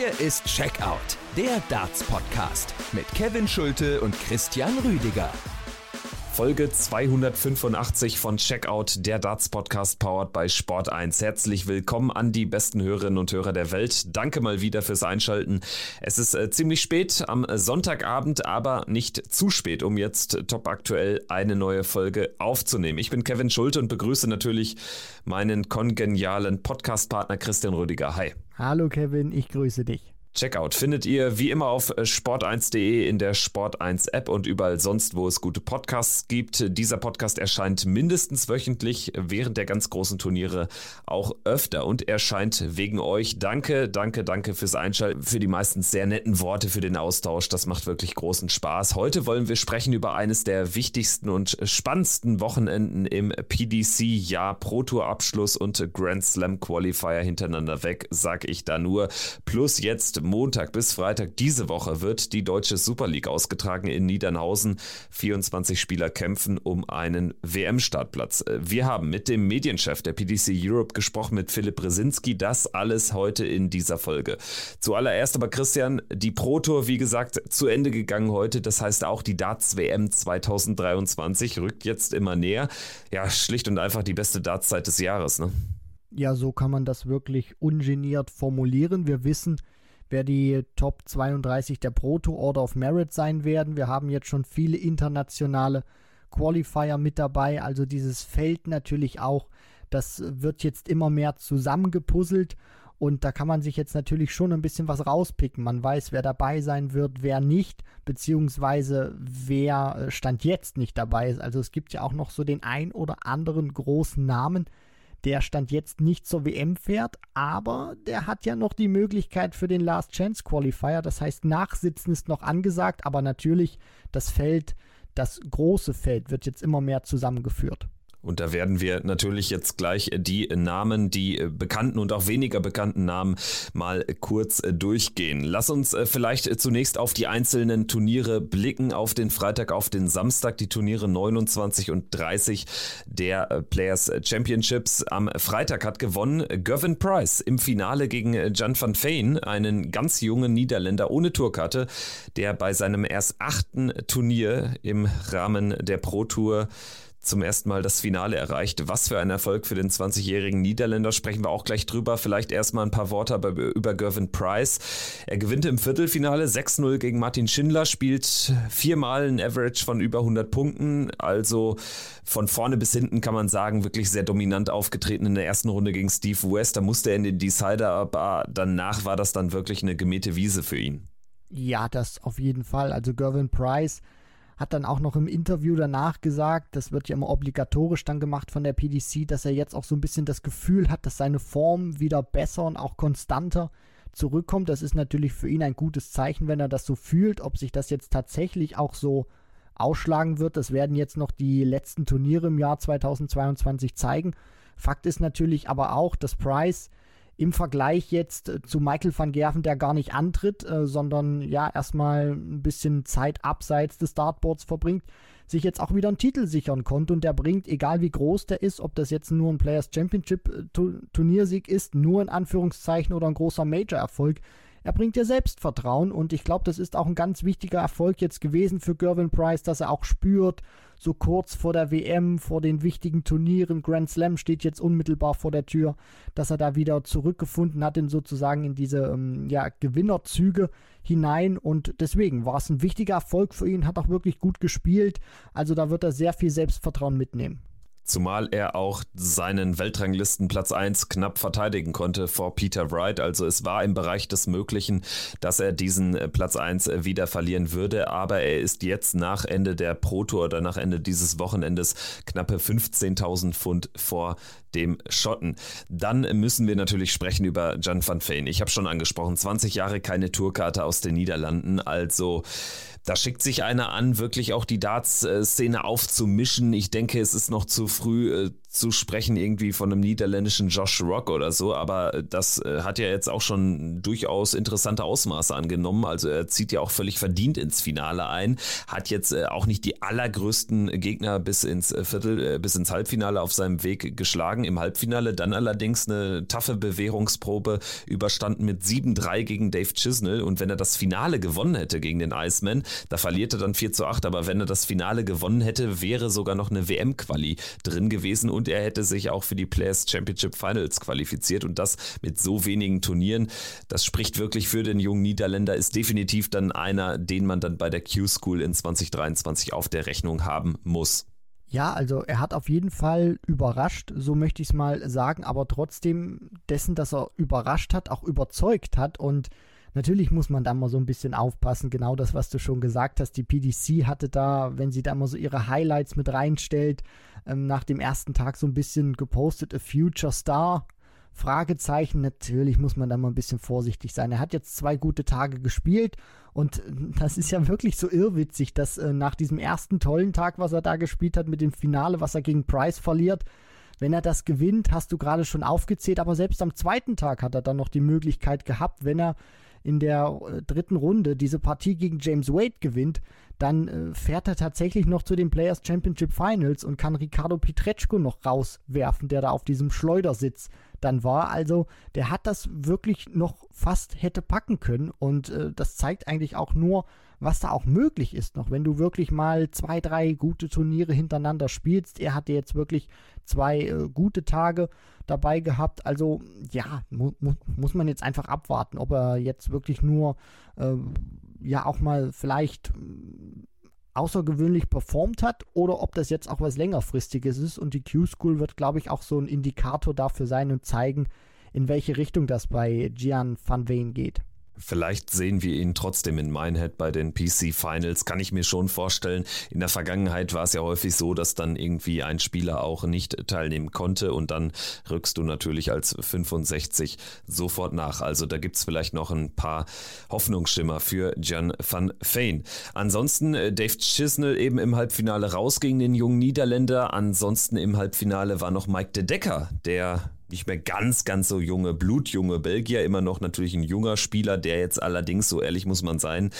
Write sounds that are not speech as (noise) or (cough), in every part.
Hier ist Checkout, der Darts-Podcast mit Kevin Schulte und Christian Rüdiger. Folge 285 von Checkout, der Darts-Podcast powered by Sport 1. Herzlich willkommen an die besten Hörerinnen und Hörer der Welt. Danke mal wieder fürs Einschalten. Es ist äh, ziemlich spät am Sonntagabend, aber nicht zu spät, um jetzt top aktuell eine neue Folge aufzunehmen. Ich bin Kevin Schulte und begrüße natürlich meinen kongenialen Podcast-Partner Christian Rüdiger. Hi. Hallo Kevin, ich grüße dich. Checkout findet ihr wie immer auf äh, sport1.de in der Sport1 App und überall sonst, wo es gute Podcasts gibt. Dieser Podcast erscheint mindestens wöchentlich während der ganz großen Turniere auch öfter und erscheint wegen euch. Danke, danke, danke fürs Einschalten, für die meistens sehr netten Worte, für den Austausch. Das macht wirklich großen Spaß. Heute wollen wir sprechen über eines der wichtigsten und spannendsten Wochenenden im PDC-Jahr. Pro Tour Abschluss und Grand Slam Qualifier hintereinander weg, sag ich da nur. Plus jetzt Montag bis Freitag diese Woche wird die Deutsche Super League ausgetragen in Niedernhausen. 24 Spieler kämpfen um einen WM-Startplatz. Wir haben mit dem Medienchef der PDC Europe gesprochen, mit Philipp Brzezinski. Das alles heute in dieser Folge. Zuallererst aber Christian, die Pro Tour, wie gesagt, zu Ende gegangen heute. Das heißt auch die Darts WM 2023 rückt jetzt immer näher. Ja, schlicht und einfach die beste Dartszeit des Jahres, ne? Ja, so kann man das wirklich ungeniert formulieren. Wir wissen, wer die Top 32 der Proto Order of Merit sein werden. Wir haben jetzt schon viele internationale Qualifier mit dabei, also dieses Feld natürlich auch, das wird jetzt immer mehr zusammengepuzzelt und da kann man sich jetzt natürlich schon ein bisschen was rauspicken. Man weiß, wer dabei sein wird, wer nicht, beziehungsweise wer äh, Stand jetzt nicht dabei ist. Also es gibt ja auch noch so den ein oder anderen großen Namen, der Stand jetzt nicht zur WM fährt, aber der hat ja noch die Möglichkeit für den Last Chance Qualifier. Das heißt, Nachsitzen ist noch angesagt, aber natürlich das Feld, das große Feld wird jetzt immer mehr zusammengeführt. Und da werden wir natürlich jetzt gleich die Namen, die bekannten und auch weniger bekannten Namen mal kurz durchgehen. Lass uns äh, vielleicht zunächst auf die einzelnen Turniere blicken, auf den Freitag, auf den Samstag, die Turniere 29 und 30 der äh, Players Championships. Am Freitag hat gewonnen Gavin Price im Finale gegen Jan van Veen, einen ganz jungen Niederländer ohne Tourkarte, der bei seinem erst achten Turnier im Rahmen der Pro Tour zum ersten Mal das Finale erreicht. Was für ein Erfolg für den 20-jährigen Niederländer, sprechen wir auch gleich drüber. Vielleicht erstmal ein paar Worte über Gervin Price. Er gewinnt im Viertelfinale 6-0 gegen Martin Schindler, spielt viermal ein Average von über 100 Punkten, also von vorne bis hinten kann man sagen, wirklich sehr dominant aufgetreten in der ersten Runde gegen Steve West. Da musste er in den Decider, aber danach war das dann wirklich eine gemähte Wiese für ihn. Ja, das auf jeden Fall. Also Gervin Price hat dann auch noch im Interview danach gesagt, das wird ja immer obligatorisch dann gemacht von der PDC, dass er jetzt auch so ein bisschen das Gefühl hat, dass seine Form wieder besser und auch konstanter zurückkommt. Das ist natürlich für ihn ein gutes Zeichen, wenn er das so fühlt. Ob sich das jetzt tatsächlich auch so ausschlagen wird, das werden jetzt noch die letzten Turniere im Jahr 2022 zeigen. Fakt ist natürlich aber auch, dass Price im Vergleich jetzt äh, zu Michael van Gerven, der gar nicht antritt, äh, sondern ja erstmal ein bisschen Zeit abseits des Startboards verbringt, sich jetzt auch wieder einen Titel sichern konnte. Und der bringt, egal wie groß der ist, ob das jetzt nur ein Players Championship äh, Turniersieg ist, nur in Anführungszeichen oder ein großer Major-Erfolg, er bringt dir Selbstvertrauen und ich glaube, das ist auch ein ganz wichtiger Erfolg jetzt gewesen für Gervin Price, dass er auch spürt, so kurz vor der WM, vor den wichtigen Turnieren, Grand Slam steht jetzt unmittelbar vor der Tür, dass er da wieder zurückgefunden hat in sozusagen in diese ähm, ja, Gewinnerzüge hinein und deswegen war es ein wichtiger Erfolg für ihn, hat auch wirklich gut gespielt, also da wird er sehr viel Selbstvertrauen mitnehmen. Zumal er auch seinen Weltranglistenplatz 1 knapp verteidigen konnte vor Peter Wright. Also es war im Bereich des Möglichen, dass er diesen äh, Platz 1 äh, wieder verlieren würde. Aber er ist jetzt nach Ende der Pro Tour oder nach Ende dieses Wochenendes knappe 15.000 Pfund vor dem Schotten. Dann müssen wir natürlich sprechen über Jan van Veen. Ich habe schon angesprochen, 20 Jahre keine Tourkarte aus den Niederlanden. Also da schickt sich einer an, wirklich auch die Darts-Szene aufzumischen. Ich denke, es ist noch zu früh äh, zu sprechen irgendwie von einem niederländischen Josh Rock oder so, aber das äh, hat ja jetzt auch schon durchaus interessante Ausmaße angenommen. Also er zieht ja auch völlig verdient ins Finale ein, hat jetzt äh, auch nicht die allergrößten Gegner bis ins äh, Viertel, bis ins Halbfinale auf seinem Weg geschlagen. Im Halbfinale dann allerdings eine taffe Bewährungsprobe überstanden mit 7-3 gegen Dave Chisnell und wenn er das Finale gewonnen hätte gegen den Iceman, da verliert er dann 4 zu 8, aber wenn er das Finale gewonnen hätte, wäre sogar noch eine WM-Quali drin gewesen und er hätte sich auch für die Players Championship Finals qualifiziert und das mit so wenigen Turnieren. Das spricht wirklich für den jungen Niederländer, ist definitiv dann einer, den man dann bei der Q-School in 2023 auf der Rechnung haben muss. Ja, also er hat auf jeden Fall überrascht, so möchte ich es mal sagen, aber trotzdem dessen, dass er überrascht hat, auch überzeugt hat und Natürlich muss man da mal so ein bisschen aufpassen, genau das, was du schon gesagt hast. Die PDC hatte da, wenn sie da mal so ihre Highlights mit reinstellt, ähm, nach dem ersten Tag so ein bisschen gepostet, a future star. Fragezeichen, natürlich muss man da mal ein bisschen vorsichtig sein. Er hat jetzt zwei gute Tage gespielt und das ist ja wirklich so irrwitzig, dass äh, nach diesem ersten tollen Tag, was er da gespielt hat, mit dem Finale, was er gegen Price verliert, wenn er das gewinnt, hast du gerade schon aufgezählt, aber selbst am zweiten Tag hat er dann noch die Möglichkeit gehabt, wenn er in der äh, dritten Runde diese Partie gegen James Wade gewinnt, dann äh, fährt er tatsächlich noch zu den Players Championship Finals und kann Ricardo Pietreczko noch rauswerfen, der da auf diesem Schleudersitz dann war. Also der hat das wirklich noch fast hätte packen können und äh, das zeigt eigentlich auch nur, was da auch möglich ist noch, wenn du wirklich mal zwei, drei gute Turniere hintereinander spielst. Er hatte jetzt wirklich zwei äh, gute Tage dabei gehabt. Also ja, mu mu muss man jetzt einfach abwarten, ob er jetzt wirklich nur äh, ja auch mal vielleicht außergewöhnlich performt hat oder ob das jetzt auch was längerfristiges ist. Und die Q-School wird, glaube ich, auch so ein Indikator dafür sein und zeigen, in welche Richtung das bei Gian van Veen geht. Vielleicht sehen wir ihn trotzdem in Minehead bei den PC Finals, kann ich mir schon vorstellen. In der Vergangenheit war es ja häufig so, dass dann irgendwie ein Spieler auch nicht teilnehmen konnte und dann rückst du natürlich als 65 sofort nach. Also da gibt es vielleicht noch ein paar Hoffnungsschimmer für Jan van Veen. Ansonsten äh, Dave Chisnell eben im Halbfinale raus gegen den jungen Niederländer. Ansonsten im Halbfinale war noch Mike de Decker, der nicht mehr ganz, ganz so junge, blutjunge Belgier, immer noch natürlich ein junger Spieler, der jetzt allerdings, so ehrlich muss man sein,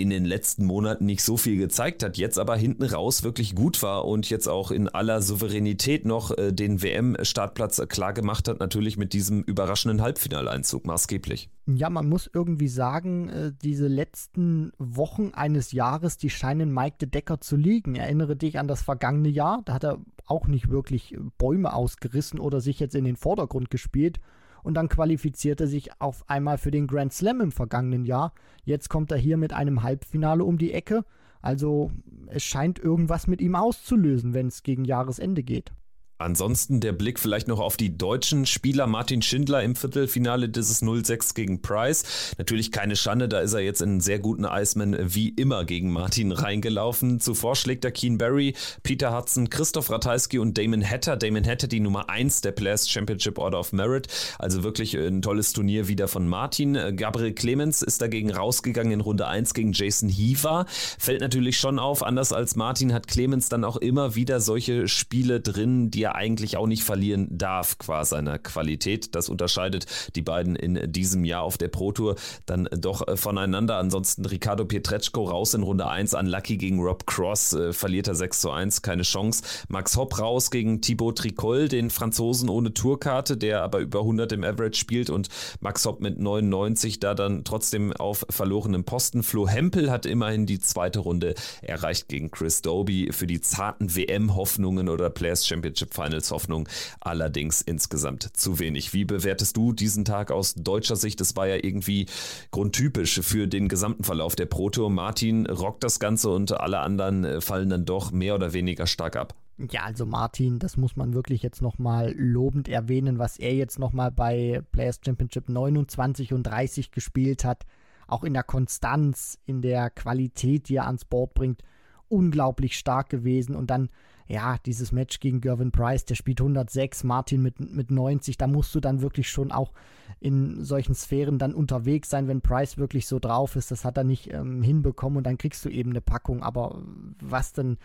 in den letzten Monaten nicht so viel gezeigt hat, jetzt aber hinten raus wirklich gut war und jetzt auch in aller Souveränität noch äh, den WM-Startplatz klar gemacht hat, natürlich mit diesem überraschenden Halbfinaleinzug maßgeblich. Ja, man muss irgendwie sagen, äh, diese letzten Wochen eines Jahres, die scheinen Mike de Decker zu liegen. Erinnere dich an das vergangene Jahr, da hat er auch nicht wirklich Bäume ausgerissen oder sich jetzt in den Vordergrund gespielt und dann qualifizierte sich auf einmal für den Grand Slam im vergangenen Jahr. Jetzt kommt er hier mit einem Halbfinale um die Ecke. Also es scheint irgendwas mit ihm auszulösen, wenn es gegen Jahresende geht. Ansonsten der Blick vielleicht noch auf die deutschen Spieler. Martin Schindler im Viertelfinale dieses 0-6 gegen Price. Natürlich keine Schande, da ist er jetzt in einen sehr guten Iceman wie immer gegen Martin reingelaufen. Zuvor schlägt er Keen Barry, Peter Hudson, Christoph Ratajski und Damon Hatter. Damon Hatter die Nummer 1 der Players Championship Order of Merit. Also wirklich ein tolles Turnier wieder von Martin. Gabriel Clemens ist dagegen rausgegangen in Runde 1 gegen Jason Heaver. Fällt natürlich schon auf, anders als Martin hat Clemens dann auch immer wieder solche Spiele drin, die er eigentlich auch nicht verlieren darf, qua seiner Qualität. Das unterscheidet die beiden in diesem Jahr auf der Pro Tour dann doch äh, voneinander. Ansonsten Ricardo Pietreczko raus in Runde 1, Lucky gegen Rob Cross, äh, verliert er 6 zu 1, keine Chance. Max Hopp raus gegen Thibaut Tricol, den Franzosen ohne Tourkarte, der aber über 100 im Average spielt und Max Hopp mit 99 da dann trotzdem auf verlorenem Posten. Flo Hempel hat immerhin die zweite Runde erreicht gegen Chris Doby für die zarten WM-Hoffnungen oder Players Championship Finals Hoffnung allerdings insgesamt zu wenig. Wie bewertest du diesen Tag aus deutscher Sicht? Das war ja irgendwie grundtypisch für den gesamten Verlauf der Pro Tour. Martin rockt das Ganze und alle anderen äh, fallen dann doch mehr oder weniger stark ab. Ja, also Martin, das muss man wirklich jetzt nochmal lobend erwähnen, was er jetzt nochmal bei Players Championship 29 und 30 gespielt hat. Auch in der Konstanz, in der Qualität, die er ans Board bringt, unglaublich stark gewesen. Und dann ja, dieses Match gegen Gervin Price, der spielt 106, Martin mit, mit 90, da musst du dann wirklich schon auch in solchen Sphären dann unterwegs sein, wenn Price wirklich so drauf ist. Das hat er nicht ähm, hinbekommen und dann kriegst du eben eine Packung. Aber was denn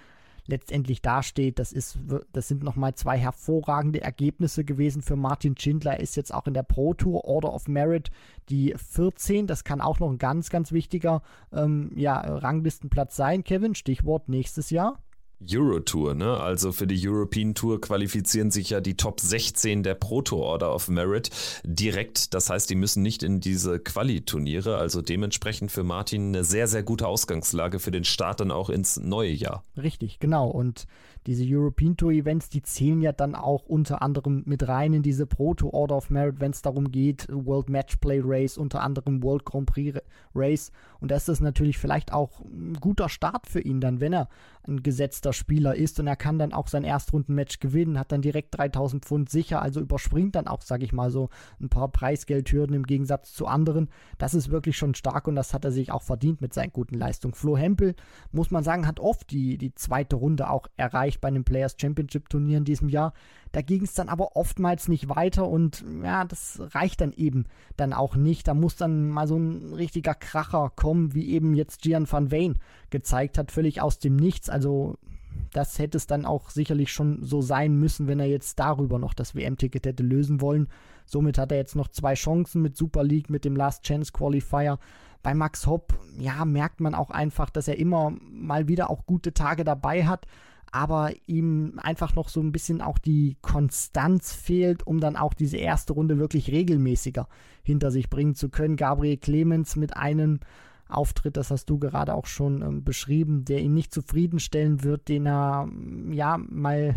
letztendlich dasteht. Das, ist, das sind nochmal zwei hervorragende Ergebnisse gewesen für Martin Schindler. Er ist jetzt auch in der Pro Tour Order of Merit die 14. Das kann auch noch ein ganz, ganz wichtiger ähm, ja, Ranglistenplatz sein. Kevin, Stichwort nächstes Jahr. Eurotour, ne? Also für die European Tour qualifizieren sich ja die Top 16 der Proto Order of Merit direkt. Das heißt, die müssen nicht in diese Quali-Turniere. Also dementsprechend für Martin eine sehr, sehr gute Ausgangslage für den Start dann auch ins neue Jahr. Richtig, genau. Und diese European Tour Events, die zählen ja dann auch unter anderem mit rein in diese Proto Order of Merit, wenn es darum geht, World Matchplay Race, unter anderem World Grand Prix Race. Und das ist natürlich vielleicht auch ein guter Start für ihn dann, wenn er ein gesetzter Spieler ist und er kann dann auch sein Erstrundenmatch gewinnen, hat dann direkt 3000 Pfund sicher, also überspringt dann auch, sage ich mal so, ein paar Preisgeldhürden im Gegensatz zu anderen. Das ist wirklich schon stark und das hat er sich auch verdient mit seinen guten Leistungen. Flo Hempel, muss man sagen, hat oft die, die zweite Runde auch erreicht bei einem Players Championship Turnier in diesem Jahr. Da ging es dann aber oftmals nicht weiter und ja, das reicht dann eben dann auch nicht. Da muss dann mal so ein richtiger Kracher kommen, wie eben jetzt Gian van Veen gezeigt hat, völlig aus dem Nichts. Also das hätte es dann auch sicherlich schon so sein müssen, wenn er jetzt darüber noch das WM-Ticket hätte lösen wollen. Somit hat er jetzt noch zwei Chancen mit Super League, mit dem Last Chance Qualifier. Bei Max Hopp, ja, merkt man auch einfach, dass er immer mal wieder auch gute Tage dabei hat aber ihm einfach noch so ein bisschen auch die Konstanz fehlt, um dann auch diese erste Runde wirklich regelmäßiger hinter sich bringen zu können. Gabriel Clemens mit einem Auftritt, das hast du gerade auch schon ähm, beschrieben, der ihn nicht zufriedenstellen wird, den er ja mal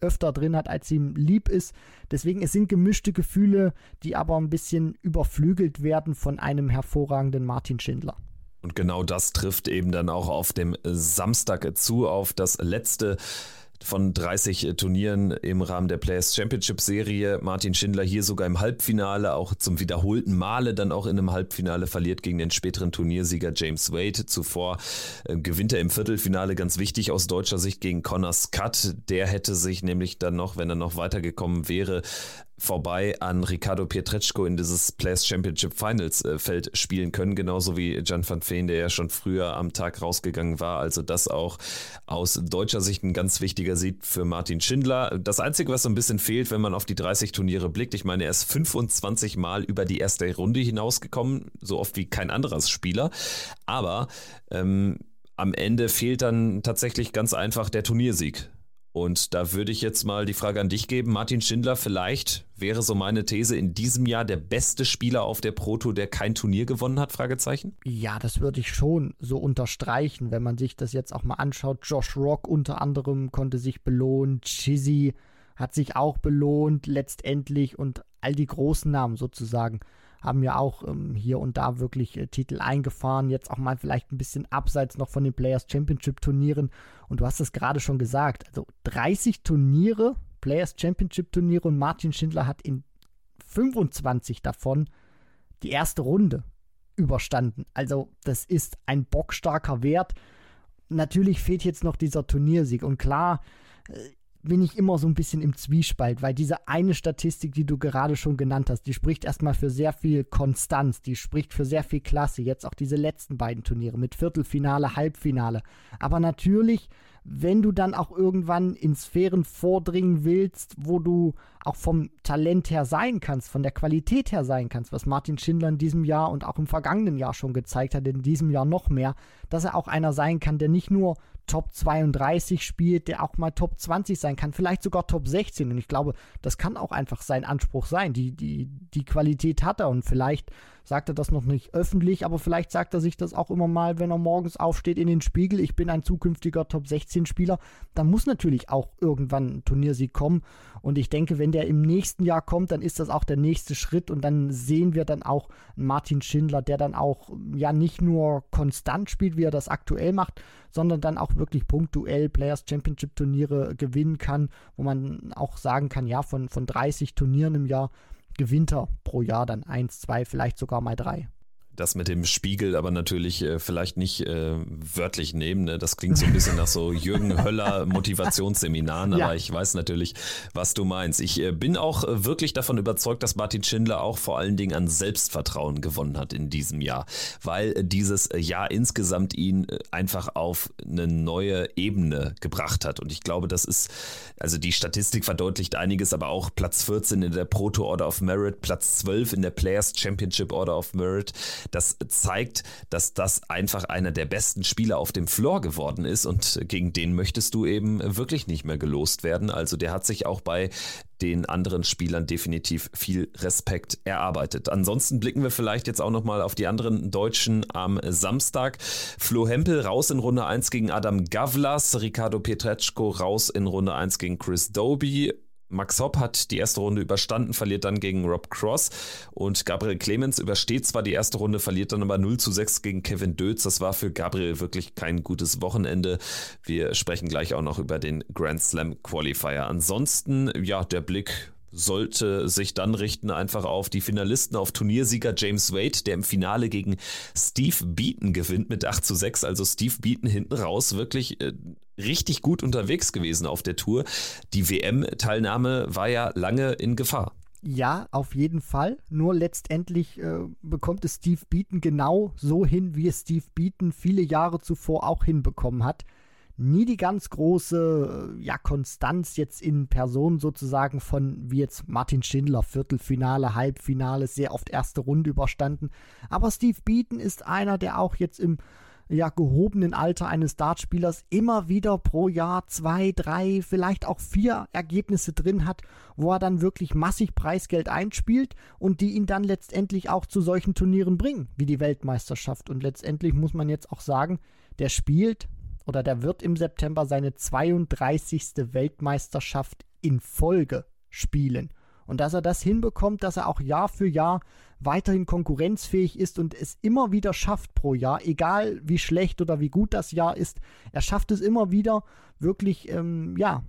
öfter drin hat, als ihm lieb ist. Deswegen, es sind gemischte Gefühle, die aber ein bisschen überflügelt werden von einem hervorragenden Martin Schindler. Und genau das trifft eben dann auch auf dem Samstag zu, auf das letzte von 30 Turnieren im Rahmen der Players Championship Serie. Martin Schindler hier sogar im Halbfinale, auch zum wiederholten Male dann auch in einem Halbfinale verliert gegen den späteren Turniersieger James Wade. Zuvor äh, gewinnt er im Viertelfinale ganz wichtig aus deutscher Sicht gegen Connor Scott. Der hätte sich nämlich dann noch, wenn er noch weitergekommen wäre, vorbei an Ricardo Pietreczko in dieses Players Championship Finals äh, Feld spielen können, genauso wie Jan van Veen, der ja schon früher am Tag rausgegangen war. Also das auch aus deutscher Sicht ein ganz wichtiger Sieg für Martin Schindler. Das Einzige, was so ein bisschen fehlt, wenn man auf die 30 Turniere blickt, ich meine, er ist 25 Mal über die erste Runde hinausgekommen, so oft wie kein anderes Spieler. Aber ähm, am Ende fehlt dann tatsächlich ganz einfach der Turniersieg. Und da würde ich jetzt mal die Frage an dich geben, Martin Schindler, vielleicht wäre so meine These in diesem Jahr der beste Spieler auf der Proto, der kein Turnier gewonnen hat? Fragezeichen. Ja, das würde ich schon so unterstreichen, wenn man sich das jetzt auch mal anschaut. Josh Rock unter anderem konnte sich belohnen, Chizzy hat sich auch belohnt letztendlich und all die großen Namen sozusagen haben ja auch ähm, hier und da wirklich äh, Titel eingefahren, jetzt auch mal vielleicht ein bisschen abseits noch von den Players Championship Turnieren. Und du hast es gerade schon gesagt, also 30 Turniere, Players Championship Turniere und Martin Schindler hat in 25 davon die erste Runde überstanden. Also das ist ein bockstarker Wert. Natürlich fehlt jetzt noch dieser Turniersieg und klar, äh, bin ich immer so ein bisschen im Zwiespalt, weil diese eine Statistik, die du gerade schon genannt hast, die spricht erstmal für sehr viel Konstanz, die spricht für sehr viel Klasse. Jetzt auch diese letzten beiden Turniere mit Viertelfinale, Halbfinale. Aber natürlich wenn du dann auch irgendwann in Sphären vordringen willst, wo du auch vom Talent her sein kannst, von der Qualität her sein kannst, was Martin Schindler in diesem Jahr und auch im vergangenen Jahr schon gezeigt hat, in diesem Jahr noch mehr, dass er auch einer sein kann, der nicht nur Top 32 spielt, der auch mal Top 20 sein kann, vielleicht sogar Top 16. Und ich glaube, das kann auch einfach sein Anspruch sein. Die, die, die Qualität hat er und vielleicht sagt er das noch nicht öffentlich, aber vielleicht sagt er sich das auch immer mal, wenn er morgens aufsteht in den Spiegel, ich bin ein zukünftiger Top 16 Spieler, dann muss natürlich auch irgendwann ein Turniersieg kommen. Und ich denke, wenn der im nächsten Jahr kommt, dann ist das auch der nächste Schritt und dann sehen wir dann auch Martin Schindler, der dann auch ja nicht nur konstant spielt, wie er das aktuell macht, sondern dann auch wirklich punktuell Players Championship Turniere gewinnen kann, wo man auch sagen kann, ja, von, von 30 Turnieren im Jahr gewinnt er pro Jahr dann eins, zwei, vielleicht sogar mal drei. Das mit dem Spiegel aber natürlich äh, vielleicht nicht äh, wörtlich nehmen. Ne? Das klingt so ein bisschen nach so (laughs) Jürgen Höller Motivationsseminaren, aber ja. ich weiß natürlich, was du meinst. Ich äh, bin auch äh, wirklich davon überzeugt, dass Martin Schindler auch vor allen Dingen an Selbstvertrauen gewonnen hat in diesem Jahr, weil äh, dieses Jahr insgesamt ihn äh, einfach auf eine neue Ebene gebracht hat. Und ich glaube, das ist, also die Statistik verdeutlicht einiges, aber auch Platz 14 in der Proto Order of Merit, Platz 12 in der Players Championship Order of Merit. Das zeigt, dass das einfach einer der besten Spieler auf dem Floor geworden ist und gegen den möchtest du eben wirklich nicht mehr gelost werden. Also der hat sich auch bei den anderen Spielern definitiv viel Respekt erarbeitet. Ansonsten blicken wir vielleicht jetzt auch nochmal auf die anderen Deutschen am Samstag. Flo Hempel raus in Runde 1 gegen Adam Gavlas, Ricardo Pietreczko raus in Runde 1 gegen Chris Doby, Max Hopp hat die erste Runde überstanden, verliert dann gegen Rob Cross und Gabriel Clemens übersteht zwar die erste Runde, verliert dann aber 0 zu 6 gegen Kevin Dötz. Das war für Gabriel wirklich kein gutes Wochenende. Wir sprechen gleich auch noch über den Grand Slam Qualifier. Ansonsten, ja, der Blick sollte sich dann richten einfach auf die Finalisten, auf Turniersieger James Wade, der im Finale gegen Steve Beaton gewinnt mit 8 zu 6. Also Steve Beaton hinten raus wirklich äh, richtig gut unterwegs gewesen auf der Tour. Die WM-Teilnahme war ja lange in Gefahr. Ja, auf jeden Fall. Nur letztendlich äh, bekommt es Steve Beaton genau so hin, wie es Steve Beaton viele Jahre zuvor auch hinbekommen hat nie die ganz große äh, ja, Konstanz jetzt in Person sozusagen von wie jetzt Martin Schindler, Viertelfinale, Halbfinale, sehr oft erste Runde überstanden. Aber Steve Beaton ist einer, der auch jetzt im ja, gehobenen Alter eines Dartspielers immer wieder pro Jahr zwei, drei, vielleicht auch vier Ergebnisse drin hat, wo er dann wirklich massig Preisgeld einspielt und die ihn dann letztendlich auch zu solchen Turnieren bringen, wie die Weltmeisterschaft. Und letztendlich muss man jetzt auch sagen, der spielt oder der wird im September seine 32. Weltmeisterschaft in Folge spielen. Und dass er das hinbekommt, dass er auch Jahr für Jahr weiterhin konkurrenzfähig ist und es immer wieder schafft pro Jahr, egal wie schlecht oder wie gut das Jahr ist, er schafft es immer wieder wirklich, ähm, ja,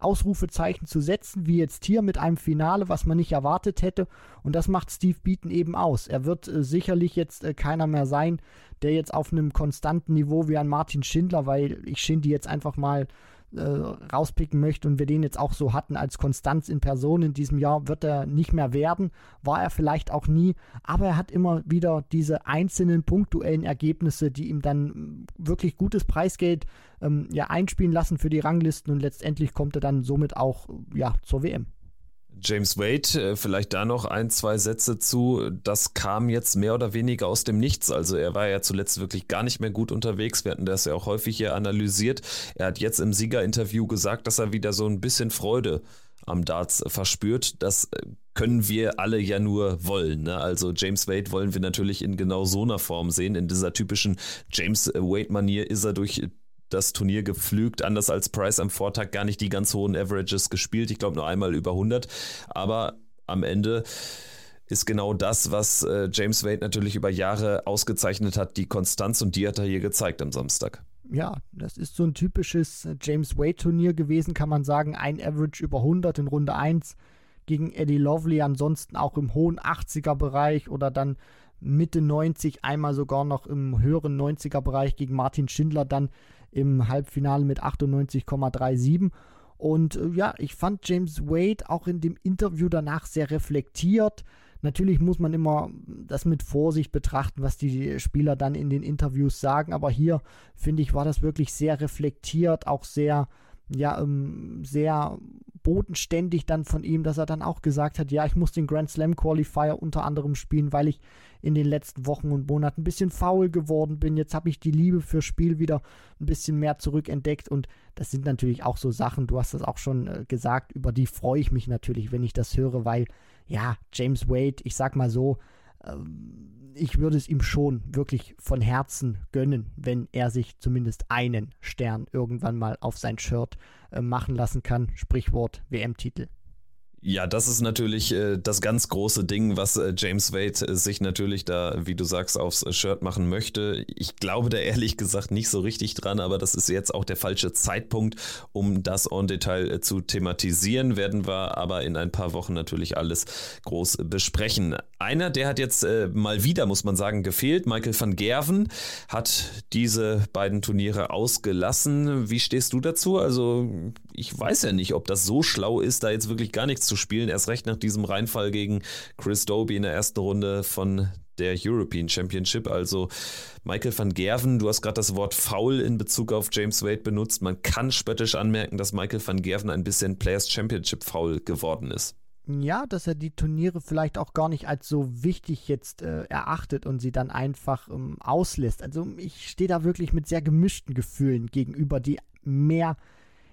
Ausrufezeichen zu setzen, wie jetzt hier mit einem Finale, was man nicht erwartet hätte. Und das macht Steve Beaton eben aus. Er wird äh, sicherlich jetzt äh, keiner mehr sein, der jetzt auf einem konstanten Niveau wie ein Martin Schindler, weil ich Schindy jetzt einfach mal äh, rauspicken möchte und wir den jetzt auch so hatten als Konstanz in Person in diesem Jahr, wird er nicht mehr werden. War er vielleicht auch nie, aber er hat immer wieder diese einzelnen punktuellen Ergebnisse, die ihm dann wirklich gutes Preisgeld ähm, ja, einspielen lassen für die Ranglisten und letztendlich kommt er dann somit auch ja, zur WM. James Wade, äh, vielleicht da noch ein, zwei Sätze zu. Das kam jetzt mehr oder weniger aus dem Nichts. Also er war ja zuletzt wirklich gar nicht mehr gut unterwegs. Wir hatten das ja auch häufig hier analysiert. Er hat jetzt im Siegerinterview gesagt, dass er wieder so ein bisschen Freude am Darts verspürt. Das äh, können wir alle ja nur wollen. Ne? Also James Wade wollen wir natürlich in genau so einer Form sehen. In dieser typischen James Wade-Manier ist er durch das Turnier gepflügt, anders als Price am Vortag gar nicht die ganz hohen Averages gespielt. Ich glaube nur einmal über 100. Aber am Ende ist genau das, was äh, James Wade natürlich über Jahre ausgezeichnet hat, die Konstanz und die hat er hier gezeigt am Samstag. Ja, das ist so ein typisches äh, James Wade Turnier gewesen, kann man sagen. Ein Average über 100 in Runde 1 gegen Eddie Lovely, ansonsten auch im hohen 80er Bereich oder dann Mitte 90, einmal sogar noch im höheren 90er Bereich gegen Martin Schindler dann im Halbfinale mit 98,37. Und äh, ja, ich fand James Wade auch in dem Interview danach sehr reflektiert. Natürlich muss man immer das mit Vorsicht betrachten, was die Spieler dann in den Interviews sagen, aber hier finde ich, war das wirklich sehr reflektiert, auch sehr, ja, ähm, sehr bodenständig dann von ihm, dass er dann auch gesagt hat, ja, ich muss den Grand Slam Qualifier unter anderem spielen, weil ich in den letzten Wochen und Monaten ein bisschen faul geworden bin. Jetzt habe ich die Liebe fürs Spiel wieder ein bisschen mehr zurückentdeckt und das sind natürlich auch so Sachen, du hast das auch schon äh, gesagt, über die freue ich mich natürlich, wenn ich das höre, weil ja, James Wade, ich sag mal so, ähm, ich würde es ihm schon wirklich von Herzen gönnen, wenn er sich zumindest einen Stern irgendwann mal auf sein Shirt äh, machen lassen kann. Sprichwort WM-Titel. Ja, das ist natürlich äh, das ganz große Ding, was äh, James Wade äh, sich natürlich da, wie du sagst, aufs Shirt machen möchte. Ich glaube da ehrlich gesagt nicht so richtig dran, aber das ist jetzt auch der falsche Zeitpunkt, um das en Detail äh, zu thematisieren. Werden wir aber in ein paar Wochen natürlich alles groß besprechen. einer, der hat jetzt äh, mal wieder, muss man sagen, gefehlt. Michael van Gerven hat diese beiden Turniere ausgelassen. Wie stehst du dazu? Also, ich weiß ja nicht, ob das so schlau ist, da jetzt wirklich gar nichts zu spielen. Erst recht nach diesem Reinfall gegen Chris Doby in der ersten Runde von der European Championship. Also Michael van Gerven, du hast gerade das Wort faul in Bezug auf James Wade benutzt. Man kann spöttisch anmerken, dass Michael van Gerven ein bisschen Players Championship faul geworden ist. Ja, dass er die Turniere vielleicht auch gar nicht als so wichtig jetzt äh, erachtet und sie dann einfach ähm, auslässt. Also ich stehe da wirklich mit sehr gemischten Gefühlen gegenüber, die mehr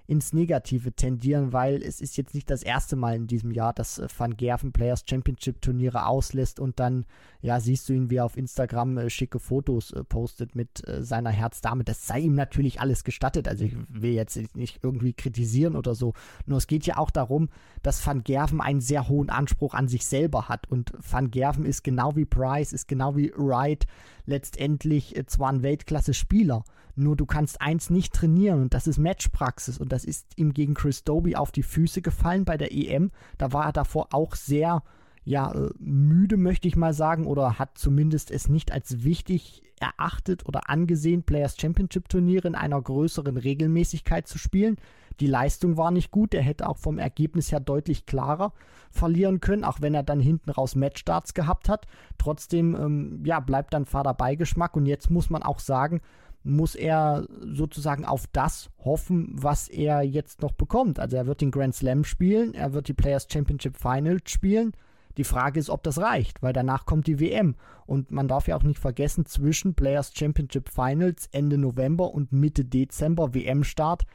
ins Negative tendieren, weil es ist jetzt nicht das erste Mal in diesem Jahr, dass äh, Van Gerven Players Championship Turniere auslässt und dann, ja, siehst du ihn, wie er auf Instagram äh, schicke Fotos äh, postet mit äh, seiner Herzdame. Das sei ihm natürlich alles gestattet. Also ich will jetzt nicht irgendwie kritisieren oder so. Nur es geht ja auch darum, dass Van Gerven einen sehr hohen Anspruch an sich selber hat und Van Gerven ist genau wie Price, ist genau wie Wright letztendlich äh, zwar ein Weltklasse-Spieler, nur du kannst eins nicht trainieren und das ist Matchpraxis. Und das ist ihm gegen Chris Doby auf die Füße gefallen bei der EM. Da war er davor auch sehr, ja, äh, müde, möchte ich mal sagen, oder hat zumindest es nicht als wichtig erachtet oder angesehen, Players Championship Turniere in einer größeren Regelmäßigkeit zu spielen. Die Leistung war nicht gut, er hätte auch vom Ergebnis her deutlich klarer verlieren können, auch wenn er dann hinten raus Matchstarts gehabt hat. Trotzdem, ähm, ja, bleibt dann fader Beigeschmack und jetzt muss man auch sagen, muss er sozusagen auf das hoffen, was er jetzt noch bekommt. Also er wird den Grand Slam spielen, er wird die Players Championship Finals spielen. Die Frage ist, ob das reicht, weil danach kommt die WM. Und man darf ja auch nicht vergessen, zwischen Players Championship Finals Ende November und Mitte Dezember WM-Start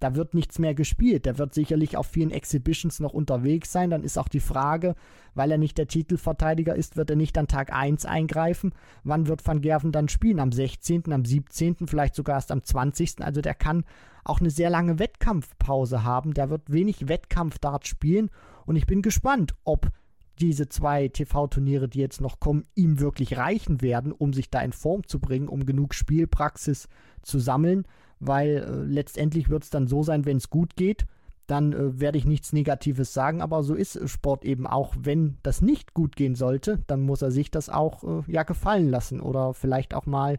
da wird nichts mehr gespielt. Der wird sicherlich auf vielen Exhibitions noch unterwegs sein. Dann ist auch die Frage, weil er nicht der Titelverteidiger ist, wird er nicht an Tag 1 eingreifen. Wann wird Van Gerven dann spielen? Am 16., am 17., vielleicht sogar erst am 20. Also der kann auch eine sehr lange Wettkampfpause haben. Der wird wenig Wettkampfdart spielen. Und ich bin gespannt, ob diese zwei TV-Turniere, die jetzt noch kommen, ihm wirklich reichen werden, um sich da in Form zu bringen, um genug Spielpraxis zu sammeln weil äh, letztendlich wird es dann so sein, wenn es gut geht, dann äh, werde ich nichts Negatives sagen, aber so ist Sport eben auch. Wenn das nicht gut gehen sollte, dann muss er sich das auch äh, ja gefallen lassen oder vielleicht auch mal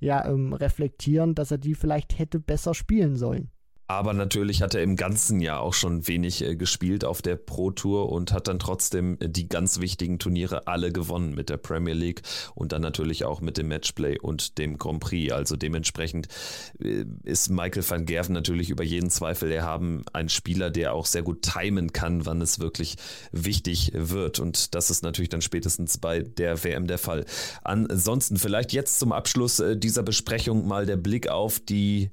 ja ähm, reflektieren, dass er die vielleicht hätte besser spielen sollen. Aber natürlich hat er im ganzen Jahr auch schon wenig äh, gespielt auf der Pro Tour und hat dann trotzdem äh, die ganz wichtigen Turniere alle gewonnen mit der Premier League und dann natürlich auch mit dem Matchplay und dem Grand Prix. Also dementsprechend äh, ist Michael van Gerven natürlich über jeden Zweifel erhaben ein Spieler, der auch sehr gut timen kann, wann es wirklich wichtig wird. Und das ist natürlich dann spätestens bei der WM der Fall. Ansonsten vielleicht jetzt zum Abschluss dieser Besprechung mal der Blick auf die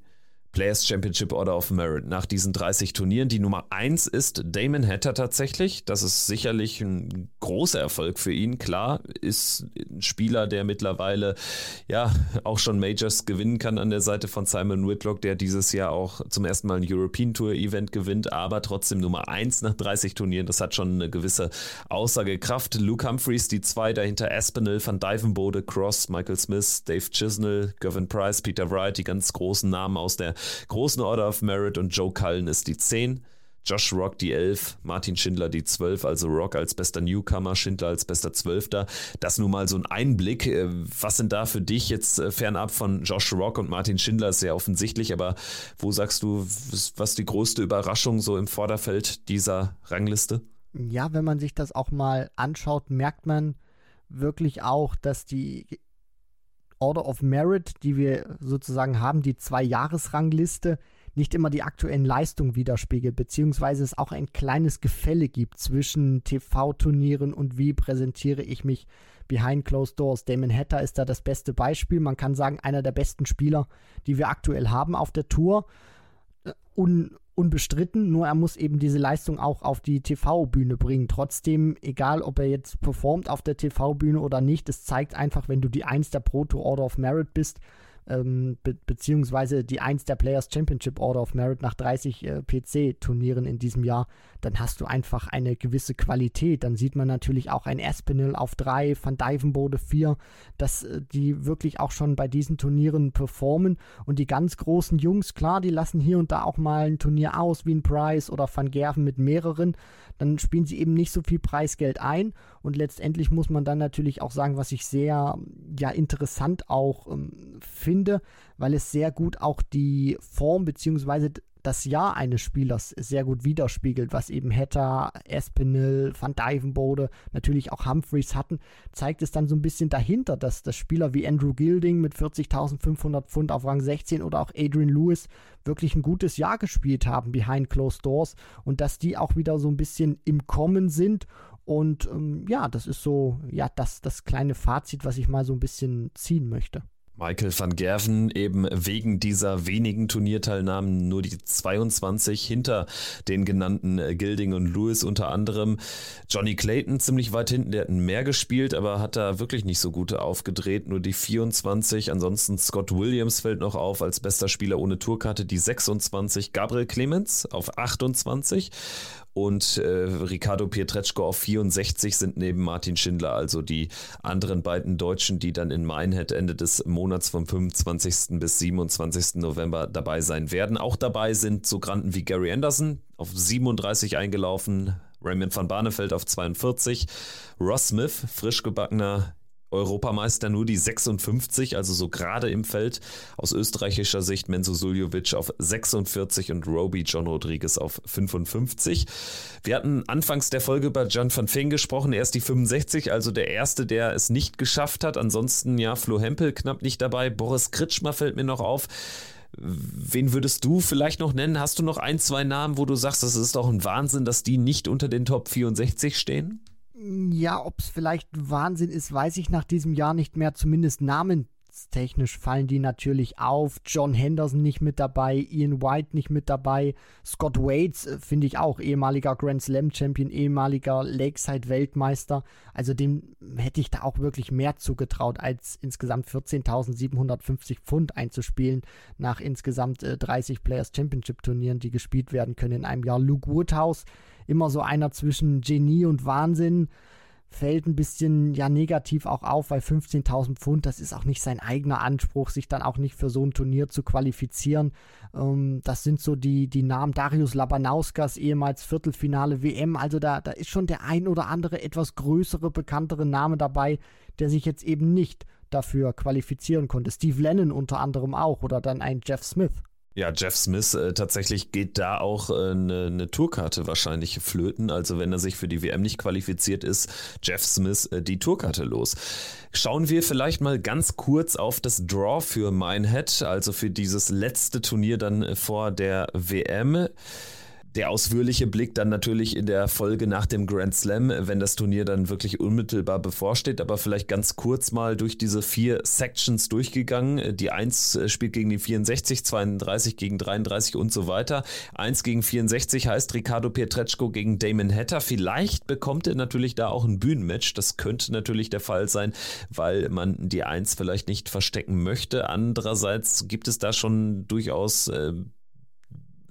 Players Championship Order of Merit nach diesen 30 Turnieren. Die Nummer 1 ist Damon Hatter tatsächlich. Das ist sicherlich ein großer Erfolg für ihn. Klar, ist ein Spieler, der mittlerweile ja auch schon Majors gewinnen kann an der Seite von Simon Whitlock, der dieses Jahr auch zum ersten Mal ein European Tour Event gewinnt, aber trotzdem Nummer 1 nach 30 Turnieren. Das hat schon eine gewisse Aussagekraft. Luke Humphreys, die zwei dahinter Aspinall, Van Dyvenbode, Cross, Michael Smith, Dave Chisnell, Gavin Price, Peter Wright, die ganz großen Namen aus der großen Order of Merit und Joe Cullen ist die 10. Josh Rock die 11, Martin Schindler die 12, also Rock als bester Newcomer, Schindler als bester Zwölfter. Das nun mal so ein Einblick. Äh, was sind da für dich jetzt äh, fernab von Josh Rock und Martin Schindler? Ist sehr offensichtlich, aber wo sagst du, was die größte Überraschung so im Vorderfeld dieser Rangliste? Ja, wenn man sich das auch mal anschaut, merkt man wirklich auch, dass die Order of Merit, die wir sozusagen haben, die Zwei-Jahres-Rangliste, nicht immer die aktuellen Leistungen widerspiegelt, beziehungsweise es auch ein kleines Gefälle gibt zwischen TV-Turnieren und wie präsentiere ich mich behind closed doors. Damon Hatter ist da das beste Beispiel. Man kann sagen, einer der besten Spieler, die wir aktuell haben auf der Tour. Un unbestritten, nur er muss eben diese Leistung auch auf die TV-Bühne bringen. Trotzdem, egal ob er jetzt performt auf der TV-Bühne oder nicht, es zeigt einfach, wenn du die Eins der Proto Order of Merit bist, ähm, be beziehungsweise die 1 der Players Championship Order of Merit nach 30 äh, PC-Turnieren in diesem Jahr, dann hast du einfach eine gewisse Qualität. Dann sieht man natürlich auch ein Espinel auf 3, Van Dijvenbode 4, dass äh, die wirklich auch schon bei diesen Turnieren performen. Und die ganz großen Jungs, klar, die lassen hier und da auch mal ein Turnier aus, wie ein Price oder Van Gerven mit mehreren. Dann spielen sie eben nicht so viel Preisgeld ein. Und letztendlich muss man dann natürlich auch sagen, was ich sehr ja, interessant auch ähm, finde, weil es sehr gut auch die Form bzw das Jahr eines Spielers sehr gut widerspiegelt, was eben Hatter, Espinel, Van Dyvenbode, natürlich auch Humphreys hatten, zeigt es dann so ein bisschen dahinter, dass das Spieler wie Andrew Gilding mit 40.500 Pfund auf Rang 16 oder auch Adrian Lewis wirklich ein gutes Jahr gespielt haben behind closed doors und dass die auch wieder so ein bisschen im Kommen sind und ähm, ja, das ist so, ja, das, das kleine Fazit, was ich mal so ein bisschen ziehen möchte. Michael van Gerven eben wegen dieser wenigen Turnierteilnahmen nur die 22 hinter den genannten äh, Gilding und Lewis unter anderem. Johnny Clayton ziemlich weit hinten, der hat mehr gespielt, aber hat da wirklich nicht so gute aufgedreht, nur die 24. Ansonsten Scott Williams fällt noch auf als bester Spieler ohne Tourkarte, die 26. Gabriel Clemens auf 28 und äh, Ricardo Pietreczko auf 64 sind neben Martin Schindler also die anderen beiden Deutschen, die dann in Minehead Ende des Monats vom 25. bis 27. November dabei sein werden. Auch dabei sind so Granden wie Gary Anderson auf 37 eingelaufen, Raymond van Barneveld auf 42, Ross Smith, frisch gebackener Europameister nur die 56, also so gerade im Feld. Aus österreichischer Sicht Menzo Suljovic auf 46 und Roby John Rodriguez auf 55. Wir hatten anfangs der Folge über John van Feen gesprochen. Er ist die 65, also der erste, der es nicht geschafft hat. Ansonsten ja, Flo Hempel knapp nicht dabei. Boris Kritschmer fällt mir noch auf. Wen würdest du vielleicht noch nennen? Hast du noch ein, zwei Namen, wo du sagst, das ist doch ein Wahnsinn, dass die nicht unter den Top 64 stehen? Ja, ob es vielleicht Wahnsinn ist, weiß ich nach diesem Jahr nicht mehr. Zumindest namenstechnisch fallen die natürlich auf. John Henderson nicht mit dabei, Ian White nicht mit dabei. Scott Waits äh, finde ich auch ehemaliger Grand Slam Champion, ehemaliger Lakeside Weltmeister. Also dem hätte ich da auch wirklich mehr zugetraut, als insgesamt 14.750 Pfund einzuspielen nach insgesamt äh, 30 Players Championship Turnieren, die gespielt werden können in einem Jahr. Luke Woodhouse immer so einer zwischen Genie und Wahnsinn. Fällt ein bisschen ja negativ auch auf, weil 15.000 Pfund, das ist auch nicht sein eigener Anspruch, sich dann auch nicht für so ein Turnier zu qualifizieren. Ähm, das sind so die, die Namen Darius Labanauskas, ehemals Viertelfinale WM. Also da, da ist schon der ein oder andere etwas größere, bekanntere Name dabei, der sich jetzt eben nicht dafür qualifizieren konnte. Steve Lennon unter anderem auch oder dann ein Jeff Smith. Ja, Jeff Smith, äh, tatsächlich geht da auch äh, eine, eine, Tourkarte wahrscheinlich flöten. Also wenn er sich für die WM nicht qualifiziert ist, Jeff Smith äh, die Tourkarte los. Schauen wir vielleicht mal ganz kurz auf das Draw für Minehead, also für dieses letzte Turnier dann äh, vor der WM. Der ausführliche Blick dann natürlich in der Folge nach dem Grand Slam, wenn das Turnier dann wirklich unmittelbar bevorsteht, aber vielleicht ganz kurz mal durch diese vier Sections durchgegangen. Die 1 äh, spielt gegen die 64, 32 gegen 33 und so weiter. 1 gegen 64 heißt Ricardo Pietreczko gegen Damon Hatter. Vielleicht bekommt er natürlich da auch ein Bühnenmatch. Das könnte natürlich der Fall sein, weil man die 1 vielleicht nicht verstecken möchte. Andererseits gibt es da schon durchaus äh,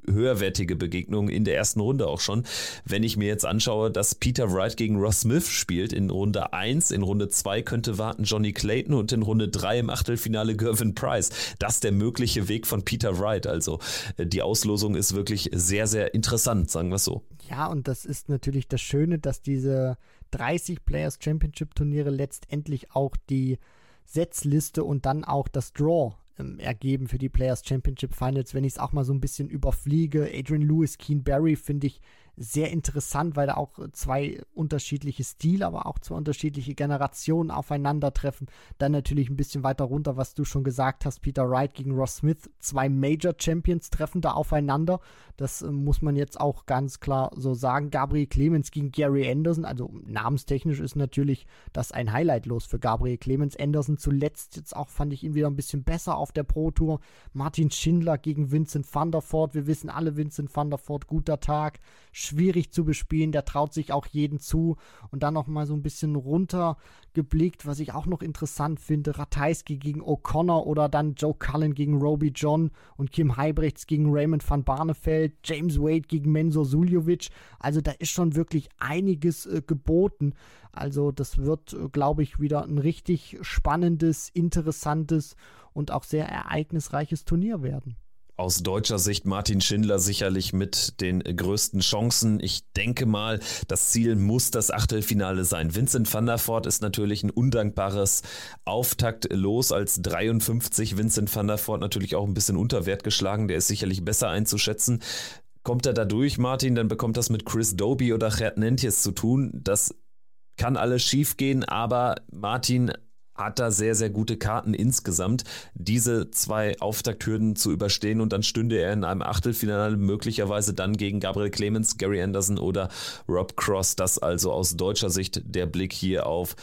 höherwertige Begegnungen in der ersten Runde auch schon. Wenn ich mir jetzt anschaue, dass Peter Wright gegen Ross Smith spielt in Runde 1, in Runde 2 könnte warten Johnny Clayton und in Runde 3 im Achtelfinale Gervin Price. Das ist der mögliche Weg von Peter Wright. Also äh, die Auslosung ist wirklich sehr, sehr interessant, sagen wir es so. Ja, und das ist natürlich das Schöne, dass diese 30 Players Championship Turniere letztendlich auch die Setzliste und dann auch das Draw ähm, ergeben für die Players Championship Finals, wenn ich es auch mal so ein bisschen überfliege. Adrian Lewis, Keen Barry finde ich sehr interessant, weil da auch zwei unterschiedliche Stile, aber auch zwei unterschiedliche Generationen aufeinandertreffen. Dann natürlich ein bisschen weiter runter, was du schon gesagt hast, Peter Wright gegen Ross Smith. Zwei Major Champions treffen da aufeinander. Das äh, muss man jetzt auch ganz klar so sagen. Gabriel Clemens gegen Gary Anderson, also namenstechnisch ist natürlich das ein Highlight los für Gabriel Clemens. Anderson zuletzt jetzt auch fand ich ihn wieder ein bisschen besser auf der Pro Tour. Martin Schindler gegen Vincent van der Voort. Wir wissen alle, Vincent van der Voort, guter Tag schwierig zu bespielen, der traut sich auch jeden zu. Und dann noch mal so ein bisschen runtergeblickt, was ich auch noch interessant finde, Ratajski gegen O'Connor oder dann Joe Cullen gegen Roby John und Kim Heibrechts gegen Raymond van Barneveld, James Wade gegen Menzo Suljovic, also da ist schon wirklich einiges äh, geboten, also das wird, äh, glaube ich, wieder ein richtig spannendes, interessantes und auch sehr ereignisreiches Turnier werden aus deutscher Sicht Martin Schindler sicherlich mit den größten Chancen. Ich denke mal, das Ziel muss das Achtelfinale sein. Vincent van der Voort ist natürlich ein undankbares Auftakt los als 53. Vincent van der Voort natürlich auch ein bisschen unter Wert geschlagen. Der ist sicherlich besser einzuschätzen. Kommt er da durch, Martin, dann bekommt das mit Chris Doby oder Gerd Nentjes zu tun. Das kann alles schief gehen, aber Martin hat da sehr, sehr gute Karten insgesamt, diese zwei Auftakthürden zu überstehen und dann stünde er in einem Achtelfinale möglicherweise dann gegen Gabriel Clemens, Gary Anderson oder Rob Cross. Das also aus deutscher Sicht der Blick hier auf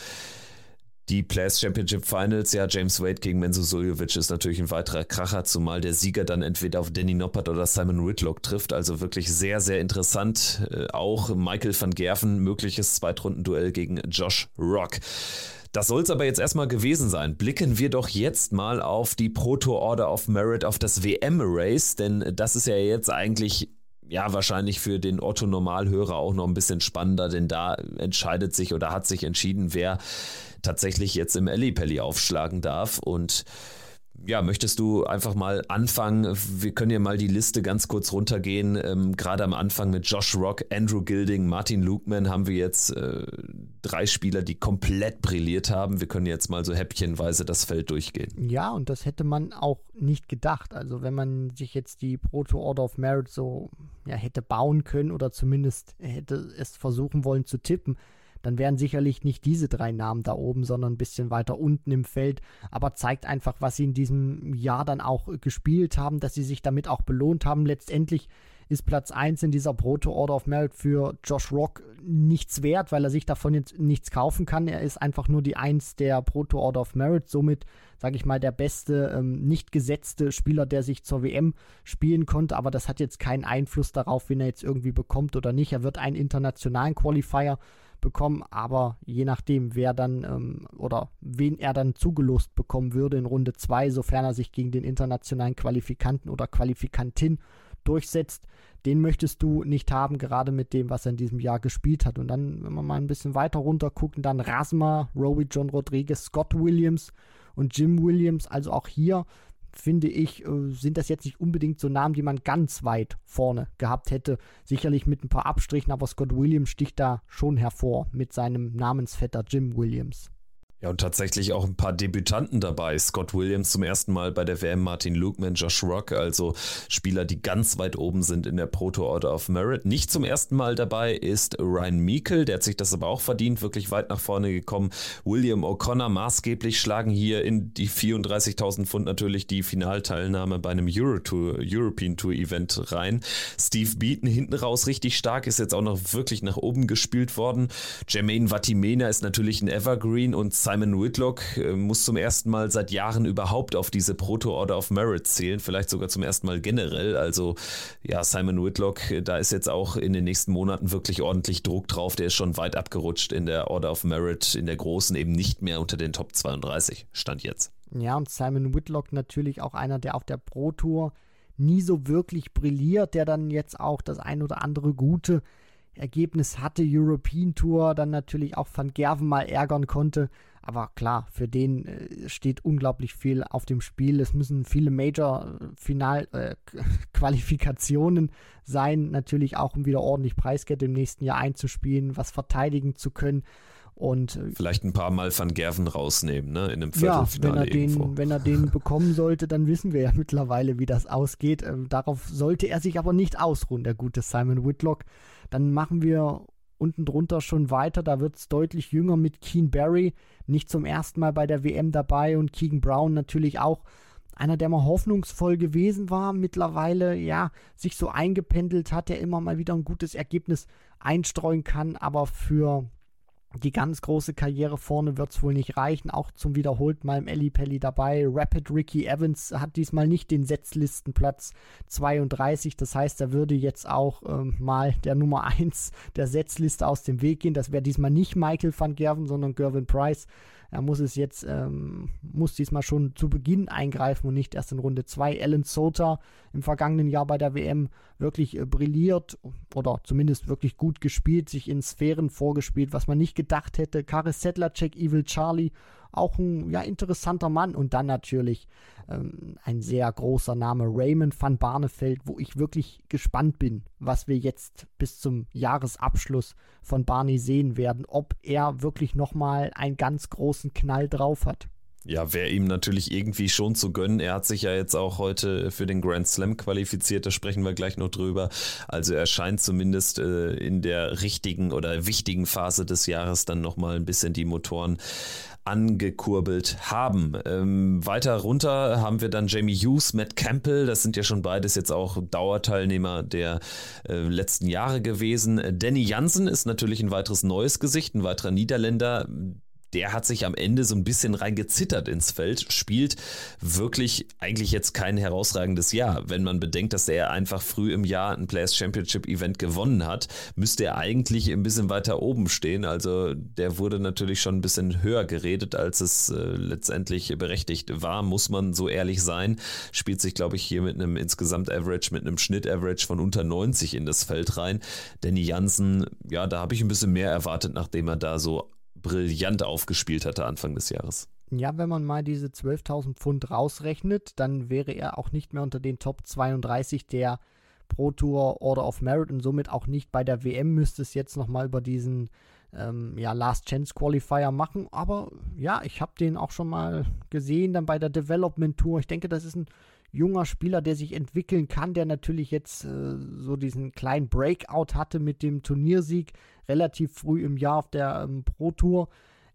die Players Championship Finals, ja, James Wade gegen Menzo Suljovic ist natürlich ein weiterer Kracher, zumal der Sieger dann entweder auf Danny Noppert oder Simon Whitlock trifft. Also wirklich sehr, sehr interessant. Äh, auch Michael van Gerven, mögliches Zweitrundenduell gegen Josh Rock. Das soll es aber jetzt erstmal gewesen sein. Blicken wir doch jetzt mal auf die Proto Order of Merit, auf das WM-Race, denn das ist ja jetzt eigentlich ja, wahrscheinlich für den Otto-Normalhörer auch noch ein bisschen spannender, denn da entscheidet sich oder hat sich entschieden, wer tatsächlich jetzt im Ellipelli aufschlagen darf. Und ja, möchtest du einfach mal anfangen? Wir können ja mal die Liste ganz kurz runtergehen. Ähm, Gerade am Anfang mit Josh Rock, Andrew Gilding, Martin Lukeman haben wir jetzt äh, drei Spieler, die komplett brilliert haben. Wir können jetzt mal so häppchenweise das Feld durchgehen. Ja, und das hätte man auch nicht gedacht. Also wenn man sich jetzt die Proto Order of Merit so ja, hätte bauen können oder zumindest hätte es versuchen wollen zu tippen, dann wären sicherlich nicht diese drei Namen da oben, sondern ein bisschen weiter unten im Feld. Aber zeigt einfach, was sie in diesem Jahr dann auch gespielt haben, dass sie sich damit auch belohnt haben. Letztendlich ist Platz 1 in dieser Proto Order of Merit für Josh Rock nichts wert, weil er sich davon jetzt nichts kaufen kann. Er ist einfach nur die 1 der Proto Order of Merit, somit, sage ich mal, der beste, ähm, nicht gesetzte Spieler, der sich zur WM spielen konnte. Aber das hat jetzt keinen Einfluss darauf, wen er jetzt irgendwie bekommt oder nicht. Er wird einen internationalen Qualifier bekommen, aber je nachdem, wer dann ähm, oder wen er dann zugelost bekommen würde in Runde 2, sofern er sich gegen den internationalen Qualifikanten oder Qualifikantin durchsetzt, den möchtest du nicht haben, gerade mit dem, was er in diesem Jahr gespielt hat. Und dann, wenn wir mal ein bisschen weiter runter gucken, dann Rasma, Rowie John Rodriguez, Scott Williams und Jim Williams. Also auch hier finde ich, äh, sind das jetzt nicht unbedingt so Namen, die man ganz weit vorne gehabt hätte. Sicherlich mit ein paar Abstrichen, aber Scott Williams sticht da schon hervor mit seinem Namensvetter Jim Williams. Ja, und tatsächlich auch ein paar Debütanten dabei. Scott Williams zum ersten Mal bei der WM, Martin Lukeman, Josh Rock, also Spieler, die ganz weit oben sind in der Proto Order of Merit. Nicht zum ersten Mal dabei ist Ryan Meikle, der hat sich das aber auch verdient, wirklich weit nach vorne gekommen. William O'Connor maßgeblich schlagen hier in die 34.000 Pfund natürlich die Finalteilnahme bei einem Euro Tour, European Tour Event rein. Steve Beaton hinten raus richtig stark, ist jetzt auch noch wirklich nach oben gespielt worden. Jermaine Vatimena ist natürlich ein Evergreen und Simon Whitlock äh, muss zum ersten Mal seit Jahren überhaupt auf diese Proto-Order of Merit zählen, vielleicht sogar zum ersten Mal generell. Also ja, Simon Whitlock, äh, da ist jetzt auch in den nächsten Monaten wirklich ordentlich Druck drauf. Der ist schon weit abgerutscht in der Order of Merit, in der großen eben nicht mehr unter den Top 32, stand jetzt. Ja, und Simon Whitlock natürlich auch einer, der auf der Pro Tour nie so wirklich brilliert, der dann jetzt auch das ein oder andere gute Ergebnis hatte, European Tour, dann natürlich auch Van Gerven mal ärgern konnte. Aber klar, für den äh, steht unglaublich viel auf dem Spiel. Es müssen viele Major-Final-Qualifikationen äh, (laughs) sein. Natürlich auch, um wieder ordentlich Preisgeld im nächsten Jahr einzuspielen, was verteidigen zu können. Und, äh, Vielleicht ein paar Mal Van Gerven rausnehmen, ne? In einem Viertelfinale. Ja, wenn er, den, wenn er den (laughs) bekommen sollte, dann wissen wir ja mittlerweile, wie das ausgeht. Ähm, darauf sollte er sich aber nicht ausruhen, der gute Simon Whitlock. Dann machen wir unten drunter schon weiter. Da wird es deutlich jünger mit Keen Barry, nicht zum ersten Mal bei der WM dabei und Keegan Brown natürlich auch einer, der mal hoffnungsvoll gewesen war, mittlerweile ja sich so eingependelt hat, der immer mal wieder ein gutes Ergebnis einstreuen kann, aber für die ganz große Karriere vorne wird es wohl nicht reichen. Auch zum wiederholten Mal im Ellie Pelli dabei. Rapid Ricky Evans hat diesmal nicht den Setzlistenplatz 32. Das heißt, er würde jetzt auch ähm, mal der Nummer 1 der Setzliste aus dem Weg gehen. Das wäre diesmal nicht Michael van Gerven, sondern Gervin Price. Er muss es jetzt, ähm, muss diesmal schon zu Beginn eingreifen und nicht erst in Runde 2. Alan Sota im vergangenen Jahr bei der WM wirklich äh, brilliert oder zumindest wirklich gut gespielt, sich in Sphären vorgespielt, was man nicht gedacht hätte. Karis Sedlacek, Evil Charlie auch ein ja, interessanter Mann. Und dann natürlich ähm, ein sehr großer Name, Raymond van Barneveld, wo ich wirklich gespannt bin, was wir jetzt bis zum Jahresabschluss von Barney sehen werden. Ob er wirklich nochmal einen ganz großen Knall drauf hat. Ja, wäre ihm natürlich irgendwie schon zu gönnen. Er hat sich ja jetzt auch heute für den Grand Slam qualifiziert, da sprechen wir gleich noch drüber. Also er scheint zumindest äh, in der richtigen oder wichtigen Phase des Jahres dann nochmal ein bisschen die Motoren angekurbelt haben. Ähm, weiter runter haben wir dann Jamie Hughes, Matt Campbell, das sind ja schon beides jetzt auch Dauerteilnehmer der äh, letzten Jahre gewesen. Danny Jansen ist natürlich ein weiteres neues Gesicht, ein weiterer Niederländer, der hat sich am Ende so ein bisschen reingezittert ins Feld, spielt wirklich eigentlich jetzt kein herausragendes Jahr. Wenn man bedenkt, dass er einfach früh im Jahr ein Players Championship Event gewonnen hat, müsste er eigentlich ein bisschen weiter oben stehen. Also der wurde natürlich schon ein bisschen höher geredet, als es äh, letztendlich berechtigt war, muss man so ehrlich sein. Spielt sich, glaube ich, hier mit einem Insgesamt-Average, mit einem Schnitt-Average von unter 90 in das Feld rein. Danny Jansen, ja, da habe ich ein bisschen mehr erwartet, nachdem er da so brillant aufgespielt hatte Anfang des Jahres. Ja, wenn man mal diese 12.000 Pfund rausrechnet, dann wäre er auch nicht mehr unter den Top 32 der Pro Tour Order of Merit und somit auch nicht bei der WM müsste es jetzt nochmal über diesen ähm, ja, Last Chance Qualifier machen. Aber ja, ich habe den auch schon mal gesehen, dann bei der Development Tour. Ich denke, das ist ein junger Spieler, der sich entwickeln kann, der natürlich jetzt äh, so diesen kleinen Breakout hatte mit dem Turniersieg relativ früh im Jahr auf der ähm, Pro Tour.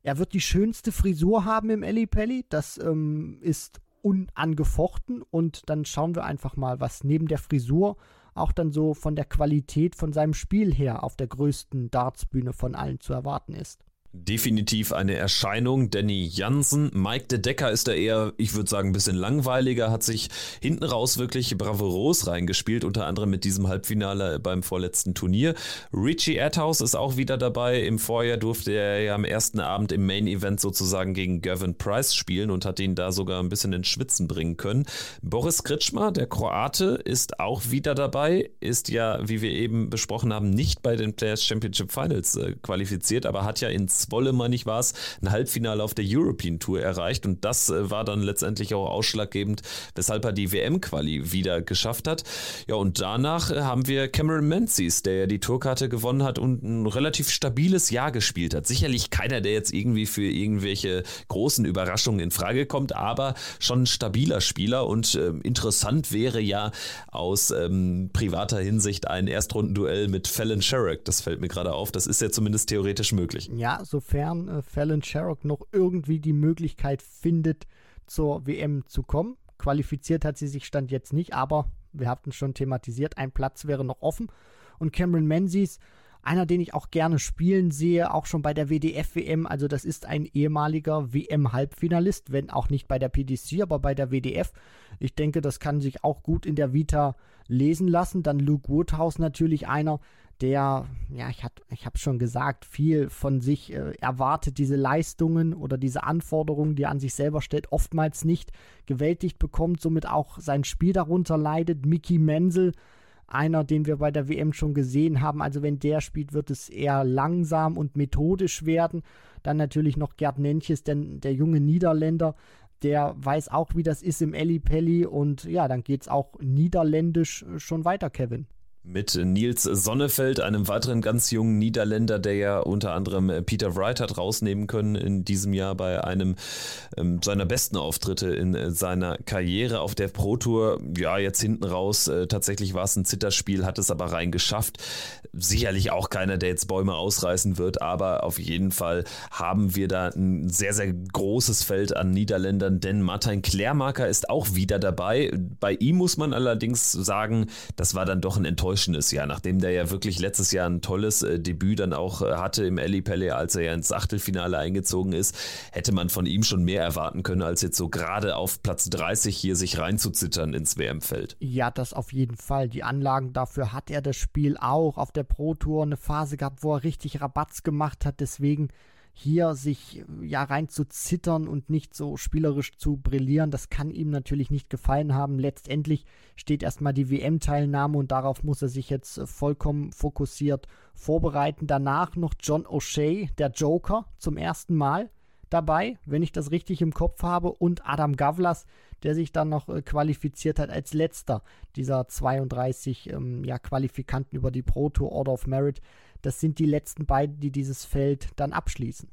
Er wird die schönste Frisur haben im Ellie Pelli. Das ähm, ist unangefochten. Und dann schauen wir einfach mal, was neben der Frisur auch dann so von der Qualität von seinem Spiel her auf der größten Dartsbühne von allen zu erwarten ist. Definitiv eine Erscheinung. Danny Jansen. Mike de Decker ist da eher, ich würde sagen, ein bisschen langweiliger, hat sich hinten raus wirklich bravourös reingespielt, unter anderem mit diesem Halbfinale beim vorletzten Turnier. Richie Adhouse ist auch wieder dabei. Im Vorjahr durfte er ja am ersten Abend im Main Event sozusagen gegen Gavin Price spielen und hat ihn da sogar ein bisschen ins Schwitzen bringen können. Boris Kritschmer, der Kroate, ist auch wieder dabei, ist ja, wie wir eben besprochen haben, nicht bei den Players Championship Finals äh, qualifiziert, aber hat ja in Zwolle, meine ich, war es, ein Halbfinale auf der European Tour erreicht und das äh, war dann letztendlich auch ausschlaggebend, weshalb er die WM-Quali wieder geschafft hat. Ja, und danach äh, haben wir Cameron Menzies, der ja die Tourkarte gewonnen hat und ein relativ stabiles Jahr gespielt hat. Sicherlich keiner, der jetzt irgendwie für irgendwelche großen Überraschungen in Frage kommt, aber schon ein stabiler Spieler und äh, interessant wäre ja aus ähm, privater Hinsicht ein Erstrundenduell mit Fallon Sherrick. Das fällt mir gerade auf. Das ist ja zumindest theoretisch möglich. Ja, sofern äh, Fallon Sherrock noch irgendwie die Möglichkeit findet, zur WM zu kommen. Qualifiziert hat sie sich Stand jetzt nicht, aber wir hatten schon thematisiert, ein Platz wäre noch offen. Und Cameron Menzies, einer, den ich auch gerne spielen sehe, auch schon bei der WDF-WM. Also das ist ein ehemaliger WM-Halbfinalist, wenn auch nicht bei der PDC, aber bei der WDF. Ich denke, das kann sich auch gut in der Vita lesen lassen. Dann Luke Woodhouse natürlich einer, der, ja, ich, ich habe schon gesagt, viel von sich äh, erwartet, diese Leistungen oder diese Anforderungen, die er an sich selber stellt, oftmals nicht gewältigt bekommt, somit auch sein Spiel darunter leidet. Mickey Menzel, einer, den wir bei der WM schon gesehen haben. Also wenn der spielt, wird es eher langsam und methodisch werden. Dann natürlich noch Gerd Nentjes, denn der junge Niederländer, der weiß auch, wie das ist im Elli Pelli und ja, dann geht es auch niederländisch schon weiter, Kevin mit Nils Sonnefeld, einem weiteren ganz jungen Niederländer, der ja unter anderem Peter Wright hat rausnehmen können in diesem Jahr bei einem ähm, seiner besten Auftritte in seiner Karriere auf der Pro Tour. Ja, jetzt hinten raus, äh, tatsächlich war es ein Zitterspiel, hat es aber rein geschafft. Sicherlich auch keiner, der jetzt Bäume ausreißen wird, aber auf jeden Fall haben wir da ein sehr, sehr großes Feld an Niederländern, denn Martin Klärmarker ist auch wieder dabei. Bei ihm muss man allerdings sagen, das war dann doch ein enttäuschendes erfrischendes Jahr, nachdem der ja wirklich letztes Jahr ein tolles äh, Debüt dann auch äh, hatte im Eli Pelle, als er ja ins Achtelfinale eingezogen ist, hätte man von ihm schon mehr erwarten können, als jetzt so gerade auf Platz 30 hier sich reinzuzittern ins WM-Feld. Ja, das auf jeden Fall. Die Anlagen dafür hat er das Spiel auch auf der Pro Tour eine Phase gehabt, wo er richtig Rabatz gemacht hat. Deswegen hier sich ja rein zu zittern und nicht so spielerisch zu brillieren, das kann ihm natürlich nicht gefallen haben. Letztendlich steht erstmal die WM-Teilnahme und darauf muss er sich jetzt äh, vollkommen fokussiert vorbereiten. Danach noch John O'Shea, der Joker, zum ersten Mal dabei, wenn ich das richtig im Kopf habe, und Adam Gavlas, der sich dann noch äh, qualifiziert hat als letzter dieser 32 ähm, ja, Qualifikanten über die Pro Tour Order of Merit. Das sind die letzten beiden, die dieses Feld dann abschließen.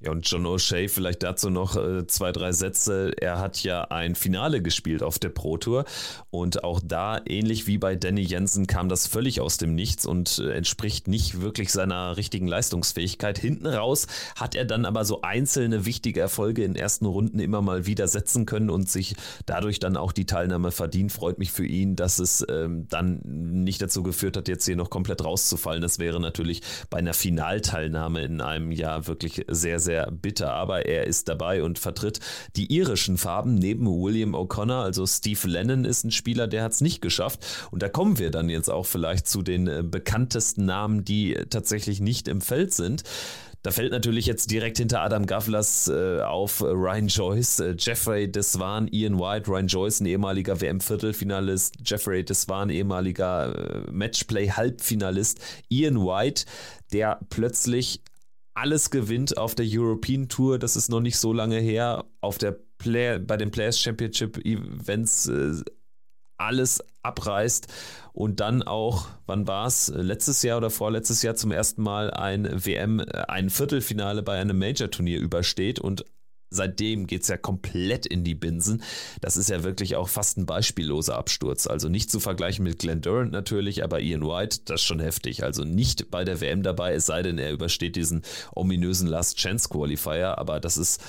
Ja, und John O'Shea, vielleicht dazu noch äh, zwei, drei Sätze. Er hat ja ein Finale gespielt auf der Pro Tour und auch da, ähnlich wie bei Danny Jensen, kam das völlig aus dem Nichts und äh, entspricht nicht wirklich seiner richtigen Leistungsfähigkeit. Hinten raus hat er dann aber so einzelne wichtige Erfolge in ersten Runden immer mal wieder setzen können und sich dadurch dann auch die Teilnahme verdient. Freut mich für ihn, dass es ähm, dann nicht dazu geführt hat, jetzt hier noch komplett rauszufallen. Das wäre natürlich bei einer Finalteilnahme in einem Jahr wirklich sehr, sehr sehr bitter, aber er ist dabei und vertritt die irischen Farben neben William O'Connor. Also Steve Lennon ist ein Spieler, der hat es nicht geschafft. Und da kommen wir dann jetzt auch vielleicht zu den äh, bekanntesten Namen, die tatsächlich nicht im Feld sind. Da fällt natürlich jetzt direkt hinter Adam Gavlas äh, auf Ryan Joyce, äh, Jeffrey Deswan, Ian White, Ryan Joyce, ein ehemaliger WM-Viertelfinalist, Jeffrey Deswan, ehemaliger äh, Matchplay-Halbfinalist, Ian White, der plötzlich alles gewinnt auf der European Tour. Das ist noch nicht so lange her. Auf der Play bei den Players Championship Events äh, alles abreißt und dann auch, wann war es, letztes Jahr oder vorletztes Jahr zum ersten Mal ein WM, äh, ein Viertelfinale bei einem Major-Turnier übersteht und seitdem geht es ja komplett in die Binsen. Das ist ja wirklich auch fast ein beispielloser Absturz. Also nicht zu vergleichen mit Glenn Durant natürlich, aber Ian White, das ist schon heftig. Also nicht bei der WM dabei, es sei denn, er übersteht diesen ominösen Last Chance Qualifier, aber das ist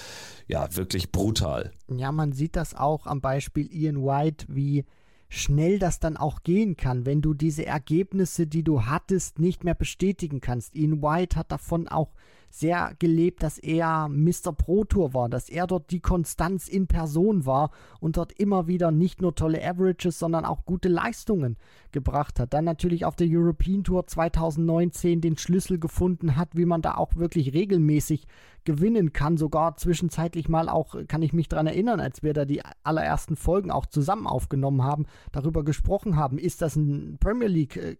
ja wirklich brutal. Ja, man sieht das auch am Beispiel Ian White, wie schnell das dann auch gehen kann, wenn du diese Ergebnisse, die du hattest, nicht mehr bestätigen kannst. Ian White hat davon auch sehr gelebt, dass er Mr. Pro Tour war, dass er dort die Konstanz in Person war und dort immer wieder nicht nur tolle Averages, sondern auch gute Leistungen gebracht hat. Dann natürlich auf der European Tour 2019 den Schlüssel gefunden hat, wie man da auch wirklich regelmäßig gewinnen kann. Sogar zwischenzeitlich mal auch, kann ich mich daran erinnern, als wir da die allerersten Folgen auch zusammen aufgenommen haben, darüber gesprochen haben, ist das ein Premier League äh,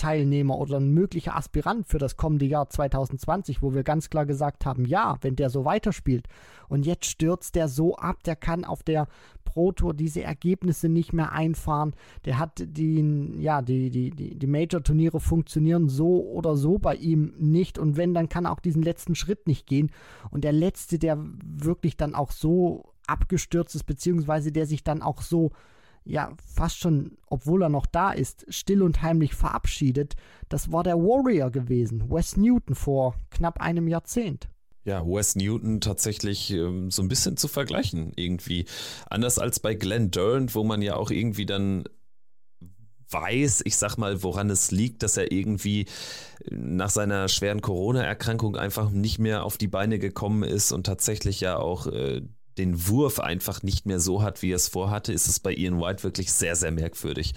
Teilnehmer oder ein möglicher Aspirant für das kommende Jahr 2020, wo wir ganz klar gesagt haben, ja, wenn der so weiterspielt. Und jetzt stürzt der so ab, der kann auf der Pro Tour diese Ergebnisse nicht mehr einfahren. Der hat die, ja, die, die, die, die Major-Turniere funktionieren so oder so bei ihm nicht. Und wenn, dann kann er auch diesen letzten Schritt nicht gehen. Und der letzte, der wirklich dann auch so abgestürzt ist, beziehungsweise der sich dann auch so ja fast schon, obwohl er noch da ist, still und heimlich verabschiedet, das war der Warrior gewesen, Wes Newton vor knapp einem Jahrzehnt. Ja, Wes Newton tatsächlich ähm, so ein bisschen zu vergleichen irgendwie. Anders als bei Glenn Durant, wo man ja auch irgendwie dann weiß, ich sag mal, woran es liegt, dass er irgendwie nach seiner schweren Corona-Erkrankung einfach nicht mehr auf die Beine gekommen ist und tatsächlich ja auch äh, den Wurf einfach nicht mehr so hat, wie er es vorhatte, ist es bei Ian White wirklich sehr, sehr merkwürdig.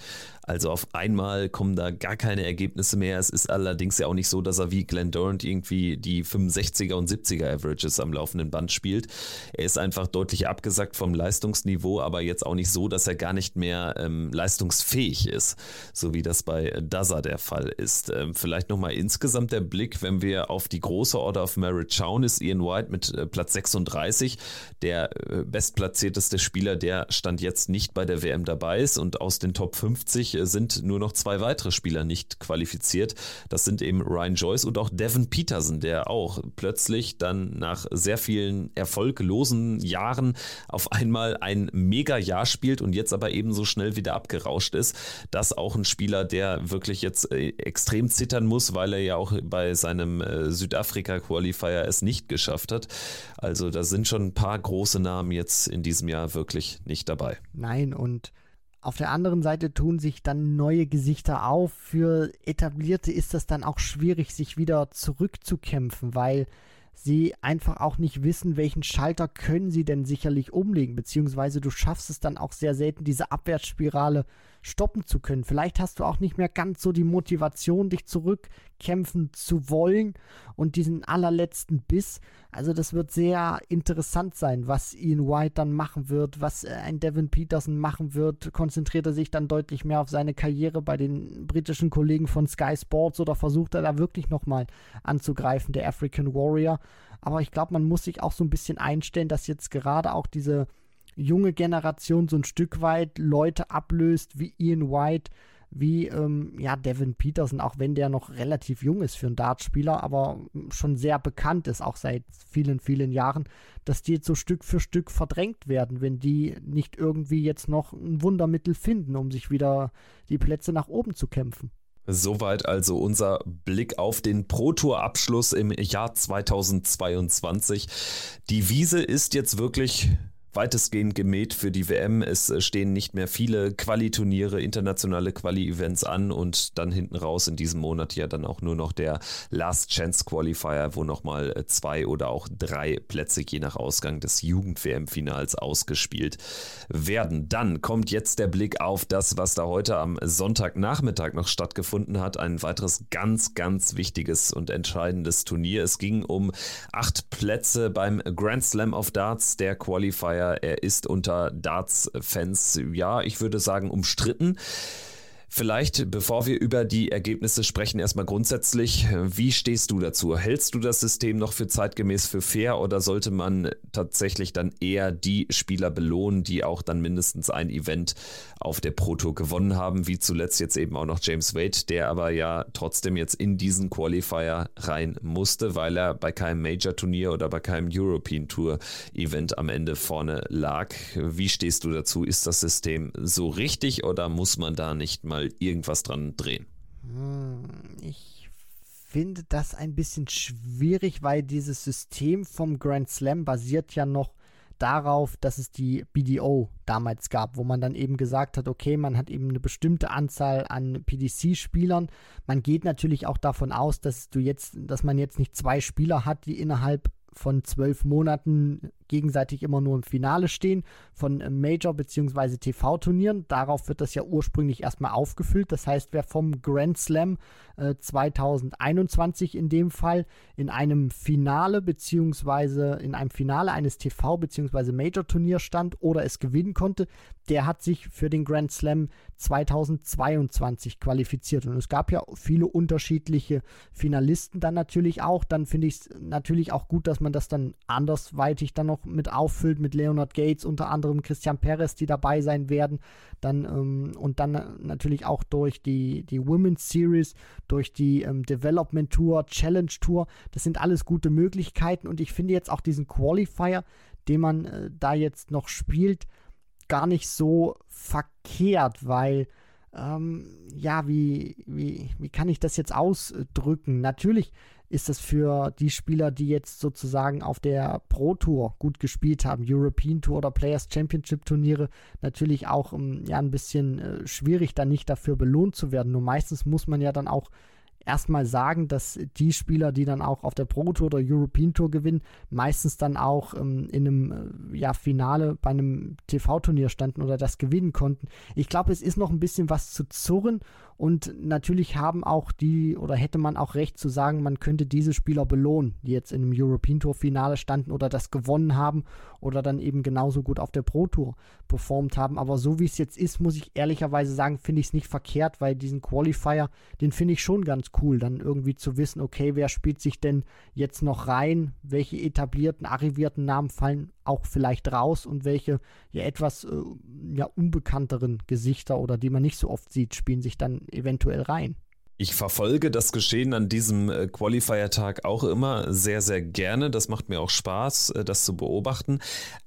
Also auf einmal kommen da gar keine Ergebnisse mehr. Es ist allerdings ja auch nicht so, dass er wie Glenn Durant irgendwie die 65er und 70er Averages am laufenden Band spielt. Er ist einfach deutlich abgesackt vom Leistungsniveau, aber jetzt auch nicht so, dass er gar nicht mehr ähm, leistungsfähig ist, so wie das bei Daza der Fall ist. Ähm, vielleicht nochmal insgesamt der Blick, wenn wir auf die große Order of Merit schauen, ist Ian White mit äh, Platz 36 der äh, bestplatzierteste Spieler, der stand jetzt nicht bei der WM dabei ist und aus den Top 50 sind nur noch zwei weitere Spieler nicht qualifiziert. Das sind eben Ryan Joyce und auch Devin Peterson, der auch plötzlich dann nach sehr vielen erfolglosen Jahren auf einmal ein Mega-Jahr spielt und jetzt aber ebenso schnell wieder abgerauscht ist. Das auch ein Spieler, der wirklich jetzt äh, extrem zittern muss, weil er ja auch bei seinem äh, Südafrika-Qualifier es nicht geschafft hat. Also da sind schon ein paar große Namen jetzt in diesem Jahr wirklich nicht dabei. Nein, und auf der anderen Seite tun sich dann neue Gesichter auf. Für etablierte ist das dann auch schwierig, sich wieder zurückzukämpfen, weil sie einfach auch nicht wissen, welchen Schalter können sie denn sicherlich umlegen, beziehungsweise du schaffst es dann auch sehr selten, diese Abwärtsspirale stoppen zu können. Vielleicht hast du auch nicht mehr ganz so die Motivation, dich zurückkämpfen zu wollen und diesen allerletzten Biss. Also das wird sehr interessant sein, was Ian White dann machen wird, was äh, ein Devin Peterson machen wird. Konzentriert er sich dann deutlich mehr auf seine Karriere bei den britischen Kollegen von Sky Sports oder versucht er da wirklich nochmal anzugreifen, der African Warrior. Aber ich glaube, man muss sich auch so ein bisschen einstellen, dass jetzt gerade auch diese junge Generation so ein Stück weit Leute ablöst wie Ian White, wie ähm, ja, Devin Peterson, auch wenn der noch relativ jung ist für einen Dartspieler, aber schon sehr bekannt ist, auch seit vielen, vielen Jahren, dass die jetzt so Stück für Stück verdrängt werden, wenn die nicht irgendwie jetzt noch ein Wundermittel finden, um sich wieder die Plätze nach oben zu kämpfen. Soweit also unser Blick auf den Pro-Tour-Abschluss im Jahr 2022. Die Wiese ist jetzt wirklich weitestgehend gemäht für die WM. Es äh, stehen nicht mehr viele Quali-Turniere, internationale Quali-Events an und dann hinten raus in diesem Monat ja dann auch nur noch der Last Chance Qualifier, wo nochmal äh, zwei oder auch drei Plätze je nach Ausgang des Jugend-WM-Finals ausgespielt werden. Dann kommt jetzt der Blick auf das, was da heute am Sonntagnachmittag noch stattgefunden hat. Ein weiteres ganz, ganz wichtiges und entscheidendes Turnier. Es ging um acht Plätze beim Grand Slam of Darts, der Qualifier er ist unter Darts-Fans, ja, ich würde sagen, umstritten. Vielleicht, bevor wir über die Ergebnisse sprechen, erstmal grundsätzlich, wie stehst du dazu? Hältst du das System noch für zeitgemäß für fair oder sollte man tatsächlich dann eher die Spieler belohnen, die auch dann mindestens ein Event auf der Pro Tour gewonnen haben, wie zuletzt jetzt eben auch noch James Wade, der aber ja trotzdem jetzt in diesen Qualifier rein musste, weil er bei keinem Major-Turnier oder bei keinem European Tour-Event am Ende vorne lag. Wie stehst du dazu? Ist das System so richtig oder muss man da nicht mal mal irgendwas dran drehen? Hm, ich finde das ein bisschen schwierig, weil dieses System vom Grand Slam basiert ja noch darauf, dass es die BDO damals gab, wo man dann eben gesagt hat, okay, man hat eben eine bestimmte Anzahl an PDC-Spielern. Man geht natürlich auch davon aus, dass du jetzt, dass man jetzt nicht zwei Spieler hat, die innerhalb von zwölf Monaten gegenseitig immer nur im Finale stehen von äh, Major- bzw. TV-Turnieren. Darauf wird das ja ursprünglich erstmal aufgefüllt. Das heißt, wer vom Grand Slam äh, 2021 in dem Fall in einem Finale bzw. in einem Finale eines TV- bzw. Major-Turniers stand oder es gewinnen konnte, der hat sich für den Grand Slam 2022 qualifiziert. Und es gab ja viele unterschiedliche Finalisten dann natürlich auch. Dann finde ich es natürlich auch gut, dass man das dann andersweitig dann noch mit auffüllt, mit Leonard Gates, unter anderem Christian Perez, die dabei sein werden. Dann, ähm, und dann natürlich auch durch die, die Women's Series, durch die ähm, Development Tour, Challenge Tour. Das sind alles gute Möglichkeiten und ich finde jetzt auch diesen Qualifier, den man äh, da jetzt noch spielt, gar nicht so verkehrt, weil ähm, ja, wie, wie, wie kann ich das jetzt ausdrücken? Natürlich ist das für die Spieler, die jetzt sozusagen auf der Pro Tour gut gespielt haben, European Tour oder Players Championship Turniere, natürlich auch ähm, ja, ein bisschen äh, schwierig, da nicht dafür belohnt zu werden. Nur meistens muss man ja dann auch erstmal sagen, dass die Spieler, die dann auch auf der Pro Tour oder European Tour gewinnen, meistens dann auch ähm, in einem äh, ja, Finale bei einem TV-Turnier standen oder das gewinnen konnten. Ich glaube, es ist noch ein bisschen was zu zurren und natürlich haben auch die, oder hätte man auch recht zu sagen, man könnte diese Spieler belohnen, die jetzt in einem European Tour Finale standen oder das gewonnen haben oder dann eben genauso gut auf der Pro Tour performt haben. Aber so wie es jetzt ist, muss ich ehrlicherweise sagen, finde ich es nicht verkehrt, weil diesen Qualifier, den finde ich schon ganz cool, dann irgendwie zu wissen, okay, wer spielt sich denn jetzt noch rein, welche etablierten, arrivierten Namen fallen auch vielleicht raus und welche ja etwas äh, ja, unbekannteren Gesichter oder die man nicht so oft sieht, spielen sich dann eventuell rein. Ich verfolge das Geschehen an diesem äh, Qualifier-Tag auch immer sehr, sehr gerne. Das macht mir auch Spaß, äh, das zu beobachten.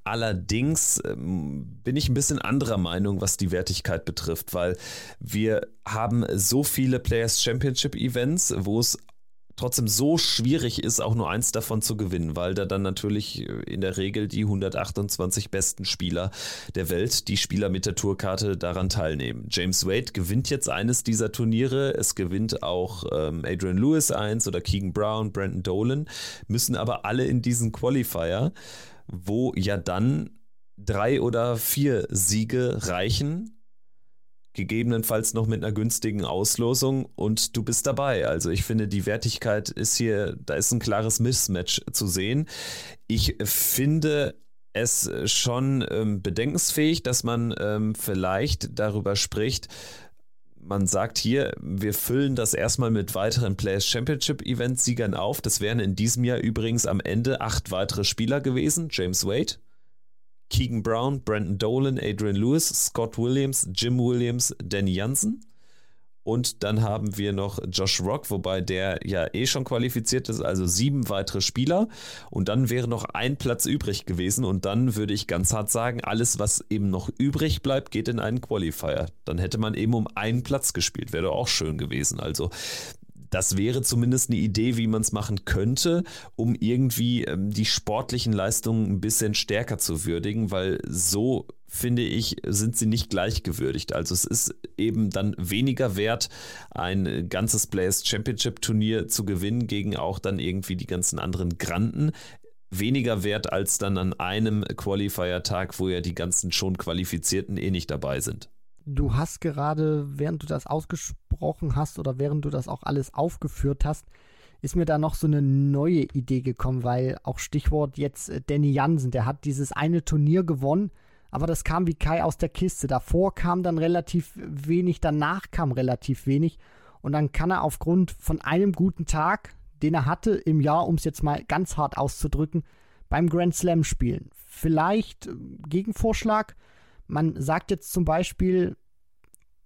Allerdings ähm, bin ich ein bisschen anderer Meinung, was die Wertigkeit betrifft, weil wir haben so viele Players Championship Events, wo es trotzdem so schwierig ist, auch nur eins davon zu gewinnen, weil da dann natürlich äh, in der Regel die 128 besten Spieler der Welt, die Spieler mit der Tourkarte daran teilnehmen. James Wade gewinnt jetzt eines dieser Turniere, es gewinnt auch ähm, Adrian Lewis eins oder Keegan Brown, Brandon Dolan, müssen aber alle in diesen Qualifier, wo ja dann drei oder vier Siege reichen, gegebenenfalls noch mit einer günstigen Auslosung und du bist dabei. Also ich finde, die Wertigkeit ist hier, da ist ein klares Mismatch zu sehen. Ich finde es schon ähm, bedenkensfähig, dass man ähm, vielleicht darüber spricht, man sagt hier, wir füllen das erstmal mit weiteren Players Championship Event Siegern auf. Das wären in diesem Jahr übrigens am Ende acht weitere Spieler gewesen. James Wade, Keegan Brown, Brandon Dolan, Adrian Lewis, Scott Williams, Jim Williams, Danny Jansen. Und dann haben wir noch Josh Rock, wobei der ja eh schon qualifiziert ist, also sieben weitere Spieler. Und dann wäre noch ein Platz übrig gewesen. Und dann würde ich ganz hart sagen, alles, was eben noch übrig bleibt, geht in einen Qualifier. Dann hätte man eben um einen Platz gespielt. Wäre doch auch schön gewesen. Also das wäre zumindest eine Idee, wie man es machen könnte, um irgendwie ähm, die sportlichen Leistungen ein bisschen stärker zu würdigen, weil so finde ich, sind sie nicht gleichgewürdigt. Also es ist eben dann weniger wert, ein ganzes Players Championship Turnier zu gewinnen gegen auch dann irgendwie die ganzen anderen Granden weniger wert als dann an einem Qualifier-Tag, wo ja die ganzen schon Qualifizierten eh nicht dabei sind. Du hast gerade, während du das ausgesprochen hast oder während du das auch alles aufgeführt hast, ist mir da noch so eine neue Idee gekommen, weil auch Stichwort jetzt äh, Danny Jansen, der hat dieses eine Turnier gewonnen, aber das kam wie Kai aus der Kiste. Davor kam dann relativ wenig, danach kam relativ wenig und dann kann er aufgrund von einem guten Tag, den er hatte im Jahr, um es jetzt mal ganz hart auszudrücken, beim Grand Slam spielen. Vielleicht äh, Gegenvorschlag, man sagt jetzt zum Beispiel,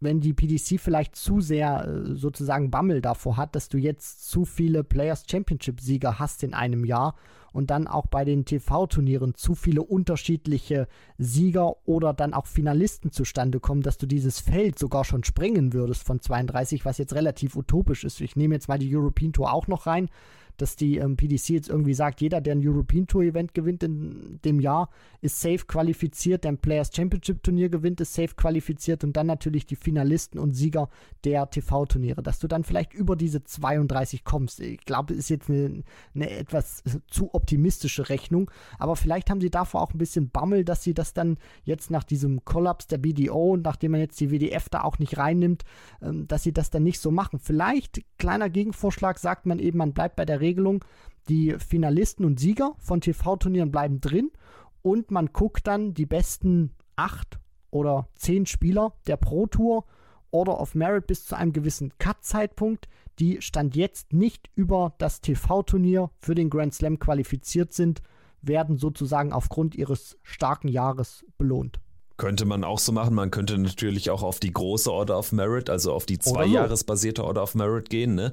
wenn die PDC vielleicht zu sehr äh, sozusagen Bammel davor hat, dass du jetzt zu viele Players Championship Sieger hast in einem Jahr und dann auch bei den TV-Turnieren zu viele unterschiedliche Sieger oder dann auch Finalisten zustande kommen, dass du dieses Feld sogar schon sprengen würdest von 32, was jetzt relativ utopisch ist. Ich nehme jetzt mal die European Tour auch noch rein dass die ähm, PDC jetzt irgendwie sagt, jeder, der ein European Tour Event gewinnt in dem Jahr, ist safe qualifiziert, der ein Players Championship Turnier gewinnt, ist safe qualifiziert und dann natürlich die Finalisten und Sieger der TV-Turniere, dass du dann vielleicht über diese 32 kommst. Ich glaube, ist jetzt eine, eine etwas zu optimistische Rechnung, aber vielleicht haben sie davor auch ein bisschen Bammel, dass sie das dann jetzt nach diesem Kollaps der BDO und nachdem man jetzt die WDF da auch nicht reinnimmt, ähm, dass sie das dann nicht so machen. Vielleicht, kleiner Gegenvorschlag, sagt man eben, man bleibt bei der Regel Regelung, die Finalisten und Sieger von TV-Turnieren bleiben drin und man guckt dann die besten acht oder zehn Spieler der Pro Tour Order of Merit bis zu einem gewissen Cut-Zeitpunkt, die Stand jetzt nicht über das TV-Turnier für den Grand Slam qualifiziert sind, werden sozusagen aufgrund ihres starken Jahres belohnt. Könnte man auch so machen. Man könnte natürlich auch auf die große Order of Merit, also auf die zwei Jahresbasierte Order of Merit gehen. Ne?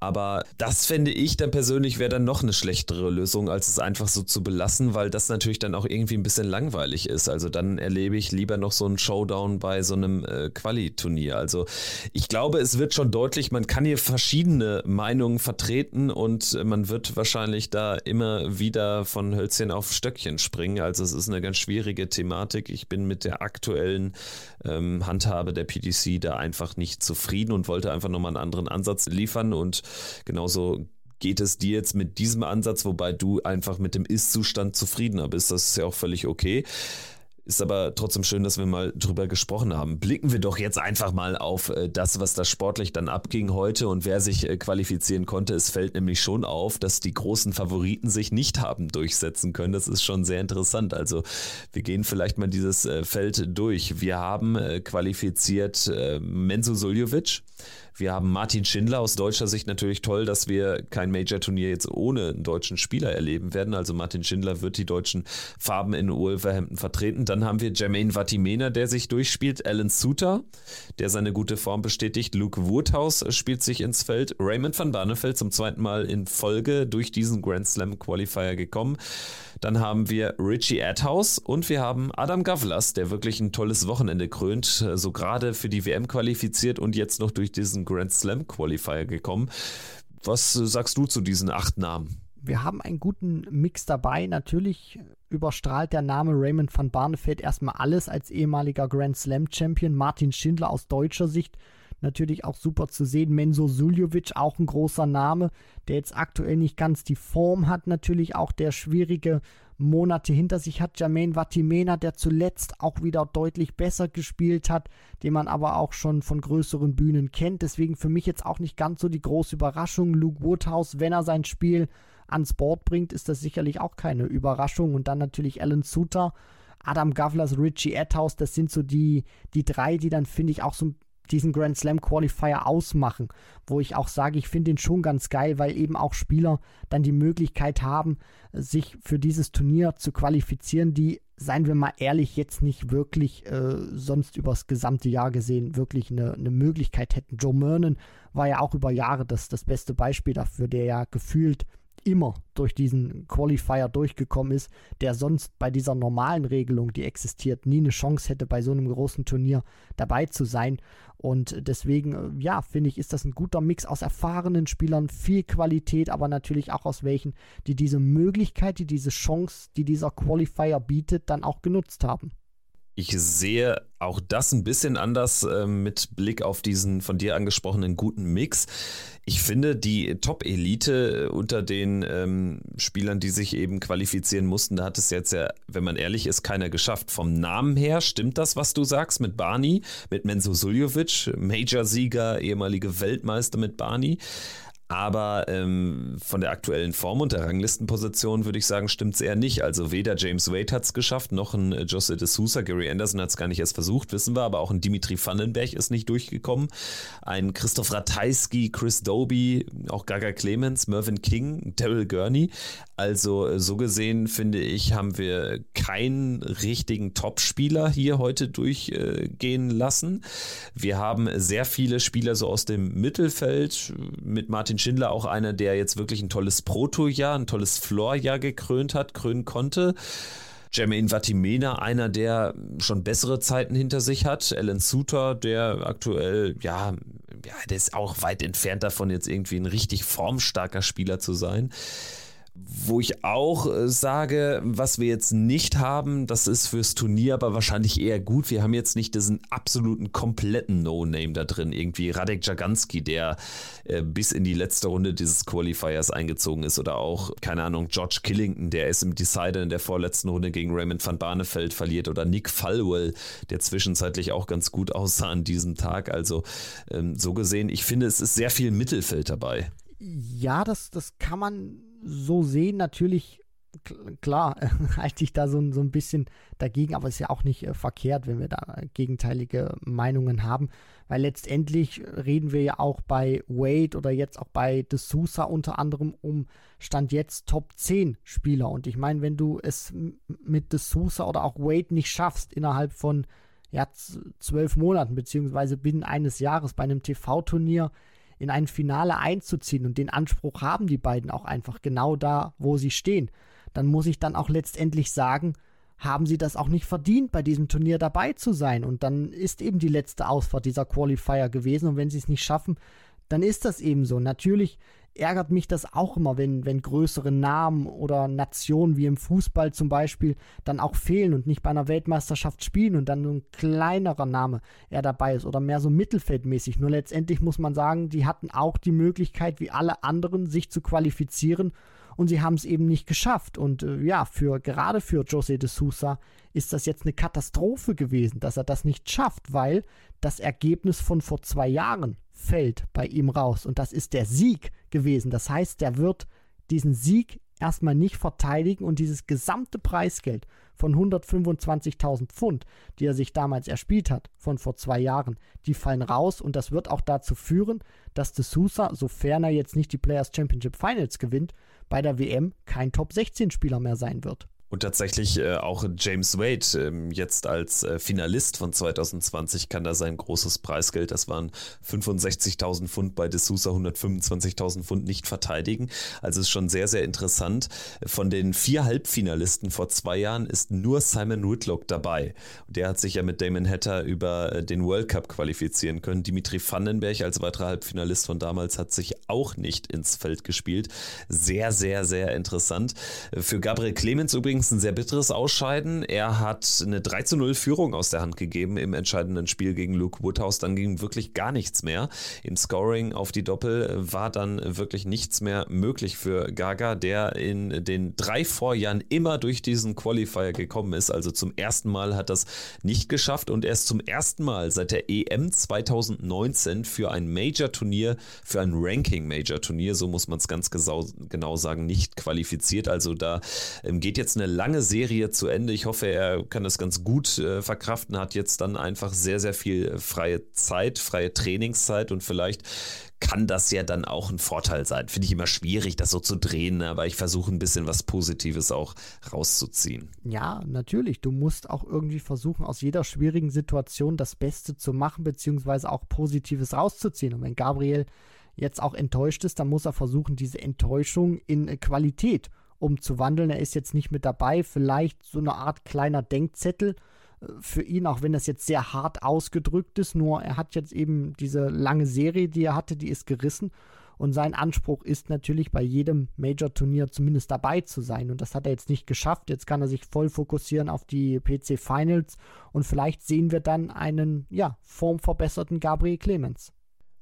Aber das fände ich dann persönlich wäre dann noch eine schlechtere Lösung, als es einfach so zu belassen, weil das natürlich dann auch irgendwie ein bisschen langweilig ist. Also dann erlebe ich lieber noch so einen Showdown bei so einem äh, Quali-Turnier. Also ich glaube, es wird schon deutlich, man kann hier verschiedene Meinungen vertreten und man wird wahrscheinlich da immer wieder von Hölzchen auf Stöckchen springen. Also es ist eine ganz schwierige Thematik. Ich bin mit der aktuellen ähm, Handhabe der PDC da einfach nicht zufrieden und wollte einfach nochmal einen anderen Ansatz liefern und genauso geht es dir jetzt mit diesem Ansatz, wobei du einfach mit dem Ist-Zustand zufriedener bist. Das ist ja auch völlig okay. Ist aber trotzdem schön, dass wir mal drüber gesprochen haben. Blicken wir doch jetzt einfach mal auf äh, das, was da sportlich dann abging heute und wer sich äh, qualifizieren konnte. Es fällt nämlich schon auf, dass die großen Favoriten sich nicht haben durchsetzen können. Das ist schon sehr interessant. Also wir gehen vielleicht mal dieses äh, Feld durch. Wir haben qualifiziert Menzo Suljovic. Wir haben Martin Schindler aus deutscher Sicht natürlich toll, dass wir kein Major-Turnier jetzt ohne einen deutschen Spieler erleben werden. Also Martin Schindler wird die deutschen Farben in Wolverhampton vertreten. Dann haben wir Jermaine Vatimena, der sich durchspielt. Alan Suter, der seine gute Form bestätigt. Luke Woodhouse spielt sich ins Feld. Raymond van Barneveld zum zweiten Mal in Folge durch diesen Grand Slam Qualifier gekommen. Dann haben wir Richie Adhouse und wir haben Adam Gavlas, der wirklich ein tolles Wochenende krönt, so gerade für die WM qualifiziert und jetzt noch durch diesen Grand Slam Qualifier gekommen. Was sagst du zu diesen acht Namen? Wir haben einen guten Mix dabei. Natürlich überstrahlt der Name Raymond van Barneveld erstmal alles als ehemaliger Grand Slam Champion. Martin Schindler aus deutscher Sicht natürlich auch super zu sehen. Menzo Suljovic, auch ein großer Name, der jetzt aktuell nicht ganz die Form hat. Natürlich auch der schwierige Monate hinter sich hat. Jermaine Vatimena, der zuletzt auch wieder deutlich besser gespielt hat, den man aber auch schon von größeren Bühnen kennt. Deswegen für mich jetzt auch nicht ganz so die große Überraschung. Luke Woodhouse, wenn er sein Spiel ans Board bringt, ist das sicherlich auch keine Überraschung. Und dann natürlich Alan Suter. Adam Gavlas, Richie Etthaus, das sind so die, die drei, die dann, finde ich, auch so ein diesen Grand Slam Qualifier ausmachen, wo ich auch sage, ich finde ihn schon ganz geil, weil eben auch Spieler dann die Möglichkeit haben, sich für dieses Turnier zu qualifizieren, die, seien wir mal ehrlich, jetzt nicht wirklich äh, sonst übers gesamte Jahr gesehen wirklich eine, eine Möglichkeit hätten. Joe Mernon war ja auch über Jahre das, das beste Beispiel dafür, der ja gefühlt immer durch diesen Qualifier durchgekommen ist, der sonst bei dieser normalen Regelung, die existiert, nie eine Chance hätte, bei so einem großen Turnier dabei zu sein. Und deswegen, äh, ja, finde ich, ist das ein guter Mix aus erfahrenen Spielern, viel Qualität, aber natürlich auch aus welchen, die diese Möglichkeit, die diese Chance, die dieser Qualifier bietet, dann auch genutzt haben. Ich sehe auch das ein bisschen anders äh, mit Blick auf diesen von dir angesprochenen guten Mix. Ich finde, die Top-Elite unter den ähm, Spielern, die sich eben qualifizieren mussten, da hat es jetzt ja, wenn man ehrlich ist, keiner geschafft. Vom Namen her stimmt das, was du sagst mit Barney, mit Menzo Suljovic, Major-Sieger, ehemalige Weltmeister mit Barney. Aber ähm, von der aktuellen Form und der Ranglistenposition würde ich sagen, stimmt es eher nicht. Also weder James Wade hat es geschafft, noch ein äh, Jose de Sousa, Gary Anderson hat es gar nicht erst versucht, wissen wir, aber auch ein Dimitri Vandenberg ist nicht durchgekommen. Ein Christoph Ratajski, Chris Doby, auch Gaga Clemens, Mervyn King, Daryl Gurney. Also äh, so gesehen finde ich, haben wir keinen richtigen Top-Spieler hier heute durchgehen lassen. Wir haben sehr viele Spieler so aus dem Mittelfeld mit Martin Schindler auch einer, der jetzt wirklich ein tolles Proto-Jahr, ein tolles Floor-Jahr gekrönt hat, krönen konnte. Jermaine Vatimena, einer, der schon bessere Zeiten hinter sich hat. Alan Suter, der aktuell, ja, ja, der ist auch weit entfernt davon, jetzt irgendwie ein richtig formstarker Spieler zu sein. Wo ich auch äh, sage, was wir jetzt nicht haben, das ist fürs Turnier aber wahrscheinlich eher gut. Wir haben jetzt nicht diesen absoluten kompletten No-Name da drin. Irgendwie Radek Jaganski, der äh, bis in die letzte Runde dieses Qualifiers eingezogen ist. Oder auch, keine Ahnung, George Killington, der es im Decider in der vorletzten Runde gegen Raymond van Barneveld verliert. Oder Nick Falwell, der zwischenzeitlich auch ganz gut aussah an diesem Tag. Also ähm, so gesehen, ich finde, es ist sehr viel Mittelfeld dabei. Ja, das, das kann man so sehen. Natürlich, klar, (laughs) halte ich da so, so ein bisschen dagegen, aber es ist ja auch nicht äh, verkehrt, wenn wir da gegenteilige Meinungen haben, weil letztendlich reden wir ja auch bei Wade oder jetzt auch bei De Sousa unter anderem um Stand jetzt Top 10 Spieler. Und ich meine, wenn du es mit De Sousa oder auch Wade nicht schaffst, innerhalb von ja, zwölf Monaten beziehungsweise binnen eines Jahres bei einem TV-Turnier in ein Finale einzuziehen und den Anspruch haben die beiden auch einfach genau da, wo sie stehen, dann muss ich dann auch letztendlich sagen, haben sie das auch nicht verdient, bei diesem Turnier dabei zu sein. Und dann ist eben die letzte Ausfahrt dieser Qualifier gewesen. Und wenn sie es nicht schaffen, dann ist das eben so. Natürlich ärgert mich das auch immer, wenn, wenn größere Namen oder Nationen wie im Fußball zum Beispiel dann auch fehlen und nicht bei einer Weltmeisterschaft spielen und dann nur ein kleinerer Name eher dabei ist oder mehr so mittelfeldmäßig. Nur letztendlich muss man sagen, die hatten auch die Möglichkeit, wie alle anderen, sich zu qualifizieren und sie haben es eben nicht geschafft. Und äh, ja, für gerade für José de Sousa ist das jetzt eine Katastrophe gewesen, dass er das nicht schafft, weil das Ergebnis von vor zwei Jahren fällt bei ihm raus. Und das ist der Sieg gewesen. Das heißt, der wird diesen Sieg erstmal nicht verteidigen und dieses gesamte Preisgeld von 125.000 Pfund, die er sich damals erspielt hat, von vor zwei Jahren, die fallen raus und das wird auch dazu führen, dass De Sousa, sofern er jetzt nicht die Players Championship Finals gewinnt, bei der WM kein Top 16 Spieler mehr sein wird. Und tatsächlich äh, auch James Wade äh, jetzt als äh, Finalist von 2020 kann da sein großes Preisgeld, das waren 65.000 Pfund bei D'Souza, 125.000 Pfund nicht verteidigen. Also ist schon sehr, sehr interessant. Von den vier Halbfinalisten vor zwei Jahren ist nur Simon Whitlock dabei. Der hat sich ja mit Damon Hatter über äh, den World Cup qualifizieren können. Dimitri Vandenberg als weiterer Halbfinalist von damals hat sich auch nicht ins Feld gespielt. Sehr, sehr, sehr interessant. Für Gabriel Clemens übrigens übrigens ein sehr bitteres Ausscheiden. Er hat eine 3 zu 0 Führung aus der Hand gegeben im entscheidenden Spiel gegen Luke Woodhouse. Dann ging wirklich gar nichts mehr. Im Scoring auf die Doppel war dann wirklich nichts mehr möglich für Gaga, der in den drei Vorjahren immer durch diesen Qualifier gekommen ist. Also zum ersten Mal hat das nicht geschafft und erst zum ersten Mal seit der EM 2019 für ein Major-Turnier, für ein Ranking-Major-Turnier, so muss man es ganz genau sagen, nicht qualifiziert. Also da ähm, geht jetzt eine lange Serie zu Ende. Ich hoffe, er kann das ganz gut äh, verkraften, hat jetzt dann einfach sehr, sehr viel freie Zeit, freie Trainingszeit und vielleicht kann das ja dann auch ein Vorteil sein. Finde ich immer schwierig, das so zu drehen, aber ich versuche ein bisschen was Positives auch rauszuziehen. Ja, natürlich. Du musst auch irgendwie versuchen, aus jeder schwierigen Situation das Beste zu machen, beziehungsweise auch Positives rauszuziehen. Und wenn Gabriel jetzt auch enttäuscht ist, dann muss er versuchen, diese Enttäuschung in Qualität umzuwandeln. Er ist jetzt nicht mit dabei. Vielleicht so eine Art kleiner Denkzettel äh, für ihn, auch wenn das jetzt sehr hart ausgedrückt ist. Nur er hat jetzt eben diese lange Serie, die er hatte, die ist gerissen. Und sein Anspruch ist natürlich bei jedem Major-Turnier zumindest dabei zu sein. Und das hat er jetzt nicht geschafft. Jetzt kann er sich voll fokussieren auf die PC Finals. Und vielleicht sehen wir dann einen, ja, formverbesserten Gabriel Clemens.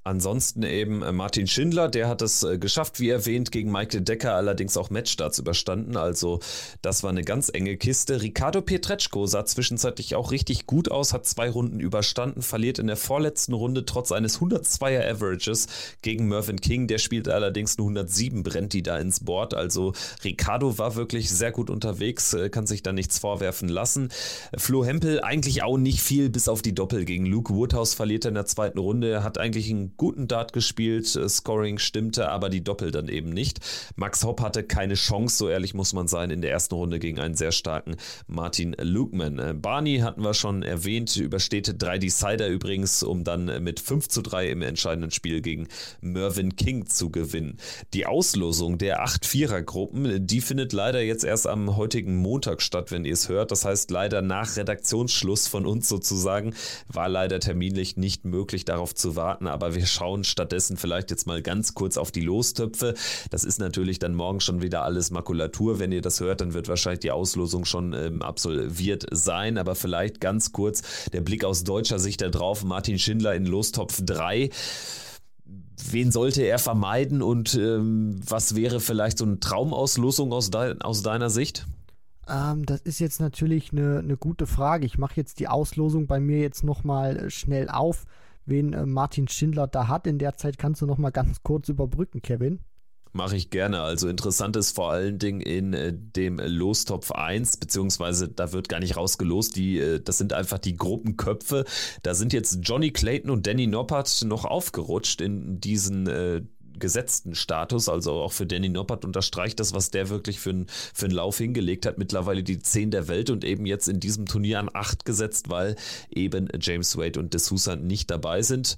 Ansonsten eben äh, Martin Schindler, der hat es äh, geschafft, wie erwähnt, gegen Michael Decker allerdings auch Matchstarts überstanden. Also das war eine ganz enge Kiste. Ricardo Pietreczko sah zwischenzeitlich auch richtig gut aus, hat zwei Runden überstanden, verliert in der vorletzten Runde trotz eines 102er Averages gegen Mervyn King. Der spielt allerdings nur 107, brennt die da ins Board. Also Ricardo war wirklich sehr gut unterwegs, äh, kann sich da nichts vorwerfen lassen. Flo Hempel eigentlich auch nicht viel, bis auf die Doppel gegen Luke Woodhouse verliert er in der zweiten Runde, hat eigentlich einen guten Dart gespielt, äh, Scoring stimmte, aber die Doppel dann eben nicht. Max Hopp hatte keine Chance, so ehrlich muss man sein, in der ersten Runde gegen einen sehr starken Martin Lukeman. Äh, Barney hatten wir schon erwähnt, übersteht drei Decider übrigens, um dann mit 5 zu 3 im entscheidenden Spiel gegen Mervyn King zu gewinnen. Die Auslosung der 8-4er-Gruppen, die findet leider jetzt erst am heutigen Montag statt, wenn ihr es hört. Das heißt, leider nach Redaktionsschluss von uns sozusagen war leider terminlich nicht möglich, darauf zu warten, aber wir schauen stattdessen vielleicht jetzt mal ganz kurz auf die Lostöpfe. Das ist natürlich dann morgen schon wieder alles Makulatur. Wenn ihr das hört, dann wird wahrscheinlich die Auslosung schon ähm, absolviert sein. Aber vielleicht ganz kurz der Blick aus deutscher Sicht da drauf. Martin Schindler in Lostopf 3 wen sollte er vermeiden und ähm, was wäre vielleicht so eine Traumauslosung aus, de aus deiner Sicht? Ähm, das ist jetzt natürlich eine, eine gute Frage. Ich mache jetzt die Auslosung bei mir jetzt nochmal äh, schnell auf wen äh, Martin Schindler da hat. In der Zeit kannst du noch mal ganz kurz überbrücken, Kevin. Mache ich gerne. Also interessant ist vor allen Dingen in äh, dem Lostopf 1, beziehungsweise da wird gar nicht rausgelost, die, äh, das sind einfach die Gruppenköpfe. Da sind jetzt Johnny Clayton und Danny Noppert noch aufgerutscht in diesen äh, gesetzten Status. Also auch für Danny Noppert unterstreicht das, was der wirklich für, ein, für einen Lauf hingelegt hat. Mittlerweile die 10 der Welt und eben jetzt in diesem Turnier an 8 gesetzt, weil eben James Wade und D'Souza nicht dabei sind.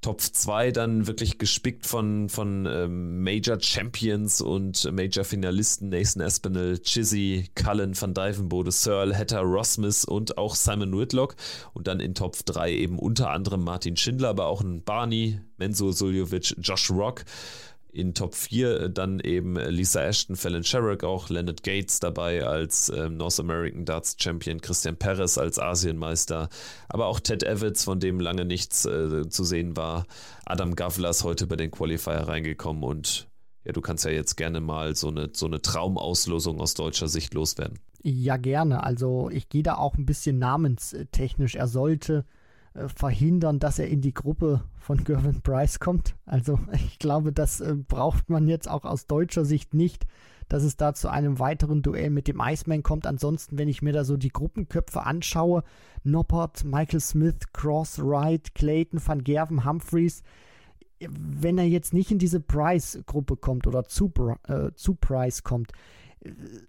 Top 2 dann wirklich gespickt von, von ähm, Major Champions und Major Finalisten Nathan Espinel, Chizzy, Cullen, Van Dyvenbode, Searle, Hatter, Rossmith und auch Simon Whitlock. Und dann in Top 3 eben unter anderem Martin Schindler, aber auch ein Barney, Menzo Suljovic, Josh Rock in Top 4 äh, dann eben äh, Lisa Ashton, Fallon Sherrick auch, Leonard Gates dabei als äh, North American Darts Champion, Christian Perez als Asienmeister, aber auch Ted Evans, von dem lange nichts äh, zu sehen war. Adam Gavlas heute bei den Qualifier reingekommen und ja, du kannst ja jetzt gerne mal so eine, so eine Traumauslosung aus deutscher Sicht loswerden. Ja, gerne. Also ich gehe da auch ein bisschen namenstechnisch. Er sollte äh, verhindern, dass er in die Gruppe von Gervin Price kommt. Also (laughs) ich glaube, das äh, braucht man jetzt auch aus deutscher Sicht nicht, dass es da zu einem weiteren Duell mit dem Iceman kommt. Ansonsten, wenn ich mir da so die Gruppenköpfe anschaue, Noppert, Michael Smith, Cross, Wright, Clayton, Van Gerven, Humphreys, wenn er jetzt nicht in diese Price-Gruppe kommt oder zu, äh, zu Price kommt,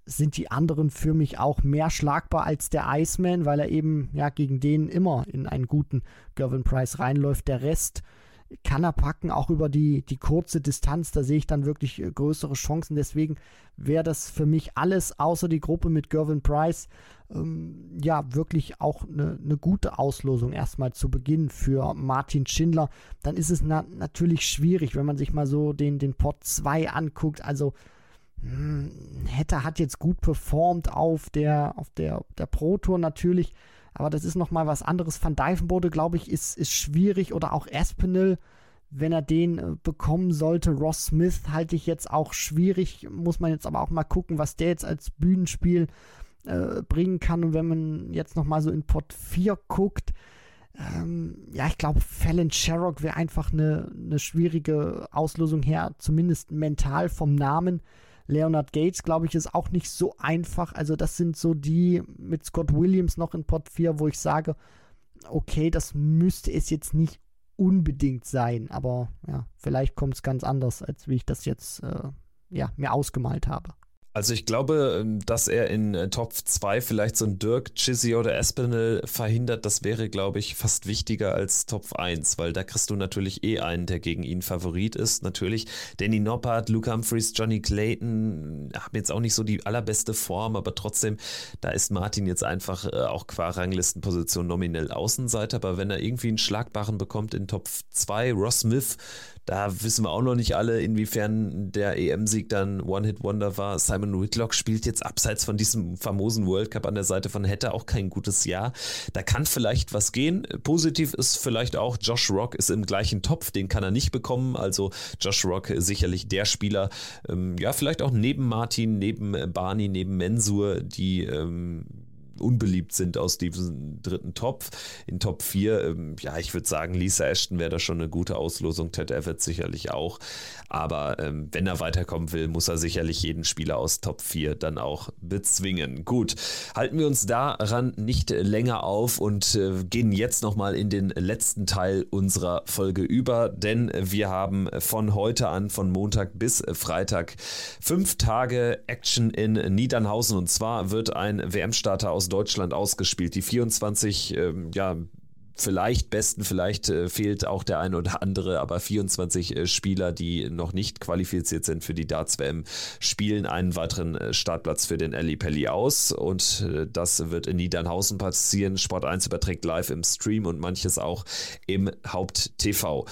sind die anderen für mich auch mehr schlagbar als der Iceman, weil er eben ja gegen den immer in einen guten Gervin Price reinläuft. Der Rest kann er packen, auch über die, die kurze Distanz. Da sehe ich dann wirklich äh, größere Chancen. Deswegen wäre das für mich alles außer die Gruppe mit Gervin Price ähm, ja wirklich auch eine, eine gute Auslosung erstmal zu Beginn für Martin Schindler. Dann ist es na natürlich schwierig, wenn man sich mal so den, den Pot 2 anguckt. Also hm, Hetter hat jetzt gut performt auf der, auf der, der Pro Tour natürlich, aber das ist nochmal was anderes. Van Dijvenbode, glaube ich, ist, ist schwierig oder auch Aspinall, wenn er den äh, bekommen sollte. Ross Smith halte ich jetzt auch schwierig, muss man jetzt aber auch mal gucken, was der jetzt als Bühnenspiel äh, bringen kann. Und wenn man jetzt nochmal so in Pot 4 guckt, ähm, ja, ich glaube, Fallon Sherrock wäre einfach eine, eine schwierige Auslosung her, zumindest mental vom Namen. Leonard Gates, glaube ich, ist auch nicht so einfach. Also das sind so die mit Scott Williams noch in Pot 4, wo ich sage, okay, das müsste es jetzt nicht unbedingt sein. Aber ja, vielleicht kommt es ganz anders, als wie ich das jetzt äh, ja, mir ausgemalt habe. Also ich glaube, ähm, dass er in äh, Top 2 vielleicht so ein Dirk, Chizzy oder Espinel verhindert, das wäre, glaube ich, fast wichtiger als Top 1, weil da kriegst du natürlich eh einen, der gegen ihn Favorit ist. Natürlich Danny Noppert, Luke Humphreys, Johnny Clayton haben jetzt auch nicht so die allerbeste Form, aber trotzdem, da ist Martin jetzt einfach äh, auch qua Ranglistenposition nominell Außenseiter, aber wenn er irgendwie einen Schlagbaren bekommt in Top 2, Ross Smith, da wissen wir auch noch nicht alle, inwiefern der EM-Sieg dann One-Hit-Wonder war. Simon Whitlock spielt jetzt abseits von diesem famosen World Cup an der Seite von Hätte auch kein gutes Jahr. Da kann vielleicht was gehen. Positiv ist vielleicht auch, Josh Rock ist im gleichen Topf, den kann er nicht bekommen. Also Josh Rock sicherlich der Spieler, ähm, ja, vielleicht auch neben Martin, neben Barney, neben Mensur, die ähm, unbeliebt sind aus diesem dritten Topf. In Top 4, ähm, ja, ich würde sagen, Lisa Ashton wäre da schon eine gute Auslosung, Ted Everett sicherlich auch. Aber ähm, wenn er weiterkommen will, muss er sicherlich jeden Spieler aus Top 4 dann auch bezwingen. Gut, halten wir uns daran nicht länger auf und äh, gehen jetzt nochmal in den letzten Teil unserer Folge über, denn wir haben von heute an, von Montag bis Freitag, fünf Tage Action in Niedernhausen und zwar wird ein WM-Starter aus Deutschland ausgespielt. Die 24 ähm, ja, vielleicht besten, vielleicht äh, fehlt auch der eine oder andere, aber 24 äh, Spieler, die noch nicht qualifiziert sind für die Darts-WM, spielen einen weiteren äh, Startplatz für den Ali Pelli aus und äh, das wird in Niedernhausen passieren. Sport 1 überträgt live im Stream und manches auch im Haupt-TV.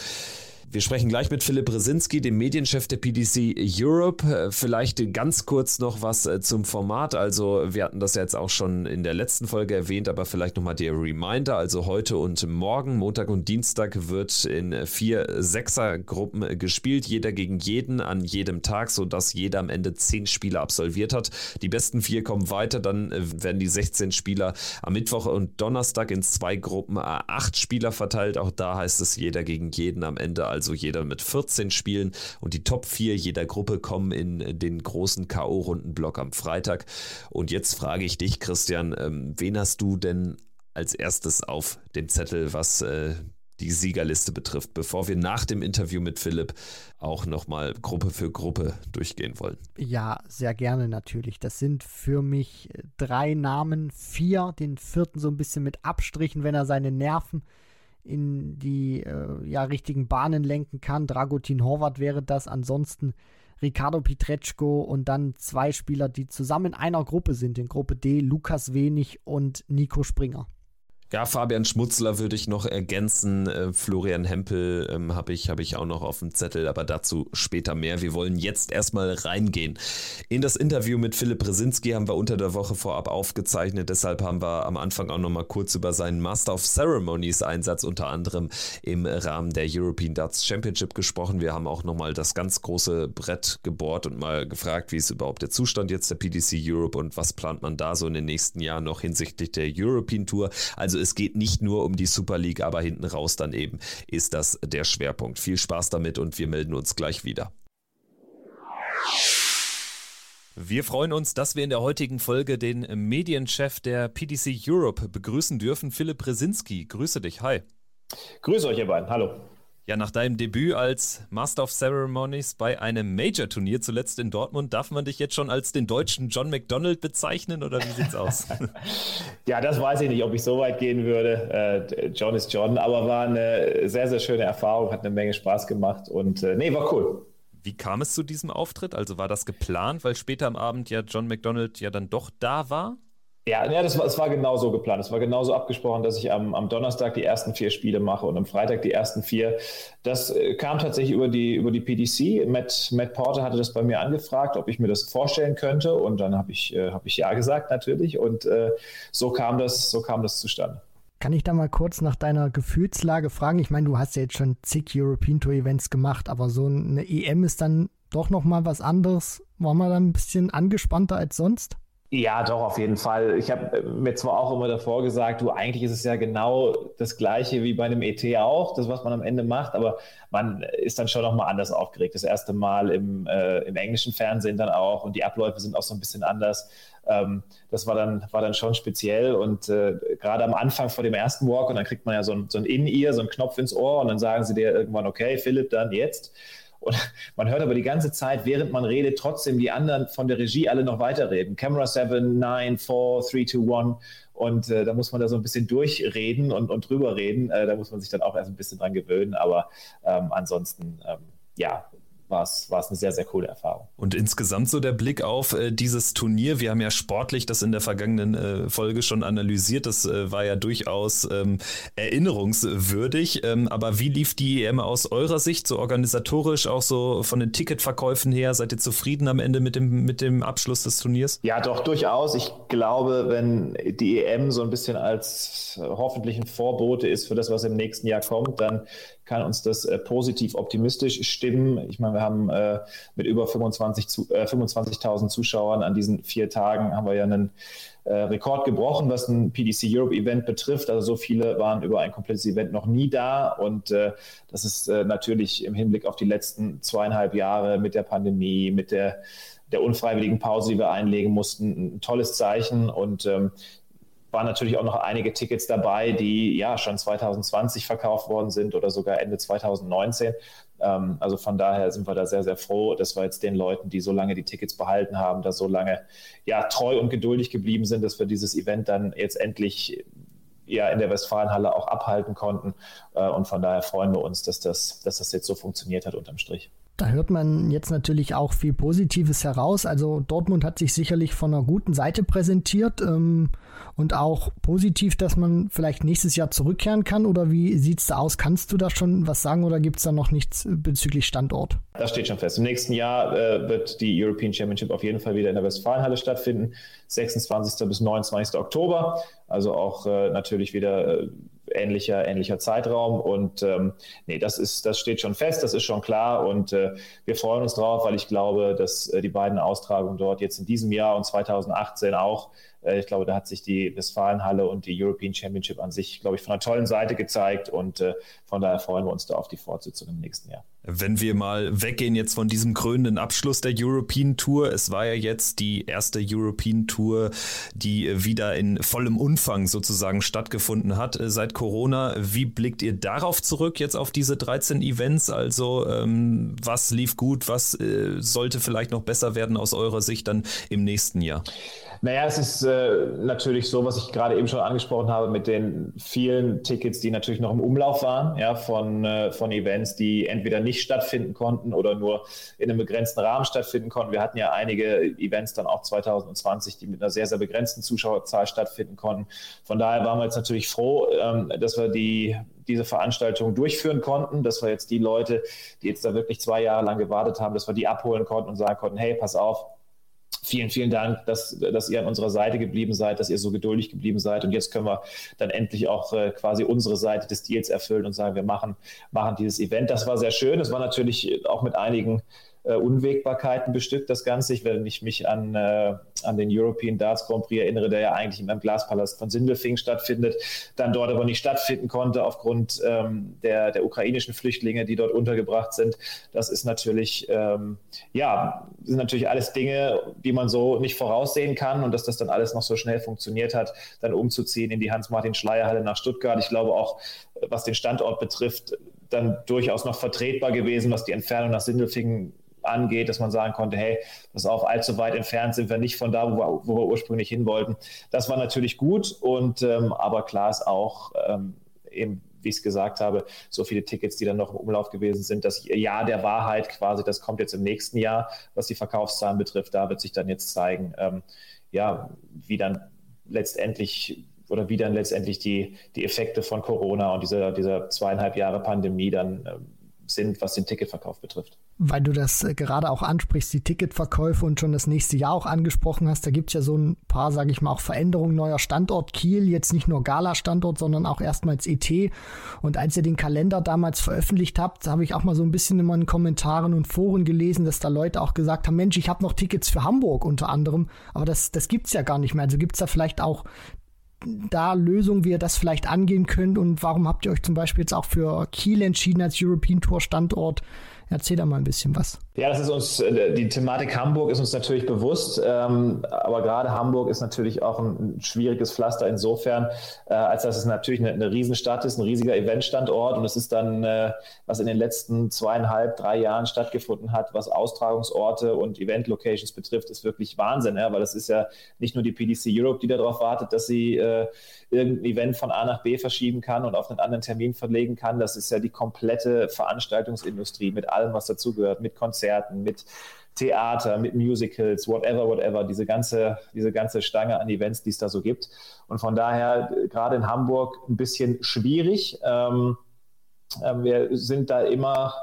Wir sprechen gleich mit Philipp Resinski, dem Medienchef der PDC Europe. Äh, vielleicht ganz kurz noch was äh, zum Format. Also wir hatten das ja jetzt auch schon in der letzten Folge erwähnt, aber vielleicht nochmal der Reminder. Also heute und morgen, Montag und Dienstag, wird in vier Sechsergruppen gespielt, jeder gegen jeden an jedem Tag, sodass jeder am Ende zehn Spiele absolviert hat. Die besten vier kommen weiter, dann äh, werden die 16 Spieler am Mittwoch und Donnerstag in zwei Gruppen acht Spieler verteilt. Auch da heißt es jeder gegen jeden am Ende. Also also jeder mit 14 Spielen und die Top 4 jeder Gruppe kommen in den großen K.O.-Rundenblock am Freitag. Und jetzt frage ich dich, Christian, ähm, wen hast du denn als erstes auf dem Zettel, was äh, die Siegerliste betrifft, bevor wir nach dem Interview mit Philipp auch nochmal Gruppe für Gruppe durchgehen wollen. Ja, sehr gerne natürlich. Das sind für mich drei Namen, vier, den vierten so ein bisschen mit Abstrichen, wenn er seine Nerven in die äh, ja, richtigen Bahnen lenken kann. Dragutin Horvath wäre das. Ansonsten Ricardo Pietreczko und dann zwei Spieler, die zusammen in einer Gruppe sind, in Gruppe D, Lukas Wenig und Nico Springer. Ja, Fabian Schmutzler würde ich noch ergänzen. Äh, Florian Hempel ähm, habe ich, hab ich auch noch auf dem Zettel, aber dazu später mehr. Wir wollen jetzt erstmal reingehen. In das Interview mit Philipp Brzezinski haben wir unter der Woche vorab aufgezeichnet. Deshalb haben wir am Anfang auch noch mal kurz über seinen Master of Ceremonies Einsatz unter anderem im Rahmen der European Darts Championship gesprochen. Wir haben auch noch mal das ganz große Brett gebohrt und mal gefragt, wie ist überhaupt der Zustand jetzt der PDC Europe und was plant man da so in den nächsten Jahren noch hinsichtlich der European Tour. Also es geht nicht nur um die Super League, aber hinten raus dann eben ist das der Schwerpunkt. Viel Spaß damit und wir melden uns gleich wieder. Wir freuen uns, dass wir in der heutigen Folge den Medienchef der PDC Europe begrüßen dürfen, Philipp Resinski. Grüße dich, hi. Grüße euch, ihr beiden. Hallo. Ja, nach deinem Debüt als Master of Ceremonies bei einem Major-Turnier, zuletzt in Dortmund, darf man dich jetzt schon als den deutschen John McDonald bezeichnen oder wie sieht's aus? (laughs) ja, das weiß ich nicht, ob ich so weit gehen würde. Äh, John ist John, aber war eine sehr, sehr schöne Erfahrung, hat eine Menge Spaß gemacht und äh, nee, war cool. Wie kam es zu diesem Auftritt? Also war das geplant, weil später am Abend ja John McDonald ja dann doch da war? Ja, ja das, war, das war genau geplant. Es war genauso abgesprochen, dass ich am, am Donnerstag die ersten vier Spiele mache und am Freitag die ersten vier. Das äh, kam tatsächlich über die, über die PDC. Matt, Matt Porter hatte das bei mir angefragt, ob ich mir das vorstellen könnte. Und dann habe ich, äh, hab ich ja gesagt, natürlich. Und äh, so, kam das, so kam das zustande. Kann ich da mal kurz nach deiner Gefühlslage fragen? Ich meine, du hast ja jetzt schon zig European Tour Events gemacht, aber so eine EM ist dann doch nochmal was anderes. War man dann ein bisschen angespannter als sonst? Ja, doch, auf jeden Fall. Ich habe mir zwar auch immer davor gesagt, du, eigentlich ist es ja genau das Gleiche wie bei einem ET auch, das, was man am Ende macht, aber man ist dann schon nochmal anders aufgeregt. Das erste Mal im, äh, im englischen Fernsehen dann auch und die Abläufe sind auch so ein bisschen anders. Ähm, das war dann, war dann schon speziell und äh, gerade am Anfang vor dem ersten Walk und dann kriegt man ja so ein, so ein In-Ear, so einen Knopf ins Ohr und dann sagen sie dir irgendwann, okay, Philipp, dann jetzt. Und man hört aber die ganze Zeit, während man redet, trotzdem die anderen von der Regie alle noch weiterreden. Camera 7, 9, 4, 3, 2, 1. Und äh, da muss man da so ein bisschen durchreden und, und drüber reden. Äh, da muss man sich dann auch erst ein bisschen dran gewöhnen. Aber ähm, ansonsten, ähm, ja, war es, war es eine sehr, sehr coole Erfahrung. Und insgesamt so der Blick auf äh, dieses Turnier. Wir haben ja sportlich das in der vergangenen äh, Folge schon analysiert. Das äh, war ja durchaus ähm, erinnerungswürdig. Ähm, aber wie lief die EM aus eurer Sicht, so organisatorisch, auch so von den Ticketverkäufen her? Seid ihr zufrieden am Ende mit dem, mit dem Abschluss des Turniers? Ja, doch, durchaus. Ich glaube, wenn die EM so ein bisschen als hoffentlich ein Vorbote ist für das, was im nächsten Jahr kommt, dann kann uns das äh, positiv optimistisch stimmen. Ich meine, wir haben äh, mit über 25 zu, äh, 25.000 Zuschauern an diesen vier Tagen haben wir ja einen äh, Rekord gebrochen, was ein PDC Europe Event betrifft. Also so viele waren über ein komplettes Event noch nie da und äh, das ist äh, natürlich im Hinblick auf die letzten zweieinhalb Jahre mit der Pandemie, mit der der unfreiwilligen Pause, die wir einlegen mussten, ein tolles Zeichen. Und ähm, waren natürlich auch noch einige Tickets dabei, die ja schon 2020 verkauft worden sind oder sogar Ende 2019. Ähm, also von daher sind wir da sehr, sehr froh, dass wir jetzt den Leuten, die so lange die Tickets behalten haben, da so lange ja treu und geduldig geblieben sind, dass wir dieses Event dann jetzt endlich ja in der Westfalenhalle auch abhalten konnten. Äh, und von daher freuen wir uns, dass das, dass das jetzt so funktioniert hat unterm Strich. Da hört man jetzt natürlich auch viel Positives heraus. Also Dortmund hat sich sicherlich von einer guten Seite präsentiert ähm, und auch positiv, dass man vielleicht nächstes Jahr zurückkehren kann. Oder wie sieht es da aus? Kannst du da schon was sagen oder gibt es da noch nichts bezüglich Standort? Das steht schon fest. Im nächsten Jahr äh, wird die European Championship auf jeden Fall wieder in der Westfalenhalle stattfinden. 26. bis 29. Oktober. Also auch äh, natürlich wieder äh, ähnlicher, ähnlicher Zeitraum. Und ähm, nee, das ist, das steht schon fest, das ist schon klar. Und äh, wir freuen uns drauf, weil ich glaube, dass äh, die beiden Austragungen dort jetzt in diesem Jahr und 2018 auch äh, ich glaube, da hat sich die Westfalenhalle und die European Championship an sich, glaube ich, von einer tollen Seite gezeigt und äh, von daher freuen wir uns da auf die Fortsetzung im nächsten Jahr. Wenn wir mal weggehen jetzt von diesem krönenden Abschluss der European Tour, es war ja jetzt die erste European Tour, die wieder in vollem Umfang sozusagen stattgefunden hat äh, seit Corona. Wie blickt ihr darauf zurück, jetzt auf diese 13 Events? Also ähm, was lief gut, was äh, sollte vielleicht noch besser werden aus eurer Sicht dann im nächsten Jahr? Naja, es ist äh, natürlich so, was ich gerade eben schon angesprochen habe, mit den vielen Tickets, die natürlich noch im Umlauf waren, ja, von, äh, von Events, die entweder nicht stattfinden konnten oder nur in einem begrenzten Rahmen stattfinden konnten. Wir hatten ja einige Events dann auch 2020, die mit einer sehr, sehr begrenzten Zuschauerzahl stattfinden konnten. Von daher waren wir jetzt natürlich froh, ähm, dass wir die diese Veranstaltung durchführen konnten, dass wir jetzt die Leute, die jetzt da wirklich zwei Jahre lang gewartet haben, dass wir die abholen konnten und sagen konnten, hey, pass auf, vielen, vielen Dank, dass, dass ihr an unserer Seite geblieben seid, dass ihr so geduldig geblieben seid. Und jetzt können wir dann endlich auch äh, quasi unsere Seite des Deals erfüllen und sagen, wir machen, machen dieses Event. Das war sehr schön. Es war natürlich auch mit einigen äh, Unwägbarkeiten bestückt, das Ganze. Ich, wenn ich mich an, äh, an den European Darts Grand Prix erinnere, der ja eigentlich in einem Glaspalast von Sindelfingen stattfindet, dann dort aber nicht stattfinden konnte aufgrund ähm, der, der ukrainischen Flüchtlinge, die dort untergebracht sind. Das ist natürlich, ähm, ja, sind natürlich alles Dinge, die man so nicht voraussehen kann und dass das dann alles noch so schnell funktioniert hat, dann umzuziehen in die Hans-Martin-Schleierhalle nach Stuttgart. Ich glaube auch, was den Standort betrifft, dann durchaus noch vertretbar gewesen, was die Entfernung nach Sindelfingen angeht, dass man sagen konnte, hey, das auf allzu weit entfernt sind wir nicht von da, wo wir, wo wir ursprünglich hin wollten. Das war natürlich gut und ähm, aber klar ist auch ähm, eben wie ich es gesagt habe, so viele Tickets, die dann noch im Umlauf gewesen sind. Das Jahr der Wahrheit quasi, das kommt jetzt im nächsten Jahr, was die Verkaufszahlen betrifft. Da wird sich dann jetzt zeigen, ähm, ja, wie dann letztendlich oder wie dann letztendlich die, die Effekte von Corona und dieser, dieser zweieinhalb Jahre Pandemie dann ähm, sind, was den Ticketverkauf betrifft. Weil du das äh, gerade auch ansprichst, die Ticketverkäufe und schon das nächste Jahr auch angesprochen hast, da gibt es ja so ein paar, sage ich mal, auch Veränderungen neuer Standort Kiel, jetzt nicht nur Gala-Standort, sondern auch erstmals ET. Und als ihr den Kalender damals veröffentlicht habt, habe ich auch mal so ein bisschen in meinen Kommentaren und Foren gelesen, dass da Leute auch gesagt haben, Mensch, ich habe noch Tickets für Hamburg unter anderem, aber das, das gibt es ja gar nicht mehr. Also gibt es da vielleicht auch da Lösungen, wie ihr das vielleicht angehen könnt und warum habt ihr euch zum Beispiel jetzt auch für Kiel entschieden als European Tour Standort? Erzähl da mal ein bisschen was. Ja, das ist uns, äh, die Thematik Hamburg ist uns natürlich bewusst, ähm, aber gerade Hamburg ist natürlich auch ein schwieriges Pflaster insofern, äh, als dass es natürlich eine, eine Riesenstadt ist, ein riesiger Eventstandort und es ist dann, äh, was in den letzten zweieinhalb, drei Jahren stattgefunden hat, was Austragungsorte und Event-Locations betrifft, ist wirklich Wahnsinn, ja, weil es ist ja nicht nur die PDC Europe, die darauf wartet, dass sie äh, irgendein Event von A nach B verschieben kann und auf einen anderen Termin verlegen kann. Das ist ja die komplette Veranstaltungsindustrie mit allem, was dazugehört, mit Konzerten, mit Theater, mit Musicals, whatever, whatever, diese ganze, diese ganze Stange an Events, die es da so gibt. Und von daher, gerade in Hamburg, ein bisschen schwierig. Ähm, äh, wir sind da immer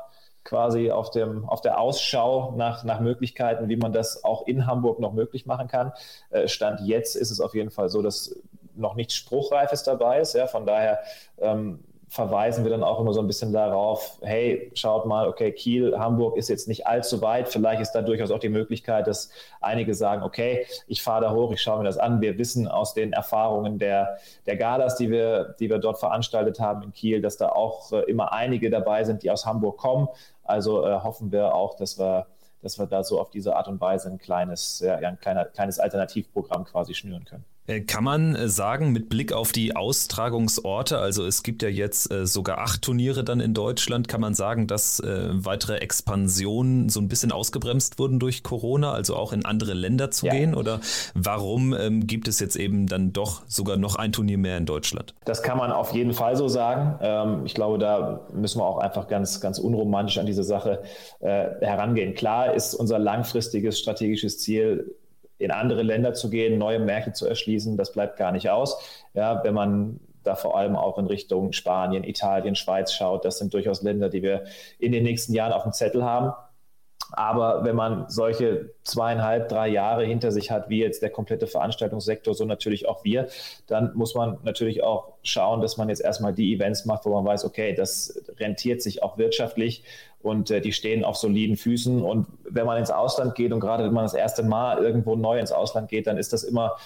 quasi auf, dem, auf der Ausschau nach, nach Möglichkeiten, wie man das auch in Hamburg noch möglich machen kann. Äh, Stand jetzt ist es auf jeden Fall so, dass noch nichts Spruchreifes dabei ist. Ja, von daher ähm, verweisen wir dann auch immer so ein bisschen darauf, hey, schaut mal, okay, Kiel, Hamburg ist jetzt nicht allzu weit. Vielleicht ist da durchaus auch die Möglichkeit, dass einige sagen, okay, ich fahre da hoch, ich schaue mir das an. Wir wissen aus den Erfahrungen der, der Galas, die wir, die wir dort veranstaltet haben in Kiel, dass da auch äh, immer einige dabei sind, die aus Hamburg kommen. Also äh, hoffen wir auch, dass wir dass wir da so auf diese Art und Weise ein kleines, ja, ein kleiner, kleines Alternativprogramm quasi schnüren können. Äh, kann man äh, sagen, mit Blick auf die Austragungsorte, also es gibt ja jetzt äh, sogar acht Turniere dann in Deutschland, kann man sagen, dass weitere Expansionen so ein bisschen ausgebremst wurden durch Corona, also auch in andere Länder zu ja. gehen? Oder warum ähm, gibt es jetzt eben dann doch sogar noch ein Turnier mehr in Deutschland? Das kann man auf jeden Fall so sagen. Ähm, ich glaube, da müssen wir auch einfach ganz, ganz unromantisch an diese Sache herangehen. Klar ist unser langfristiges strategisches Ziel, in andere Länder zu gehen, neue Märkte zu erschließen, das bleibt gar nicht aus. Ja, wenn man da vor allem auch in Richtung Spanien, Italien, Schweiz schaut, das sind durchaus Länder, die wir in den nächsten Jahren auf dem Zettel haben. Aber wenn man solche zweieinhalb, drei Jahre hinter sich hat, wie jetzt der komplette Veranstaltungssektor, so natürlich auch wir, dann muss man natürlich auch schauen, dass man jetzt erstmal die Events macht, wo man weiß, okay, das rentiert sich auch wirtschaftlich und äh, die stehen auf soliden Füßen. Und wenn man ins Ausland geht und gerade wenn man das erste Mal irgendwo neu ins Ausland geht, dann ist das immer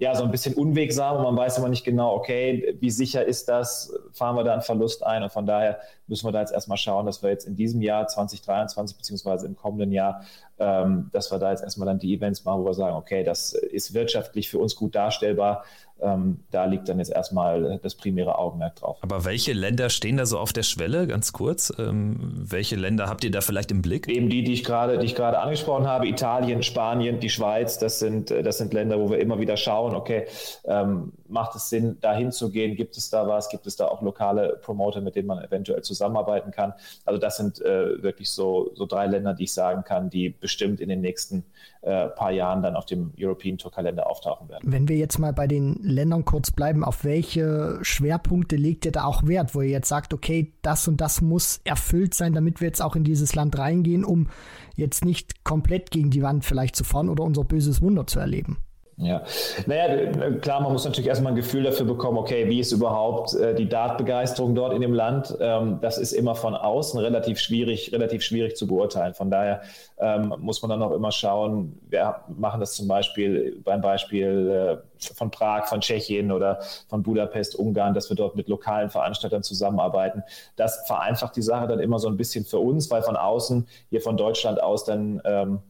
ja, so ein bisschen unwegsam und man weiß immer nicht genau, okay, wie sicher ist das, fahren wir da einen Verlust ein? Und von daher müssen wir da jetzt erstmal schauen, dass wir jetzt in diesem Jahr 2023 beziehungsweise im kommenden Jahr, ähm, dass wir da jetzt erstmal dann die Events machen, wo wir sagen, okay, das ist wirtschaftlich für uns gut darstellbar, ähm, da liegt dann jetzt erstmal das primäre Augenmerk drauf. Aber welche Länder stehen da so auf der Schwelle, ganz kurz? Ähm, welche Länder habt ihr da vielleicht im Blick? Eben die, die ich gerade, die ich gerade angesprochen habe, Italien, Spanien, die Schweiz, das sind, das sind Länder, wo wir immer wieder schauen, okay, ähm, macht es Sinn, da hinzugehen? Gibt es da was? Gibt es da auch lokale Promoter, mit denen man eventuell zusammenarbeiten kann? Also das sind äh, wirklich so, so drei Länder, die ich sagen kann, die bestimmt in den nächsten äh, paar Jahren dann auf dem European Tour Kalender auftauchen werden. Wenn wir jetzt mal bei den Ländern kurz bleiben, auf welche Schwerpunkte legt ihr da auch Wert, wo ihr jetzt sagt, okay, das und das muss erfüllt sein, damit wir jetzt auch in dieses Land reingehen, um jetzt nicht komplett gegen die Wand vielleicht zu fahren oder unser böses Wunder zu erleben? Ja, naja, klar, man muss natürlich erstmal ein Gefühl dafür bekommen, okay, wie ist überhaupt äh, die Dartbegeisterung dort in dem Land? Ähm, das ist immer von außen relativ schwierig, relativ schwierig zu beurteilen. Von daher ähm, muss man dann auch immer schauen, wir machen das zum Beispiel beim Beispiel äh, von Prag, von Tschechien oder von Budapest, Ungarn, dass wir dort mit lokalen Veranstaltern zusammenarbeiten. Das vereinfacht die Sache dann immer so ein bisschen für uns, weil von außen, hier von Deutschland aus, dann ähm,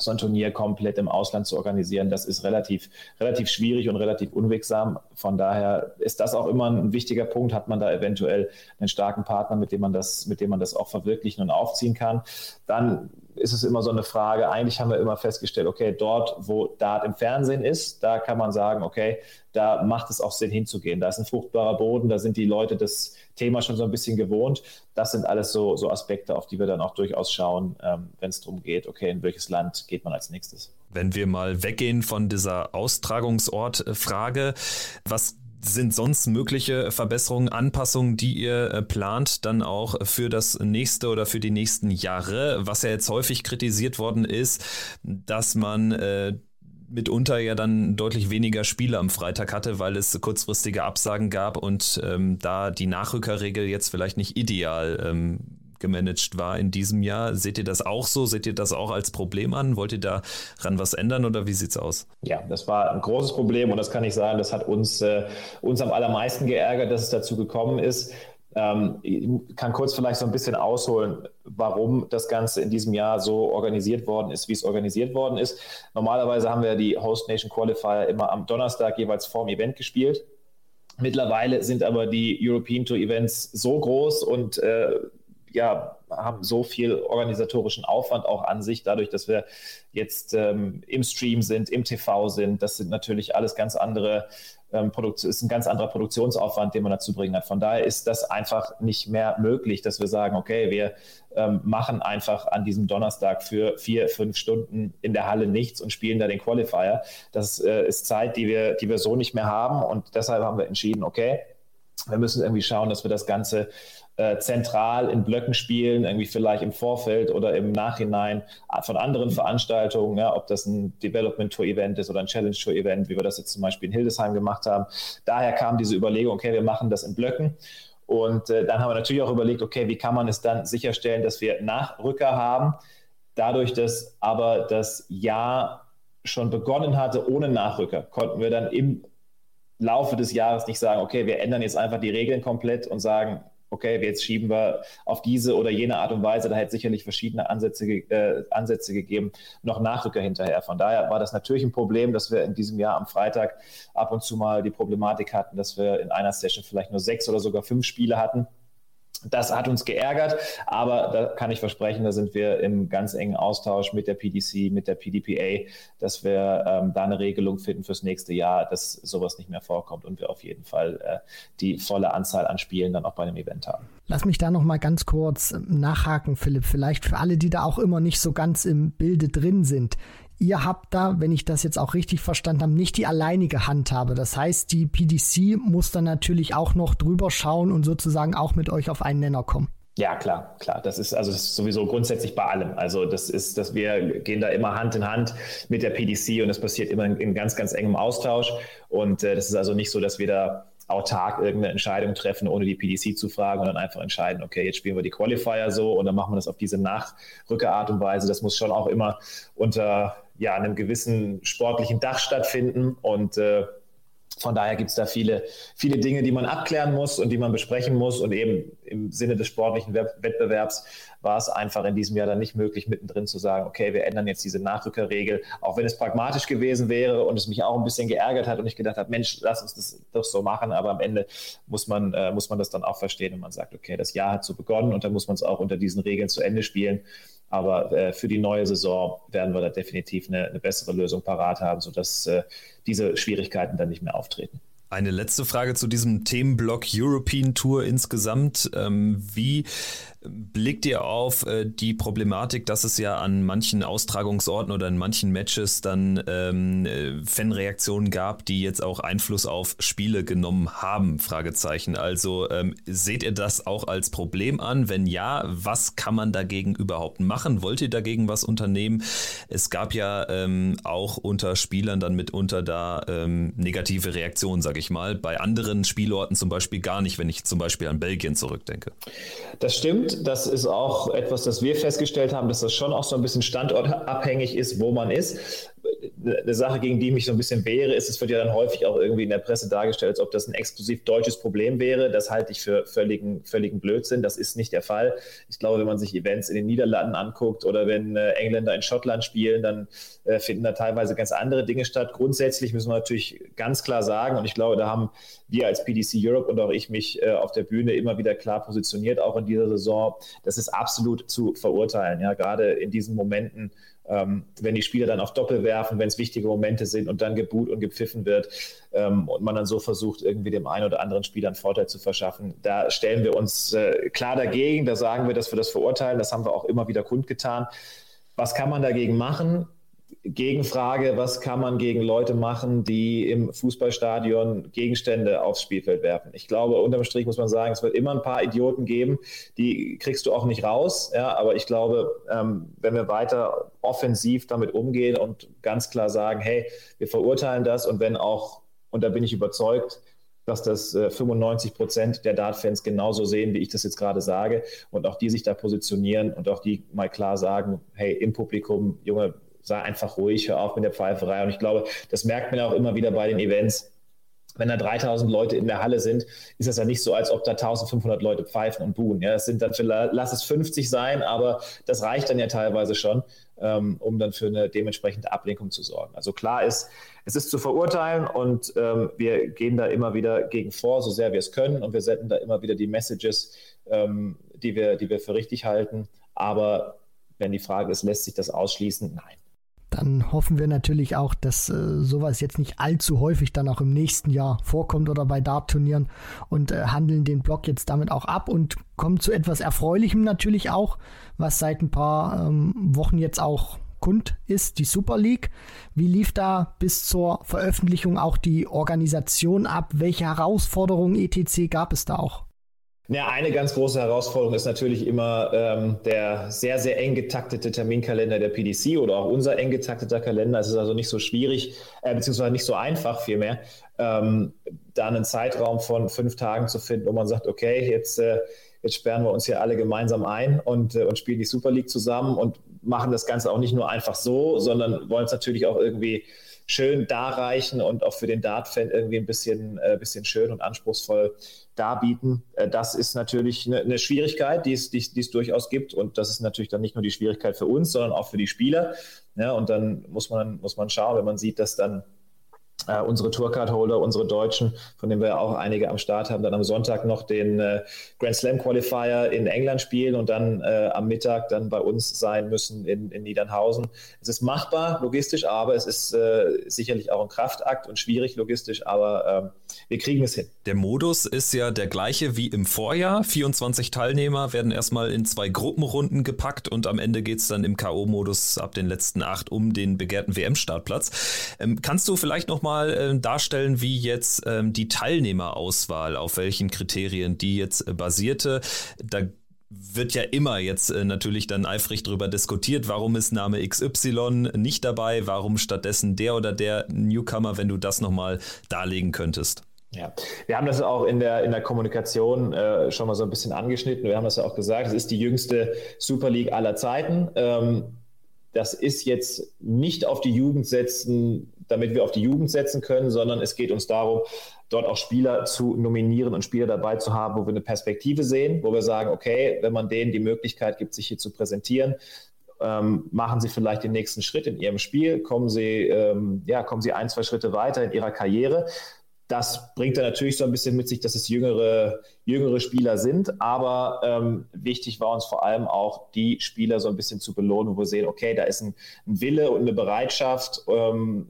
so ein Turnier komplett im Ausland zu organisieren, das ist relativ, relativ schwierig und relativ unwegsam. Von daher ist das auch immer ein wichtiger Punkt. Hat man da eventuell einen starken Partner, mit dem man das, mit dem man das auch verwirklichen und aufziehen kann. Dann ist es immer so eine Frage. Eigentlich haben wir immer festgestellt, okay, dort, wo Dart im Fernsehen ist, da kann man sagen, okay, da macht es auch Sinn hinzugehen. Da ist ein fruchtbarer Boden, da sind die Leute das Thema schon so ein bisschen gewohnt. Das sind alles so, so Aspekte, auf die wir dann auch durchaus schauen, ähm, wenn es darum geht, okay, in welches Land geht man als nächstes. Wenn wir mal weggehen von dieser Austragungsort-Frage, was sind sonst mögliche Verbesserungen, Anpassungen, die ihr äh, plant, dann auch für das nächste oder für die nächsten Jahre? Was ja jetzt häufig kritisiert worden ist, dass man äh, mitunter ja dann deutlich weniger Spiele am Freitag hatte, weil es kurzfristige Absagen gab und ähm, da die Nachrückerregel jetzt vielleicht nicht ideal ähm, gemanagt war in diesem Jahr. Seht ihr das auch so? Seht ihr das auch als Problem an? Wollt ihr daran was ändern oder wie sieht es aus? Ja, das war ein großes Problem und das kann ich sagen, das hat uns, äh, uns am allermeisten geärgert, dass es dazu gekommen ist. Ähm, ich kann kurz vielleicht so ein bisschen ausholen, warum das Ganze in diesem Jahr so organisiert worden ist, wie es organisiert worden ist. Normalerweise haben wir die Host Nation Qualifier immer am Donnerstag jeweils vorm Event gespielt. Mittlerweile sind aber die European Tour Events so groß und äh, ja, haben so viel organisatorischen Aufwand auch an sich, dadurch, dass wir jetzt ähm, im Stream sind, im TV sind. Das sind natürlich alles ganz andere ähm, Produktion, ist ein ganz anderer Produktionsaufwand, den man dazu bringen hat. Von daher ist das einfach nicht mehr möglich, dass wir sagen, okay, wir ähm, machen einfach an diesem Donnerstag für vier, fünf Stunden in der Halle nichts und spielen da den Qualifier. Das äh, ist Zeit, die wir, die wir so nicht mehr haben und deshalb haben wir entschieden, okay, wir müssen irgendwie schauen, dass wir das Ganze äh, zentral in Blöcken spielen, irgendwie vielleicht im Vorfeld oder im Nachhinein von anderen Veranstaltungen, ja, ob das ein Development Tour Event ist oder ein Challenge Tour Event, wie wir das jetzt zum Beispiel in Hildesheim gemacht haben. Daher kam diese Überlegung, okay, wir machen das in Blöcken. Und äh, dann haben wir natürlich auch überlegt, okay, wie kann man es dann sicherstellen, dass wir Nachrücker haben, dadurch, dass aber das Jahr schon begonnen hatte ohne Nachrücker, konnten wir dann im Laufe des Jahres nicht sagen, okay, wir ändern jetzt einfach die Regeln komplett und sagen, okay, jetzt schieben wir auf diese oder jene Art und Weise, da hätte es sicherlich verschiedene Ansätze, äh, Ansätze gegeben, noch Nachrücker hinterher. Von daher war das natürlich ein Problem, dass wir in diesem Jahr am Freitag ab und zu mal die Problematik hatten, dass wir in einer Session vielleicht nur sechs oder sogar fünf Spiele hatten das hat uns geärgert, aber da kann ich versprechen, da sind wir im ganz engen Austausch mit der PDC, mit der PDPA, dass wir ähm, da eine Regelung finden fürs nächste Jahr, dass sowas nicht mehr vorkommt und wir auf jeden Fall äh, die volle Anzahl an Spielen dann auch bei dem Event haben. Lass mich da noch mal ganz kurz nachhaken, Philipp, vielleicht für alle, die da auch immer nicht so ganz im Bilde drin sind ihr habt da, wenn ich das jetzt auch richtig verstanden habe, nicht die alleinige Handhabe. Das heißt, die PDC muss dann natürlich auch noch drüber schauen und sozusagen auch mit euch auf einen Nenner kommen. Ja, klar, klar. Das ist also das ist sowieso grundsätzlich bei allem. Also das ist, dass wir gehen da immer Hand in Hand mit der PDC und das passiert immer in, in ganz, ganz engem Austausch. Und äh, das ist also nicht so, dass wir da autark irgendeine Entscheidung treffen, ohne die PDC zu fragen und dann einfach entscheiden, okay, jetzt spielen wir die Qualifier so und dann machen wir das auf diese Nachrückerart und Weise. Das muss schon auch immer unter ja, einem gewissen sportlichen Dach stattfinden und äh, von daher gibt es da viele, viele Dinge, die man abklären muss und die man besprechen muss. Und eben im Sinne des sportlichen Wettbewerbs war es einfach in diesem Jahr dann nicht möglich, mittendrin zu sagen, okay, wir ändern jetzt diese Nachrückerregel, auch wenn es pragmatisch gewesen wäre und es mich auch ein bisschen geärgert hat und ich gedacht habe, Mensch, lass uns das doch so machen. Aber am Ende muss man, äh, muss man das dann auch verstehen und man sagt, okay, das Jahr hat so begonnen und dann muss man es auch unter diesen Regeln zu Ende spielen. Aber äh, für die neue Saison werden wir da definitiv eine, eine bessere Lösung parat haben, sodass äh, diese Schwierigkeiten dann nicht mehr auftreten. Eine letzte Frage zu diesem Themenblock European Tour insgesamt. Ähm, wie blickt ihr auf äh, die Problematik, dass es ja an manchen Austragungsorten oder in manchen Matches dann ähm, äh, Fanreaktionen gab, die jetzt auch Einfluss auf Spiele genommen haben? Fragezeichen. Also ähm, seht ihr das auch als Problem an? Wenn ja, was kann man dagegen überhaupt machen? Wollt ihr dagegen was unternehmen? Es gab ja ähm, auch unter Spielern dann mitunter da ähm, negative Reaktionen, sage ich mal. Bei anderen Spielorten zum Beispiel gar nicht, wenn ich zum Beispiel an Belgien zurückdenke. Das stimmt. Das ist auch etwas, das wir festgestellt haben, dass das schon auch so ein bisschen standortabhängig ist, wo man ist. Eine Sache, gegen die ich mich so ein bisschen wehre, ist, es wird ja dann häufig auch irgendwie in der Presse dargestellt, als ob das ein exklusiv deutsches Problem wäre. Das halte ich für völligen, völligen Blödsinn. Das ist nicht der Fall. Ich glaube, wenn man sich Events in den Niederlanden anguckt oder wenn äh, Engländer in Schottland spielen, dann äh, finden da teilweise ganz andere Dinge statt. Grundsätzlich müssen wir natürlich ganz klar sagen, und ich glaube, da haben wir als PDC Europe und auch ich mich äh, auf der Bühne immer wieder klar positioniert, auch in dieser Saison, das ist absolut zu verurteilen. Ja, gerade in diesen Momenten, ähm, wenn die Spieler dann auf Doppel werfen, wenn es wichtige Momente sind und dann geboot und gepfiffen wird ähm, und man dann so versucht, irgendwie dem einen oder anderen Spieler einen Vorteil zu verschaffen. Da stellen wir uns äh, klar dagegen, da sagen wir, dass wir das verurteilen, das haben wir auch immer wieder kundgetan. Was kann man dagegen machen? Gegenfrage, was kann man gegen Leute machen, die im Fußballstadion Gegenstände aufs Spielfeld werfen? Ich glaube, unterm Strich muss man sagen, es wird immer ein paar Idioten geben, die kriegst du auch nicht raus. Ja, aber ich glaube, ähm, wenn wir weiter offensiv damit umgehen und ganz klar sagen, hey, wir verurteilen das und wenn auch, und da bin ich überzeugt, dass das 95 äh, Prozent der Dart-Fans genauso sehen, wie ich das jetzt gerade sage und auch die sich da positionieren und auch die mal klar sagen, hey, im Publikum, Junge, sei einfach ruhig, hör auf mit der Pfeiferei. Und ich glaube, das merkt man auch immer wieder bei den Events. Wenn da 3000 Leute in der Halle sind, ist das ja nicht so, als ob da 1500 Leute pfeifen und buhen. Ja, es sind dann lass es 50 sein, aber das reicht dann ja teilweise schon, ähm, um dann für eine dementsprechende Ablenkung zu sorgen. Also klar ist, es ist zu verurteilen und ähm, wir gehen da immer wieder gegen vor, so sehr wir es können und wir senden da immer wieder die Messages, ähm, die, wir, die wir für richtig halten. Aber wenn die Frage ist, lässt sich das ausschließen? Nein dann hoffen wir natürlich auch, dass äh, sowas jetzt nicht allzu häufig dann auch im nächsten Jahr vorkommt oder bei Dart-Turnieren und äh, handeln den Block jetzt damit auch ab und kommen zu etwas Erfreulichem natürlich auch, was seit ein paar ähm, Wochen jetzt auch kund ist, die Super League. Wie lief da bis zur Veröffentlichung auch die Organisation ab? Welche Herausforderungen etc. gab es da auch? Ja, eine ganz große Herausforderung ist natürlich immer ähm, der sehr, sehr eng getaktete Terminkalender der PDC oder auch unser eng getakteter Kalender. Es ist also nicht so schwierig, äh, beziehungsweise nicht so einfach vielmehr, ähm, da einen Zeitraum von fünf Tagen zu finden, wo man sagt, okay, jetzt, äh, jetzt sperren wir uns hier alle gemeinsam ein und, äh, und spielen die Super League zusammen und machen das Ganze auch nicht nur einfach so, sondern wollen es natürlich auch irgendwie schön darreichen und auch für den Dart-Fan irgendwie ein bisschen, äh, bisschen schön und anspruchsvoll darbieten. Äh, das ist natürlich eine, eine Schwierigkeit, die es, die, die es durchaus gibt. Und das ist natürlich dann nicht nur die Schwierigkeit für uns, sondern auch für die Spieler. Ja, und dann muss man, muss man schauen, wenn man sieht, dass dann Uh, unsere Tourcard-Holder, unsere Deutschen, von denen wir auch einige am Start haben, dann am Sonntag noch den uh, Grand Slam Qualifier in England spielen und dann uh, am Mittag dann bei uns sein müssen in, in, Niedernhausen. Es ist machbar logistisch, aber es ist sicherlich auch ein Kraftakt und schwierig logistisch, aber ähm, wir kriegen es hin. Der Modus ist ja der gleiche wie im Vorjahr. 24 Teilnehmer werden erstmal in zwei Gruppenrunden gepackt und am Ende geht es dann im K.O.-Modus ab den letzten acht um den begehrten WM-Startplatz. Ähm, kannst du vielleicht noch mal mal äh, darstellen, wie jetzt ähm, die Teilnehmerauswahl, auf welchen Kriterien die jetzt äh, basierte. Da wird ja immer jetzt äh, natürlich dann eifrig darüber diskutiert, warum ist Name XY nicht dabei, warum stattdessen der oder der Newcomer, wenn du das nochmal darlegen könntest. Ja, wir haben das auch in der, in der Kommunikation äh, schon mal so ein bisschen angeschnitten. Wir haben das ja auch gesagt, es ist die jüngste Super League aller Zeiten. Ähm, das ist jetzt nicht auf die Jugend setzen, damit wir auf die Jugend setzen können, sondern es geht uns darum, dort auch Spieler zu nominieren und Spieler dabei zu haben, wo wir eine Perspektive sehen, wo wir sagen, okay, wenn man denen die Möglichkeit gibt, sich hier zu präsentieren, ähm, machen sie vielleicht den nächsten Schritt in ihrem Spiel, kommen sie, ähm, ja, kommen sie ein, zwei Schritte weiter in ihrer Karriere. Das bringt dann natürlich so ein bisschen mit sich, dass es jüngere, jüngere Spieler sind. Aber ähm, wichtig war uns vor allem auch, die Spieler so ein bisschen zu belohnen, wo wir sehen, okay, da ist ein, ein Wille und eine Bereitschaft, ähm,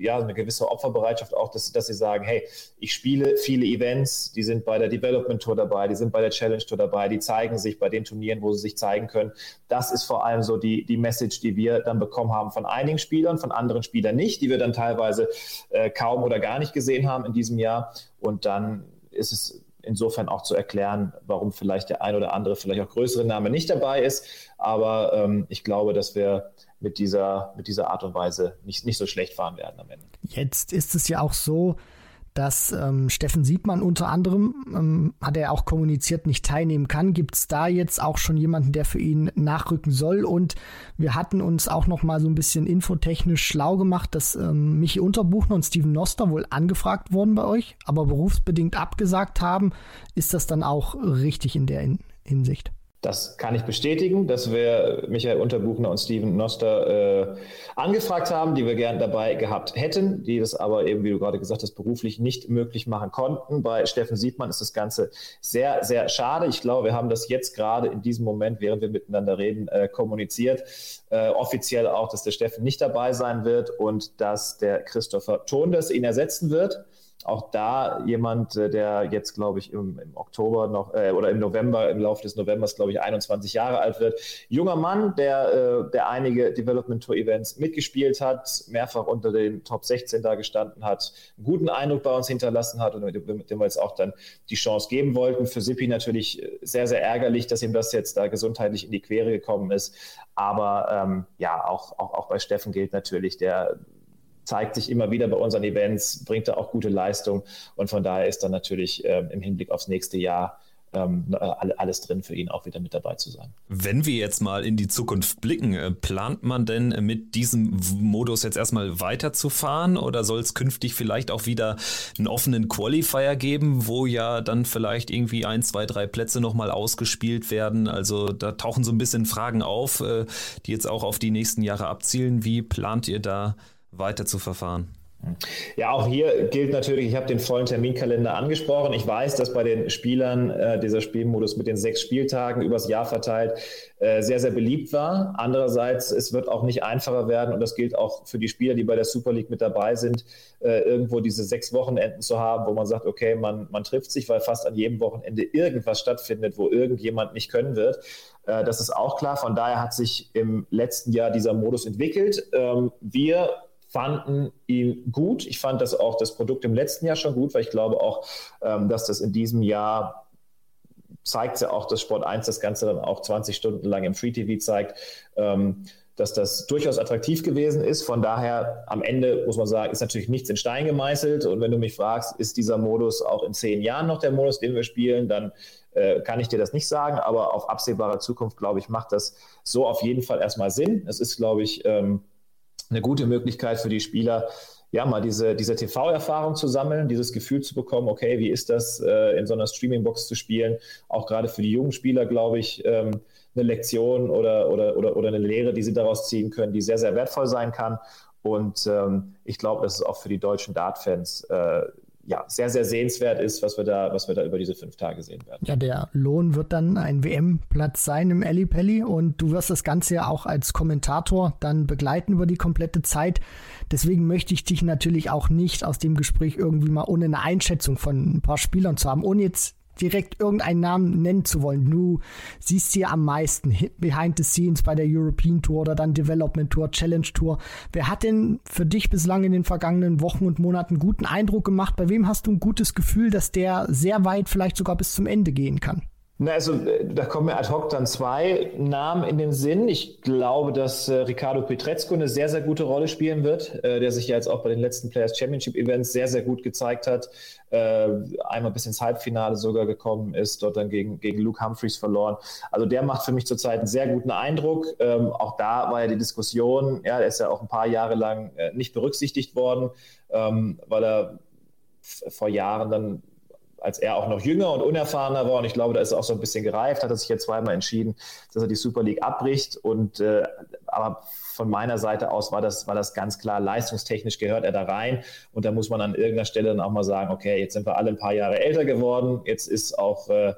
ja, eine gewisse Opferbereitschaft auch, dass, dass sie sagen, hey, ich spiele viele Events, die sind bei der Development Tour dabei, die sind bei der Challenge Tour dabei, die zeigen sich bei den Turnieren, wo sie sich zeigen können. Das ist vor allem so die, die Message, die wir dann bekommen haben von einigen Spielern, von anderen Spielern nicht, die wir dann teilweise äh, kaum oder gar nicht gesehen haben in diesem Jahr. Und dann ist es insofern auch zu erklären, warum vielleicht der ein oder andere, vielleicht auch größere Name nicht dabei ist. Aber ähm, ich glaube, dass wir mit dieser, mit dieser Art und Weise nicht, nicht so schlecht fahren werden am Ende. Jetzt ist es ja auch so, dass ähm, Steffen Siebmann unter anderem, ähm, hat er auch kommuniziert, nicht teilnehmen kann. Gibt es da jetzt auch schon jemanden, der für ihn nachrücken soll? Und wir hatten uns auch noch mal so ein bisschen infotechnisch schlau gemacht, dass ähm, Michi Unterbuchner und Steven Noster wohl angefragt wurden bei euch, aber berufsbedingt abgesagt haben. Ist das dann auch richtig in der Hinsicht? Das kann ich bestätigen, dass wir Michael Unterbuchner und Steven Noster äh, angefragt haben, die wir gern dabei gehabt hätten, die das aber eben, wie du gerade gesagt hast, beruflich nicht möglich machen konnten. Bei Steffen Siedmann ist das Ganze sehr, sehr schade. Ich glaube, wir haben das jetzt gerade in diesem Moment, während wir miteinander reden, äh, kommuniziert. Äh, offiziell auch, dass der Steffen nicht dabei sein wird und dass der Christopher Tondes ihn ersetzen wird auch da jemand, äh, der jetzt, glaube ich, im, im Oktober noch äh, oder im November, im Laufe des Novembers, glaube ich, 21 Jahre alt wird. Junger Mann, der, äh, der einige Development Tour Events mitgespielt hat, mehrfach unter den Top 16 da gestanden hat, einen guten Eindruck bei uns hinterlassen hat und mit, mit dem wir jetzt auch dann die Chance geben wollten. Für Sippi natürlich sehr, sehr ärgerlich, dass ihm das jetzt da gesundheitlich in die Quere gekommen ist. Aber ähm, ja, auch, auch, auch bei Steffen gilt natürlich, der zeigt sich immer wieder bei unseren Events, bringt da auch gute Leistung und von daher ist dann natürlich ähm, im Hinblick aufs nächste Jahr ähm, alles drin für ihn auch wieder mit dabei zu sein. Wenn wir jetzt mal in die Zukunft blicken, äh, plant man denn mit diesem Modus jetzt erstmal weiterzufahren oder soll es künftig vielleicht auch wieder einen offenen Qualifier geben, wo ja dann vielleicht irgendwie ein, zwei, drei Plätze nochmal ausgespielt werden? Also da tauchen so ein bisschen Fragen auf, äh, die jetzt auch auf die nächsten Jahre abzielen. Wie plant ihr da weiter zu verfahren? Ja, auch hier gilt natürlich, ich habe den vollen Terminkalender angesprochen. Ich weiß, dass bei den Spielern äh, dieser Spielmodus mit den sechs Spieltagen übers Jahr verteilt äh, sehr, sehr beliebt war. Andererseits, es wird auch nicht einfacher werden und das gilt auch für die Spieler, die bei der Super League mit dabei sind, äh, irgendwo diese sechs Wochenenden zu haben, wo man sagt, okay, man, man trifft sich, weil fast an jedem Wochenende irgendwas stattfindet, wo irgendjemand nicht können wird. Äh, das ist auch klar. Von daher hat sich im letzten Jahr dieser Modus entwickelt. Ähm, wir fanden ihn gut. Ich fand das auch das Produkt im letzten Jahr schon gut, weil ich glaube auch, ähm, dass das in diesem Jahr zeigt ja auch, dass Sport 1 das Ganze dann auch 20 Stunden lang im Free TV zeigt, ähm, dass das durchaus attraktiv gewesen ist. Von daher am Ende muss man sagen, ist natürlich nichts in Stein gemeißelt. Und wenn du mich fragst, ist dieser Modus auch in zehn Jahren noch der Modus, den wir spielen, dann äh, kann ich dir das nicht sagen. Aber auf absehbare Zukunft, glaube ich, macht das so auf jeden Fall erstmal Sinn. Es ist, glaube ich, ähm, eine gute Möglichkeit für die Spieler, ja, mal diese, diese TV-Erfahrung zu sammeln, dieses Gefühl zu bekommen, okay, wie ist das, äh, in so einer Streaming-Box zu spielen? Auch gerade für die jungen Spieler, glaube ich, ähm, eine Lektion oder, oder, oder, oder eine Lehre, die sie daraus ziehen können, die sehr, sehr wertvoll sein kann. Und ähm, ich glaube, dass es auch für die deutschen Dart-Fans äh, ja, sehr, sehr sehenswert ist, was wir da, was wir da über diese fünf Tage sehen werden. Ja, der Lohn wird dann ein WM-Platz sein im Ali Pelli und du wirst das Ganze ja auch als Kommentator dann begleiten über die komplette Zeit. Deswegen möchte ich dich natürlich auch nicht aus dem Gespräch irgendwie mal ohne eine Einschätzung von ein paar Spielern zu haben, ohne jetzt direkt irgendeinen Namen nennen zu wollen. Du siehst hier am meisten behind the scenes bei der European Tour oder dann Development Tour, Challenge Tour. Wer hat denn für dich bislang in den vergangenen Wochen und Monaten guten Eindruck gemacht? Bei wem hast du ein gutes Gefühl, dass der sehr weit vielleicht sogar bis zum Ende gehen kann? Na, also äh, da kommen mir ad hoc dann zwei Namen in den Sinn. Ich glaube, dass äh, Ricardo Petrezco eine sehr, sehr gute Rolle spielen wird, äh, der sich ja jetzt auch bei den letzten Players Championship Events sehr, sehr gut gezeigt hat. Äh, einmal bis ins Halbfinale sogar gekommen ist, dort dann gegen, gegen Luke Humphreys verloren. Also der macht für mich zurzeit einen sehr guten Eindruck. Ähm, auch da war ja die Diskussion, ja, er ist ja auch ein paar Jahre lang äh, nicht berücksichtigt worden, ähm, weil er vor Jahren dann als er auch noch jünger und unerfahrener war, und ich glaube, da ist er auch so ein bisschen gereift, hat er sich jetzt zweimal entschieden, dass er die Super League abbricht. Und äh, aber von meiner Seite aus war das, war das ganz klar, leistungstechnisch gehört er da rein. Und da muss man an irgendeiner Stelle dann auch mal sagen, okay, jetzt sind wir alle ein paar Jahre älter geworden, jetzt ist auch äh,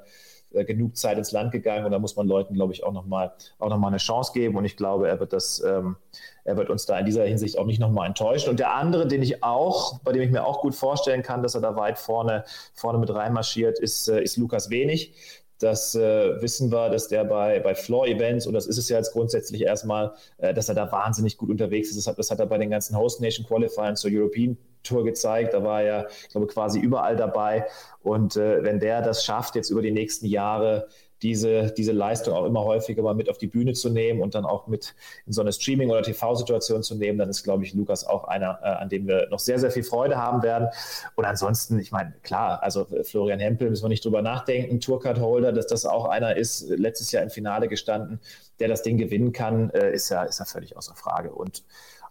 äh genug Zeit ins Land gegangen und da muss man Leuten, glaube ich, auch nochmal noch eine Chance geben. Und ich glaube, er wird das ähm, er wird uns da in dieser Hinsicht auch nicht nochmal enttäuschen. Und der andere, den ich auch, bei dem ich mir auch gut vorstellen kann, dass er da weit vorne, vorne mit reinmarschiert, ist, äh, ist Lukas Wenig. Das äh, wissen wir, dass der bei, bei Floor-Events, und das ist es ja jetzt grundsätzlich erstmal, äh, dass er da wahnsinnig gut unterwegs ist. Das hat, das hat er bei den ganzen Host Nation Qualifying zur European Tour gezeigt. Da war er, ich quasi überall dabei. Und äh, wenn der das schafft, jetzt über die nächsten Jahre diese, diese Leistung auch immer häufiger mal mit auf die Bühne zu nehmen und dann auch mit in so eine Streaming- oder TV-Situation zu nehmen, dann ist, glaube ich, Lukas auch einer, äh, an dem wir noch sehr, sehr viel Freude haben werden. Und ansonsten, ich meine, klar, also Florian Hempel müssen wir nicht drüber nachdenken, Tourcard-Holder, dass das auch einer ist, letztes Jahr im Finale gestanden, der das Ding gewinnen kann, äh, ist, ja, ist ja völlig außer Frage. Und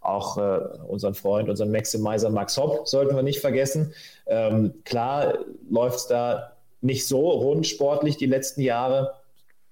auch äh, unseren Freund, unseren Maximizer Max Hopp sollten wir nicht vergessen. Ähm, klar läuft es da nicht so rund sportlich die letzten Jahre,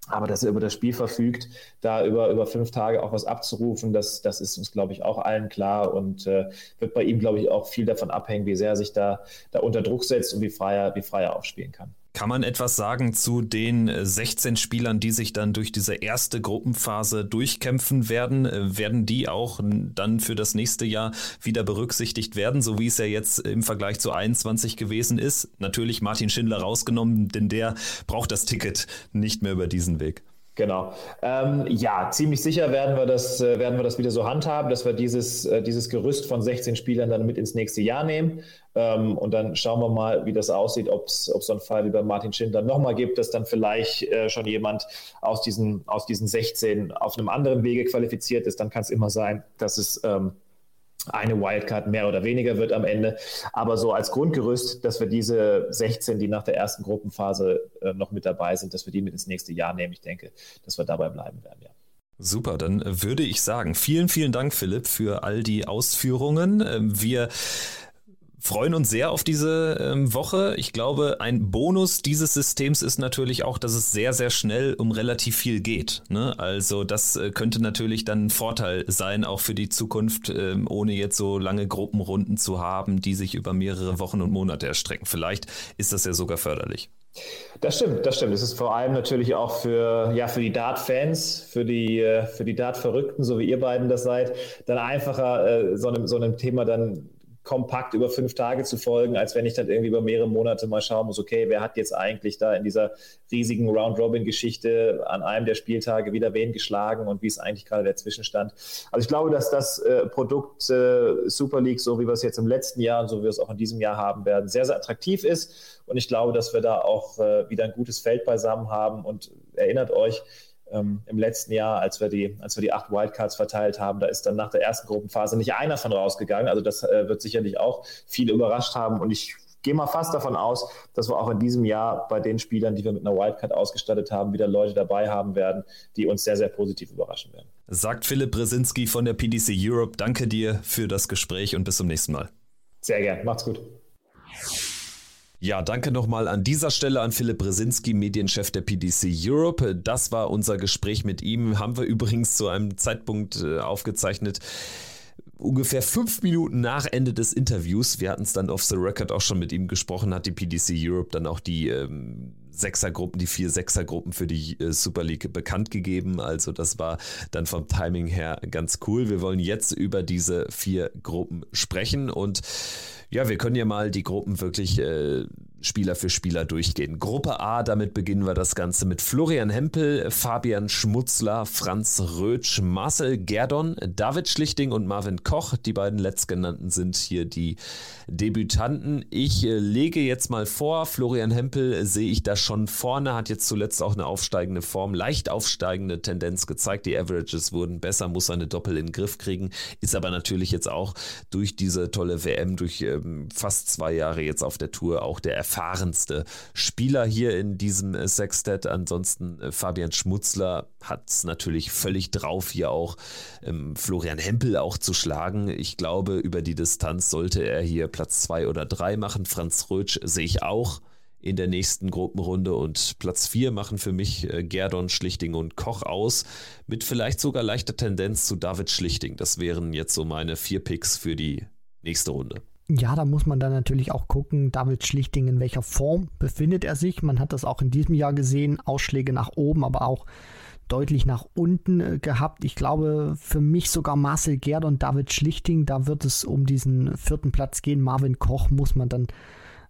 aber dass er über das Spiel verfügt, da über, über fünf Tage auch was abzurufen, das, das ist uns, glaube ich, auch allen klar und äh, wird bei ihm, glaube ich, auch viel davon abhängen, wie sehr er sich da, da unter Druck setzt und wie frei er, wie frei aufspielen kann. Kann man etwas sagen zu den 16 äh, Spielern, die sich dann durch diese erste Gruppenphase durchkämpfen werden? Äh, werden die auch dann für das nächste Jahr wieder berücksichtigt werden, so wie es ja jetzt im Vergleich zu 21 gewesen ist? Natürlich Martin Schindler rausgenommen, denn der braucht das Ticket nicht mehr über diesen Weg. Genau. Ähm, ja, ziemlich sicher werden wir, das, äh, werden wir das wieder so handhaben, dass wir dieses, äh, dieses Gerüst von 16 Spielern dann mit ins nächste Jahr nehmen. Ähm, und dann schauen wir mal, wie das aussieht, ob es so einen Fall wie bei Martin Schindler nochmal gibt, dass dann vielleicht äh, schon jemand aus diesen, aus diesen 16 auf einem anderen Wege qualifiziert ist. Dann kann es immer sein, dass es ähm, eine Wildcard mehr oder weniger wird am Ende. Aber so als Grundgerüst, dass wir diese 16, die nach der ersten Gruppenphase äh, noch mit dabei sind, dass wir die mit ins nächste Jahr nehmen. Ich denke, dass wir dabei bleiben werden, ja. Super, dann würde ich sagen, vielen, vielen Dank, Philipp, für all die Ausführungen. Ähm, wir freuen uns sehr auf diese ähm, Woche. Ich glaube, ein Bonus dieses Systems ist natürlich auch, dass es sehr, sehr schnell um relativ viel geht. Ne? Also das äh, könnte natürlich dann ein Vorteil sein, auch für die Zukunft, ähm, ohne jetzt so lange Gruppenrunden zu haben, die sich über mehrere Wochen und Monate erstrecken. Vielleicht ist das ja sogar förderlich. Das stimmt, das stimmt. Es ist vor allem natürlich auch für, ja, für die Dart-Fans, für die, äh, für die Dart-Verrückten, so wie ihr beiden das seid, dann einfacher, äh, so, einem, so einem Thema dann kompakt über fünf Tage zu folgen, als wenn ich dann irgendwie über mehrere Monate mal schauen muss, okay, wer hat jetzt eigentlich da in dieser riesigen Round-Robin-Geschichte an einem der Spieltage wieder wen geschlagen und wie ist eigentlich gerade der Zwischenstand. Also ich glaube, dass das äh, Produkt äh, Super League, so wie wir es jetzt im letzten Jahr und so wie wir es auch in diesem Jahr haben werden, sehr, sehr attraktiv ist. Und ich glaube, dass wir da auch äh, wieder ein gutes Feld beisammen haben. Und erinnert euch, ähm, im letzten Jahr, als wir, die, als wir die acht Wildcards verteilt haben, da ist dann nach der ersten Gruppenphase nicht einer von rausgegangen. Also das äh, wird sicherlich auch viele überrascht haben und ich gehe mal fast davon aus, dass wir auch in diesem Jahr bei den Spielern, die wir mit einer Wildcard ausgestattet haben, wieder Leute dabei haben werden, die uns sehr, sehr positiv überraschen werden. Sagt Philipp Brzezinski von der PDC Europe. Danke dir für das Gespräch und bis zum nächsten Mal. Sehr gern. Macht's gut. Ja, danke nochmal an dieser Stelle an Philipp Brzezinski, Medienchef der PDC Europe. Das war unser Gespräch mit ihm. Haben wir übrigens zu einem Zeitpunkt äh, aufgezeichnet, ungefähr fünf Minuten nach Ende des Interviews, wir hatten es dann off the record auch schon mit ihm gesprochen, hat die PDC Europe dann auch die ähm, Sechsergruppen, die vier Sechsergruppen für die äh, Super League bekannt gegeben. Also das war dann vom Timing her ganz cool. Wir wollen jetzt über diese vier Gruppen sprechen und ja, wir können ja mal die Gruppen wirklich äh, Spieler für Spieler durchgehen. Gruppe A, damit beginnen wir das Ganze mit Florian Hempel, Fabian Schmutzler, Franz Rötsch, Marcel Gerdon, David Schlichting und Marvin Koch. Die beiden letztgenannten sind hier die Debütanten. Ich äh, lege jetzt mal vor, Florian Hempel sehe ich da schon vorne, hat jetzt zuletzt auch eine aufsteigende Form, leicht aufsteigende Tendenz gezeigt. Die Averages wurden besser, muss seine Doppel in den Griff kriegen, ist aber natürlich jetzt auch durch diese tolle WM, durch ähm, fast zwei Jahre jetzt auf der Tour auch der erfahrenste Spieler hier in diesem äh, Sextet. Ansonsten äh, Fabian Schmutzler hat es natürlich völlig drauf, hier auch ähm, Florian Hempel auch zu schlagen. Ich glaube, über die Distanz sollte er hier Platz zwei oder drei machen. Franz Rötsch sehe ich auch in der nächsten Gruppenrunde und Platz 4 machen für mich äh, Gerdon, Schlichting und Koch aus, mit vielleicht sogar leichter Tendenz zu David Schlichting. Das wären jetzt so meine vier Picks für die nächste Runde. Ja, da muss man dann natürlich auch gucken, David Schlichting, in welcher Form befindet er sich. Man hat das auch in diesem Jahr gesehen, Ausschläge nach oben, aber auch deutlich nach unten äh, gehabt. Ich glaube, für mich sogar Marcel Gerd und David Schlichting, da wird es um diesen vierten Platz gehen. Marvin Koch muss man dann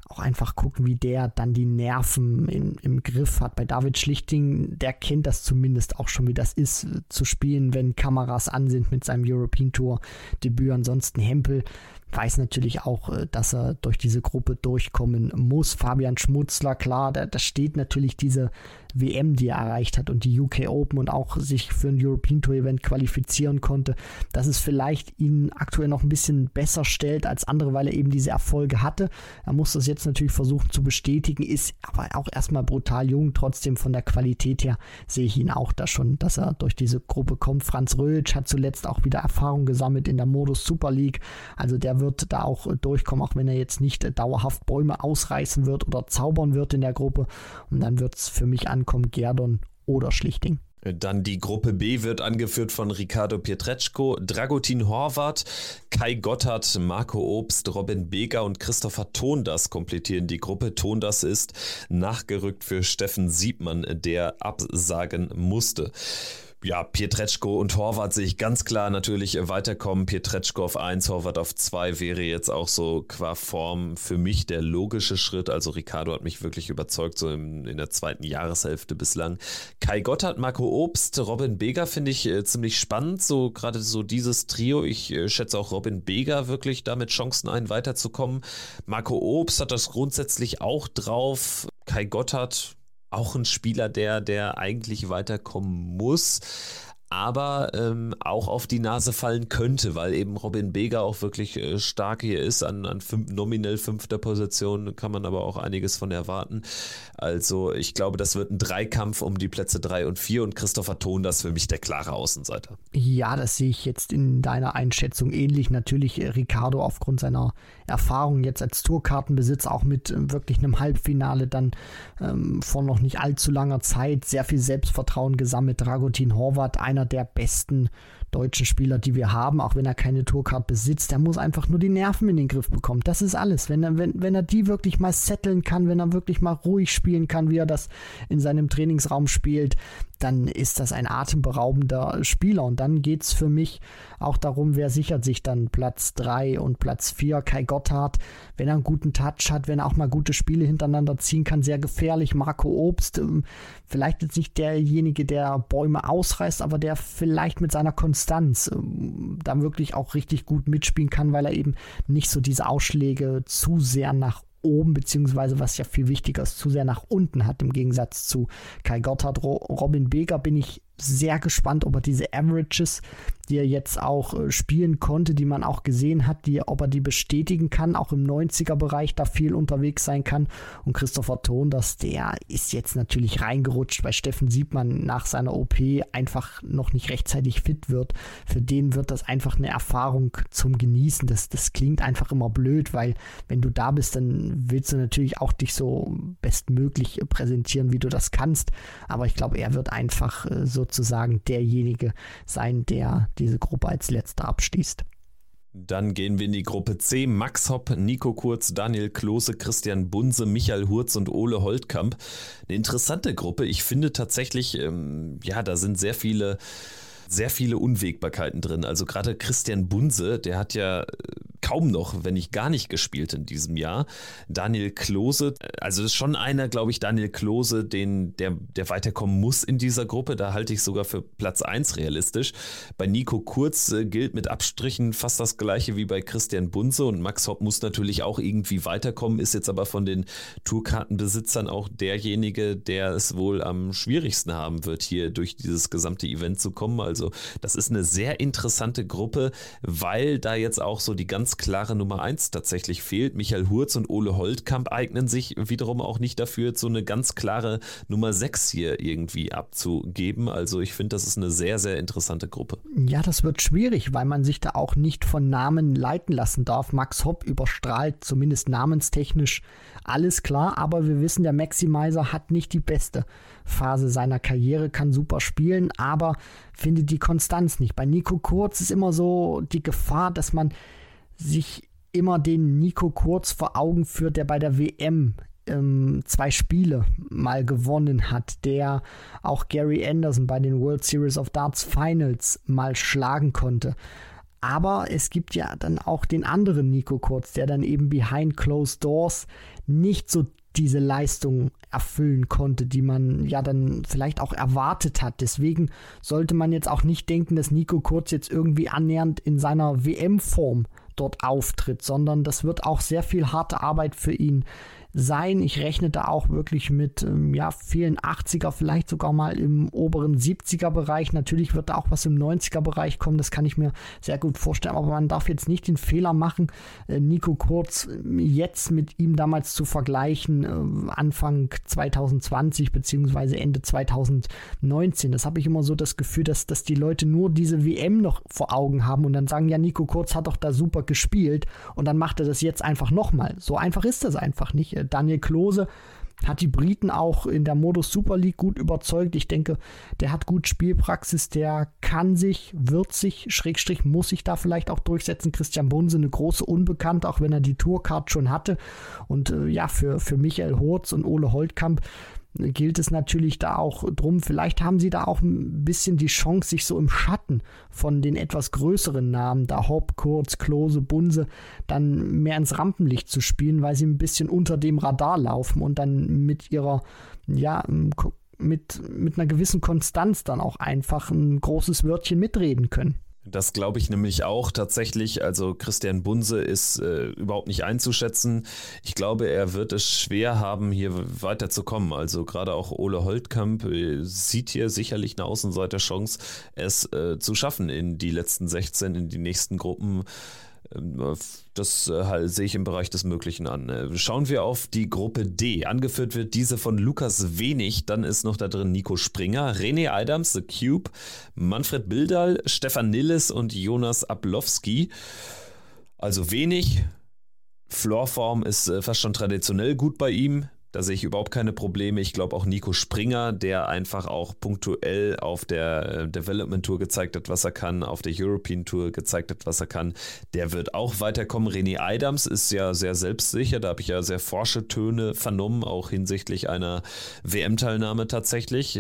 auch einfach gucken, wie der dann die Nerven in, im Griff hat. Bei David Schlichting, der kennt das zumindest auch schon, wie das ist, äh, zu spielen, wenn Kameras an sind mit seinem European Tour Debüt. Ansonsten Hempel, weiß natürlich auch, äh, dass er durch diese Gruppe durchkommen muss. Fabian Schmutzler, klar, da, da steht natürlich diese WM, die er erreicht hat und die UK Open und auch sich für ein European Tour Event qualifizieren konnte, dass es vielleicht ihn aktuell noch ein bisschen besser stellt als andere, weil er eben diese Erfolge hatte. Er muss das jetzt natürlich versuchen zu bestätigen, ist aber auch erstmal brutal jung. Trotzdem von der Qualität her sehe ich ihn auch da schon, dass er durch diese Gruppe kommt. Franz Rötsch hat zuletzt auch wieder Erfahrung gesammelt in der Modus Super League. Also der wird da auch durchkommen, auch wenn er jetzt nicht dauerhaft Bäume ausreißen wird oder zaubern wird in der Gruppe. Und dann wird es für mich an ankommen, Gerdon oder Schlichting. Dann die Gruppe B wird angeführt von Ricardo Pietreczko, Dragutin Horvath, Kai Gotthard, Marco Obst, Robin Beger und Christopher Tondas komplettieren die Gruppe. Tondas ist nachgerückt für Steffen Siebmann, der absagen musste ja, Pietreczko und Horvath sehe ich ganz klar natürlich weiterkommen. Pietreczko auf 1, Horvath auf 2 wäre jetzt auch so qua Form für mich der logische Schritt. Also Ricardo hat mich wirklich überzeugt, so in, in der zweiten Jahreshälfte bislang. Kai Gotthard, Marco Obst, Robin Beger finde ich äh, ziemlich spannend. So gerade so dieses Trio. Ich äh, schätze auch Robin Beger wirklich damit Chancen ein, weiterzukommen. Marco Obst hat das grundsätzlich auch drauf. Kai Gotthard auch ein Spieler, der, der eigentlich weiterkommen muss aber ähm, auch auf die Nase fallen könnte, weil eben Robin Beger auch wirklich äh, stark hier ist. An, an fünf, nominell fünfter Position kann man aber auch einiges von erwarten. Also ich glaube, das wird ein Dreikampf um die Plätze drei und vier und Christopher Thon, das für mich der klare Außenseiter. Ja, das sehe ich jetzt in deiner Einschätzung ähnlich. Natürlich äh, Ricardo aufgrund seiner Erfahrung jetzt als Tourkartenbesitzer auch mit äh, wirklich einem Halbfinale dann ähm, vor noch nicht allzu langer Zeit sehr viel Selbstvertrauen gesammelt. Dragutin Horvath, einer einer der besten deutschen Spieler, die wir haben, auch wenn er keine Tourcard besitzt. Der muss einfach nur die Nerven in den Griff bekommen. Das ist alles. Wenn er, wenn, wenn er die wirklich mal setteln kann, wenn er wirklich mal ruhig spielen kann, wie er das in seinem Trainingsraum spielt, dann ist das ein atemberaubender Spieler. Und dann geht es für mich auch darum, wer sichert sich dann Platz 3 und Platz 4. Kai Gotthard, wenn er einen guten Touch hat, wenn er auch mal gute Spiele hintereinander ziehen kann, sehr gefährlich. Marco Obst, ähm, vielleicht jetzt nicht derjenige, der Bäume ausreißt, aber der vielleicht mit seiner Konstanz ähm, da wirklich auch richtig gut mitspielen kann, weil er eben nicht so diese Ausschläge zu sehr nach oben, beziehungsweise was ja viel wichtiger ist, zu sehr nach unten hat, im Gegensatz zu Kai Gotthard. Robin Beger bin ich sehr gespannt, ob er diese Averages, die er jetzt auch äh, spielen konnte, die man auch gesehen hat, die, ob er die bestätigen kann, auch im 90er-Bereich da viel unterwegs sein kann. Und Christopher Thon, dass der ist jetzt natürlich reingerutscht, weil Steffen Siebmann nach seiner OP einfach noch nicht rechtzeitig fit wird. Für den wird das einfach eine Erfahrung zum Genießen. Das, das klingt einfach immer blöd, weil wenn du da bist, dann willst du natürlich auch dich so bestmöglich präsentieren, wie du das kannst. Aber ich glaube, er wird einfach äh, so sozusagen derjenige sein, der diese Gruppe als letzter abschließt. Dann gehen wir in die Gruppe C. Max Hopp, Nico Kurz, Daniel Klose, Christian Bunse, Michael Hurz und Ole Holtkamp. Eine interessante Gruppe. Ich finde tatsächlich, ähm, ja, da sind sehr viele sehr viele Unwägbarkeiten drin. Also gerade Christian Bunse, der hat ja äh, kaum noch, wenn nicht gar nicht gespielt in diesem Jahr. Daniel Klose, also das ist schon einer, glaube ich, Daniel Klose, den, der, der weiterkommen muss in dieser Gruppe. Da halte ich sogar für Platz 1 realistisch. Bei Nico Kurz äh, gilt mit Abstrichen fast das gleiche wie bei Christian Bunse und Max Hopp muss natürlich auch irgendwie weiterkommen, ist jetzt aber von den Tourkartenbesitzern auch derjenige, der es wohl am schwierigsten haben wird, hier durch dieses gesamte Event zu kommen. Also das ist eine sehr interessante Gruppe, weil da jetzt auch so die ganz ganz klare Nummer 1 tatsächlich fehlt. Michael Hurz und Ole Holtkamp eignen sich wiederum auch nicht dafür, so eine ganz klare Nummer 6 hier irgendwie abzugeben. Also ich finde, das ist eine sehr, sehr interessante Gruppe. Ja, das wird schwierig, weil man sich da auch nicht von Namen leiten lassen darf. Max Hopp überstrahlt zumindest namenstechnisch alles klar, aber wir wissen, der Maximizer hat nicht die beste Phase seiner Karriere, kann super spielen, aber findet die Konstanz nicht. Bei Nico Kurz ist immer so die Gefahr, dass man sich immer den Nico Kurz vor Augen führt, der bei der WM ähm, zwei Spiele mal gewonnen hat, der auch Gary Anderson bei den World Series of Darts Finals mal schlagen konnte. Aber es gibt ja dann auch den anderen Nico Kurz, der dann eben behind closed doors nicht so diese Leistung erfüllen konnte, die man ja dann vielleicht auch erwartet hat. Deswegen sollte man jetzt auch nicht denken, dass Nico Kurz jetzt irgendwie annähernd in seiner WM-Form dort auftritt, sondern das wird auch sehr viel harte Arbeit für ihn sein. Ich rechne da auch wirklich mit ähm, ja, vielen 80er, vielleicht sogar mal im oberen 70er Bereich. Natürlich wird da auch was im 90er Bereich kommen, das kann ich mir sehr gut vorstellen, aber man darf jetzt nicht den Fehler machen, äh, Nico Kurz äh, jetzt mit ihm damals zu vergleichen, äh, Anfang 2020 beziehungsweise Ende 2019. Das habe ich immer so das Gefühl, dass, dass die Leute nur diese WM noch vor Augen haben und dann sagen, ja, Nico Kurz hat doch da super gespielt und dann macht er das jetzt einfach nochmal. So einfach ist das einfach nicht. Daniel Klose hat die Briten auch in der Modus Super League gut überzeugt. Ich denke, der hat gut Spielpraxis, der kann sich, wird sich, Schrägstrich muss sich da vielleicht auch durchsetzen. Christian Bunse, eine große Unbekannte, auch wenn er die Tourcard schon hatte. Und äh, ja, für, für Michael Hurz und Ole Holtkamp gilt es natürlich da auch drum, vielleicht haben sie da auch ein bisschen die Chance, sich so im Schatten von den etwas größeren Namen, da Hopp, Kurz, Klose, Bunse, dann mehr ins Rampenlicht zu spielen, weil sie ein bisschen unter dem Radar laufen und dann mit ihrer, ja, mit, mit einer gewissen Konstanz dann auch einfach ein großes Wörtchen mitreden können. Das glaube ich nämlich auch tatsächlich. Also Christian Bunse ist äh, überhaupt nicht einzuschätzen. Ich glaube, er wird es schwer haben, hier weiterzukommen. Also gerade auch Ole Holtkamp äh, sieht hier sicherlich eine Außenseiterchance, es äh, zu schaffen in die letzten 16, in die nächsten Gruppen. Das äh, sehe ich im Bereich des Möglichen an. Äh, schauen wir auf die Gruppe D. Angeführt wird diese von Lukas Wenig. Dann ist noch da drin Nico Springer, René Adams, The Cube, Manfred Bildal, Stefan Nilles und Jonas Ablowski. Also wenig. Floorform ist äh, fast schon traditionell gut bei ihm. Da sehe ich überhaupt keine Probleme. Ich glaube auch Nico Springer, der einfach auch punktuell auf der äh, Development Tour gezeigt hat, was er kann, auf der European Tour gezeigt hat, was er kann, der wird auch weiterkommen. René Adams ist ja sehr selbstsicher. Da habe ich ja sehr forsche Töne vernommen, auch hinsichtlich einer WM-Teilnahme tatsächlich.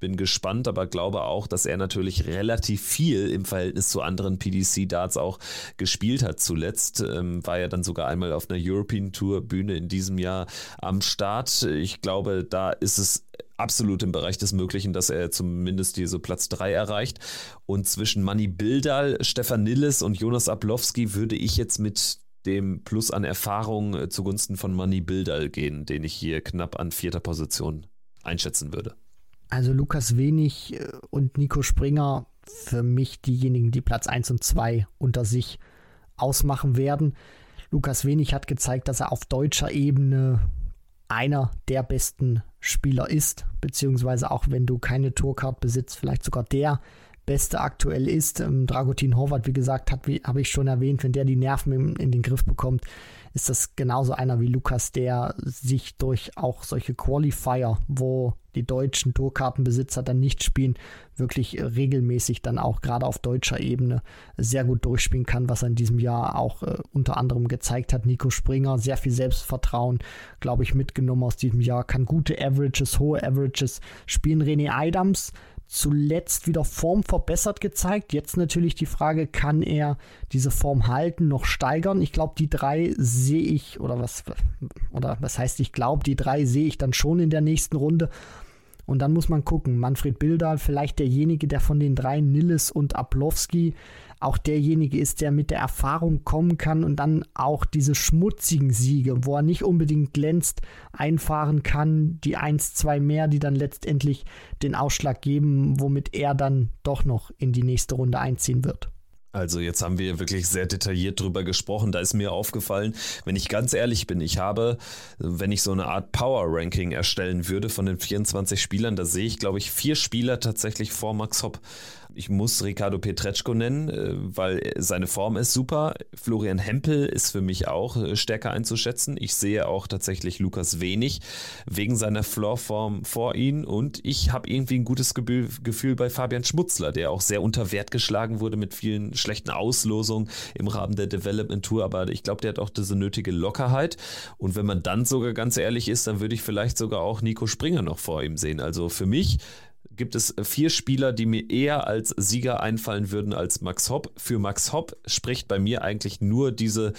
Bin gespannt, aber glaube auch, dass er natürlich relativ viel im Verhältnis zu anderen PDC-Darts auch gespielt hat zuletzt. Ähm, war ja dann sogar einmal auf einer European Tour Bühne in diesem Jahr am Start Start. Ich glaube, da ist es absolut im Bereich des Möglichen, dass er zumindest diese Platz 3 erreicht. Und zwischen Manny Bildal, Stefan Nilles und Jonas Ablowski würde ich jetzt mit dem Plus an Erfahrung äh, zugunsten von Manny Bildal gehen, den ich hier knapp an vierter Position einschätzen würde. Also Lukas Wenig äh, und Nico Springer für mich diejenigen, die Platz 1 und 2 unter sich ausmachen werden. Lukas Wenig hat gezeigt, dass er auf deutscher Ebene einer der besten Spieler ist, beziehungsweise auch wenn du keine Tourcard besitzt, vielleicht sogar der Beste aktuell ist. Ähm, Dragutin Horvath, wie gesagt, habe ich schon erwähnt, wenn der die Nerven in, in den Griff bekommt, ist das genauso einer wie Lukas, der sich durch auch solche Qualifier, wo die deutschen Tourkartenbesitzer dann nicht spielen, wirklich regelmäßig dann auch gerade auf deutscher Ebene sehr gut durchspielen kann, was er in diesem Jahr auch äh, unter anderem gezeigt hat. Nico Springer, sehr viel Selbstvertrauen, glaube ich, mitgenommen aus diesem Jahr, kann gute Averages, hohe Averages spielen. René Adams, zuletzt wieder Form verbessert gezeigt. Jetzt natürlich die Frage, kann er diese Form halten, noch steigern? Ich glaube, die drei sehe ich, oder was, oder was heißt ich glaube, die drei sehe ich dann schon in der nächsten Runde. Und dann muss man gucken, Manfred Bildal, vielleicht derjenige, der von den drei, Nilles und Ablowski, auch derjenige ist, der mit der Erfahrung kommen kann und dann auch diese schmutzigen Siege, wo er nicht unbedingt glänzt, einfahren kann, die eins, zwei mehr, die dann letztendlich den Ausschlag geben, womit er dann doch noch in die nächste Runde einziehen wird. Also jetzt haben wir wirklich sehr detailliert drüber gesprochen. Da ist mir aufgefallen, wenn ich ganz ehrlich bin, ich habe, wenn ich so eine Art Power-Ranking erstellen würde von den 24 Spielern, da sehe ich, glaube ich, vier Spieler tatsächlich vor Max Hopp. Ich muss Ricardo Petretschko nennen, äh, weil seine Form ist super. Florian Hempel ist für mich auch äh, stärker einzuschätzen. Ich sehe auch tatsächlich Lukas Wenig wegen seiner Floorform vor ihm und ich habe irgendwie ein gutes Gefühl bei Fabian Schmutzler, der auch sehr unter Wert geschlagen wurde mit vielen schlechten Auslosungen im Rahmen der Development Tour, aber ich glaube, der hat auch diese nötige Lockerheit und wenn man dann sogar ganz ehrlich ist, dann würde ich vielleicht sogar auch Nico Springer noch vor ihm sehen. Also für mich gibt es vier Spieler, die mir eher als Sieger einfallen würden als Max Hopp. Für Max Hopp spricht bei mir eigentlich nur diese,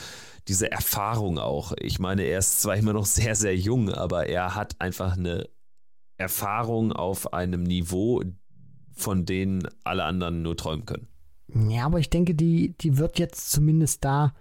diese Erfahrung auch. Ich meine, er ist zwar immer noch (laughs) sehr, sehr jung, aber er hat einfach eine Erfahrung auf einem Niveau, von denen alle anderen nur träumen können. Ja, aber ich denke, die, die wird jetzt zumindest da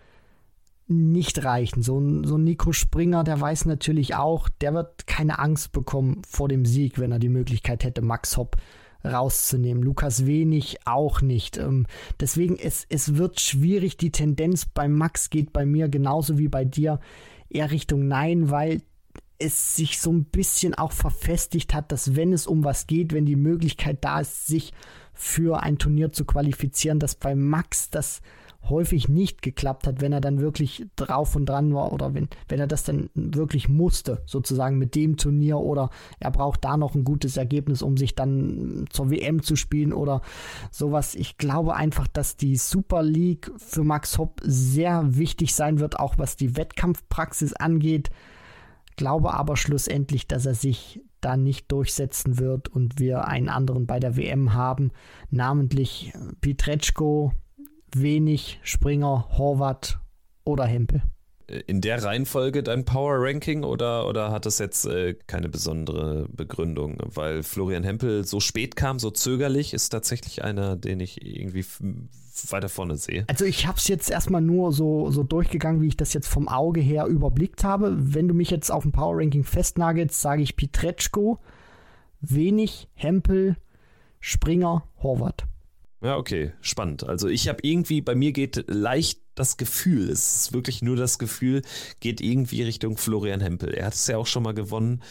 nicht reichen. So ein, so ein Nico Springer, der weiß natürlich auch, der wird keine Angst bekommen vor dem Sieg, wenn er die Möglichkeit hätte, Max Hopp rauszunehmen. Lukas Wenig auch nicht. Ähm, deswegen, es, es wird schwierig. Die Tendenz bei Max geht bei mir genauso wie bei dir eher Richtung Nein, weil es sich so ein bisschen auch verfestigt hat, dass wenn es um was geht, wenn die Möglichkeit da ist, sich für ein Turnier zu qualifizieren, dass bei Max das häufig nicht geklappt hat, wenn er dann wirklich drauf und dran war oder wenn, wenn er das dann wirklich musste, sozusagen mit dem Turnier oder er braucht da noch ein gutes Ergebnis, um sich dann zur WM zu spielen oder sowas. Ich glaube einfach, dass die Super League für Max Hopp sehr wichtig sein wird, auch was die Wettkampfpraxis angeht. Glaube aber schlussendlich, dass er sich da nicht durchsetzen wird und wir einen anderen bei der WM haben, namentlich Pietreczko, wenig Springer, Horvath oder Hempel. In der Reihenfolge dein Power Ranking oder, oder hat das jetzt äh, keine besondere Begründung? Weil Florian Hempel so spät kam, so zögerlich, ist tatsächlich einer, den ich irgendwie weiter vorne sehe. Also ich habe es jetzt erstmal nur so, so durchgegangen, wie ich das jetzt vom Auge her überblickt habe. Wenn du mich jetzt auf dem Power Ranking festnagelst, sage ich Pietreczko, wenig Hempel, Springer, Horvath. Ja, okay, spannend. Also ich habe irgendwie, bei mir geht leicht das Gefühl, es ist wirklich nur das Gefühl, geht irgendwie Richtung Florian Hempel. Er hat es ja auch schon mal gewonnen.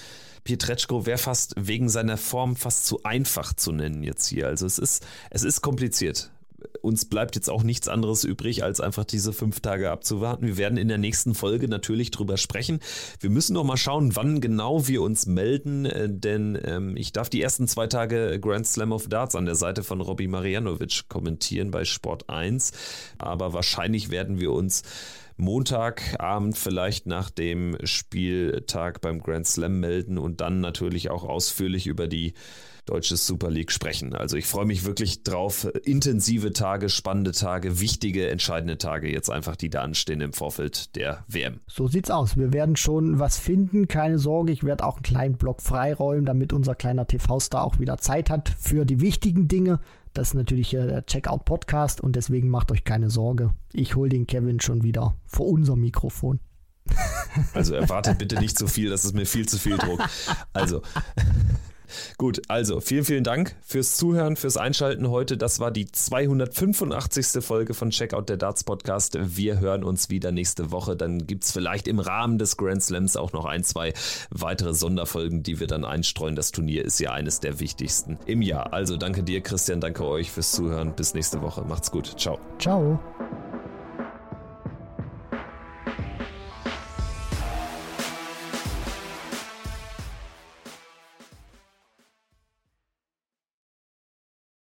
Pietreczko wäre fast wegen seiner Form fast zu einfach zu nennen jetzt hier. Also es ist, es ist kompliziert uns bleibt jetzt auch nichts anderes übrig, als einfach diese fünf Tage abzuwarten. Wir werden in der nächsten Folge natürlich drüber sprechen. Wir müssen noch mal schauen, wann genau wir uns melden, äh, denn ähm, ich darf die ersten zwei Tage Grand Slam of Darts an der Seite von Robbie Marianovic kommentieren bei Sport 1. Aber wahrscheinlich werden wir uns Montagabend vielleicht nach dem Spieltag beim Grand Slam melden und dann natürlich auch ausführlich über die deutsche Super League sprechen. Also ich freue mich wirklich drauf. Intensive Tage, spannende Tage, wichtige, entscheidende Tage jetzt einfach, die da anstehen im Vorfeld der WM. So sieht's aus. Wir werden schon was finden. Keine Sorge, ich werde auch einen kleinen Block freiräumen, damit unser kleiner TV-Star auch wieder Zeit hat für die wichtigen Dinge. Das ist natürlich der Checkout-Podcast und deswegen macht euch keine Sorge. Ich hole den Kevin schon wieder vor unser Mikrofon. Also erwartet (laughs) bitte nicht zu so viel, das ist mir viel zu viel Druck. Also, Gut, also vielen, vielen Dank fürs Zuhören, fürs Einschalten heute. Das war die 285. Folge von Checkout der Darts Podcast. Wir hören uns wieder nächste Woche. Dann gibt es vielleicht im Rahmen des Grand Slams auch noch ein, zwei weitere Sonderfolgen, die wir dann einstreuen. Das Turnier ist ja eines der wichtigsten im Jahr. Also danke dir, Christian, danke euch fürs Zuhören. Bis nächste Woche. Macht's gut. Ciao. Ciao.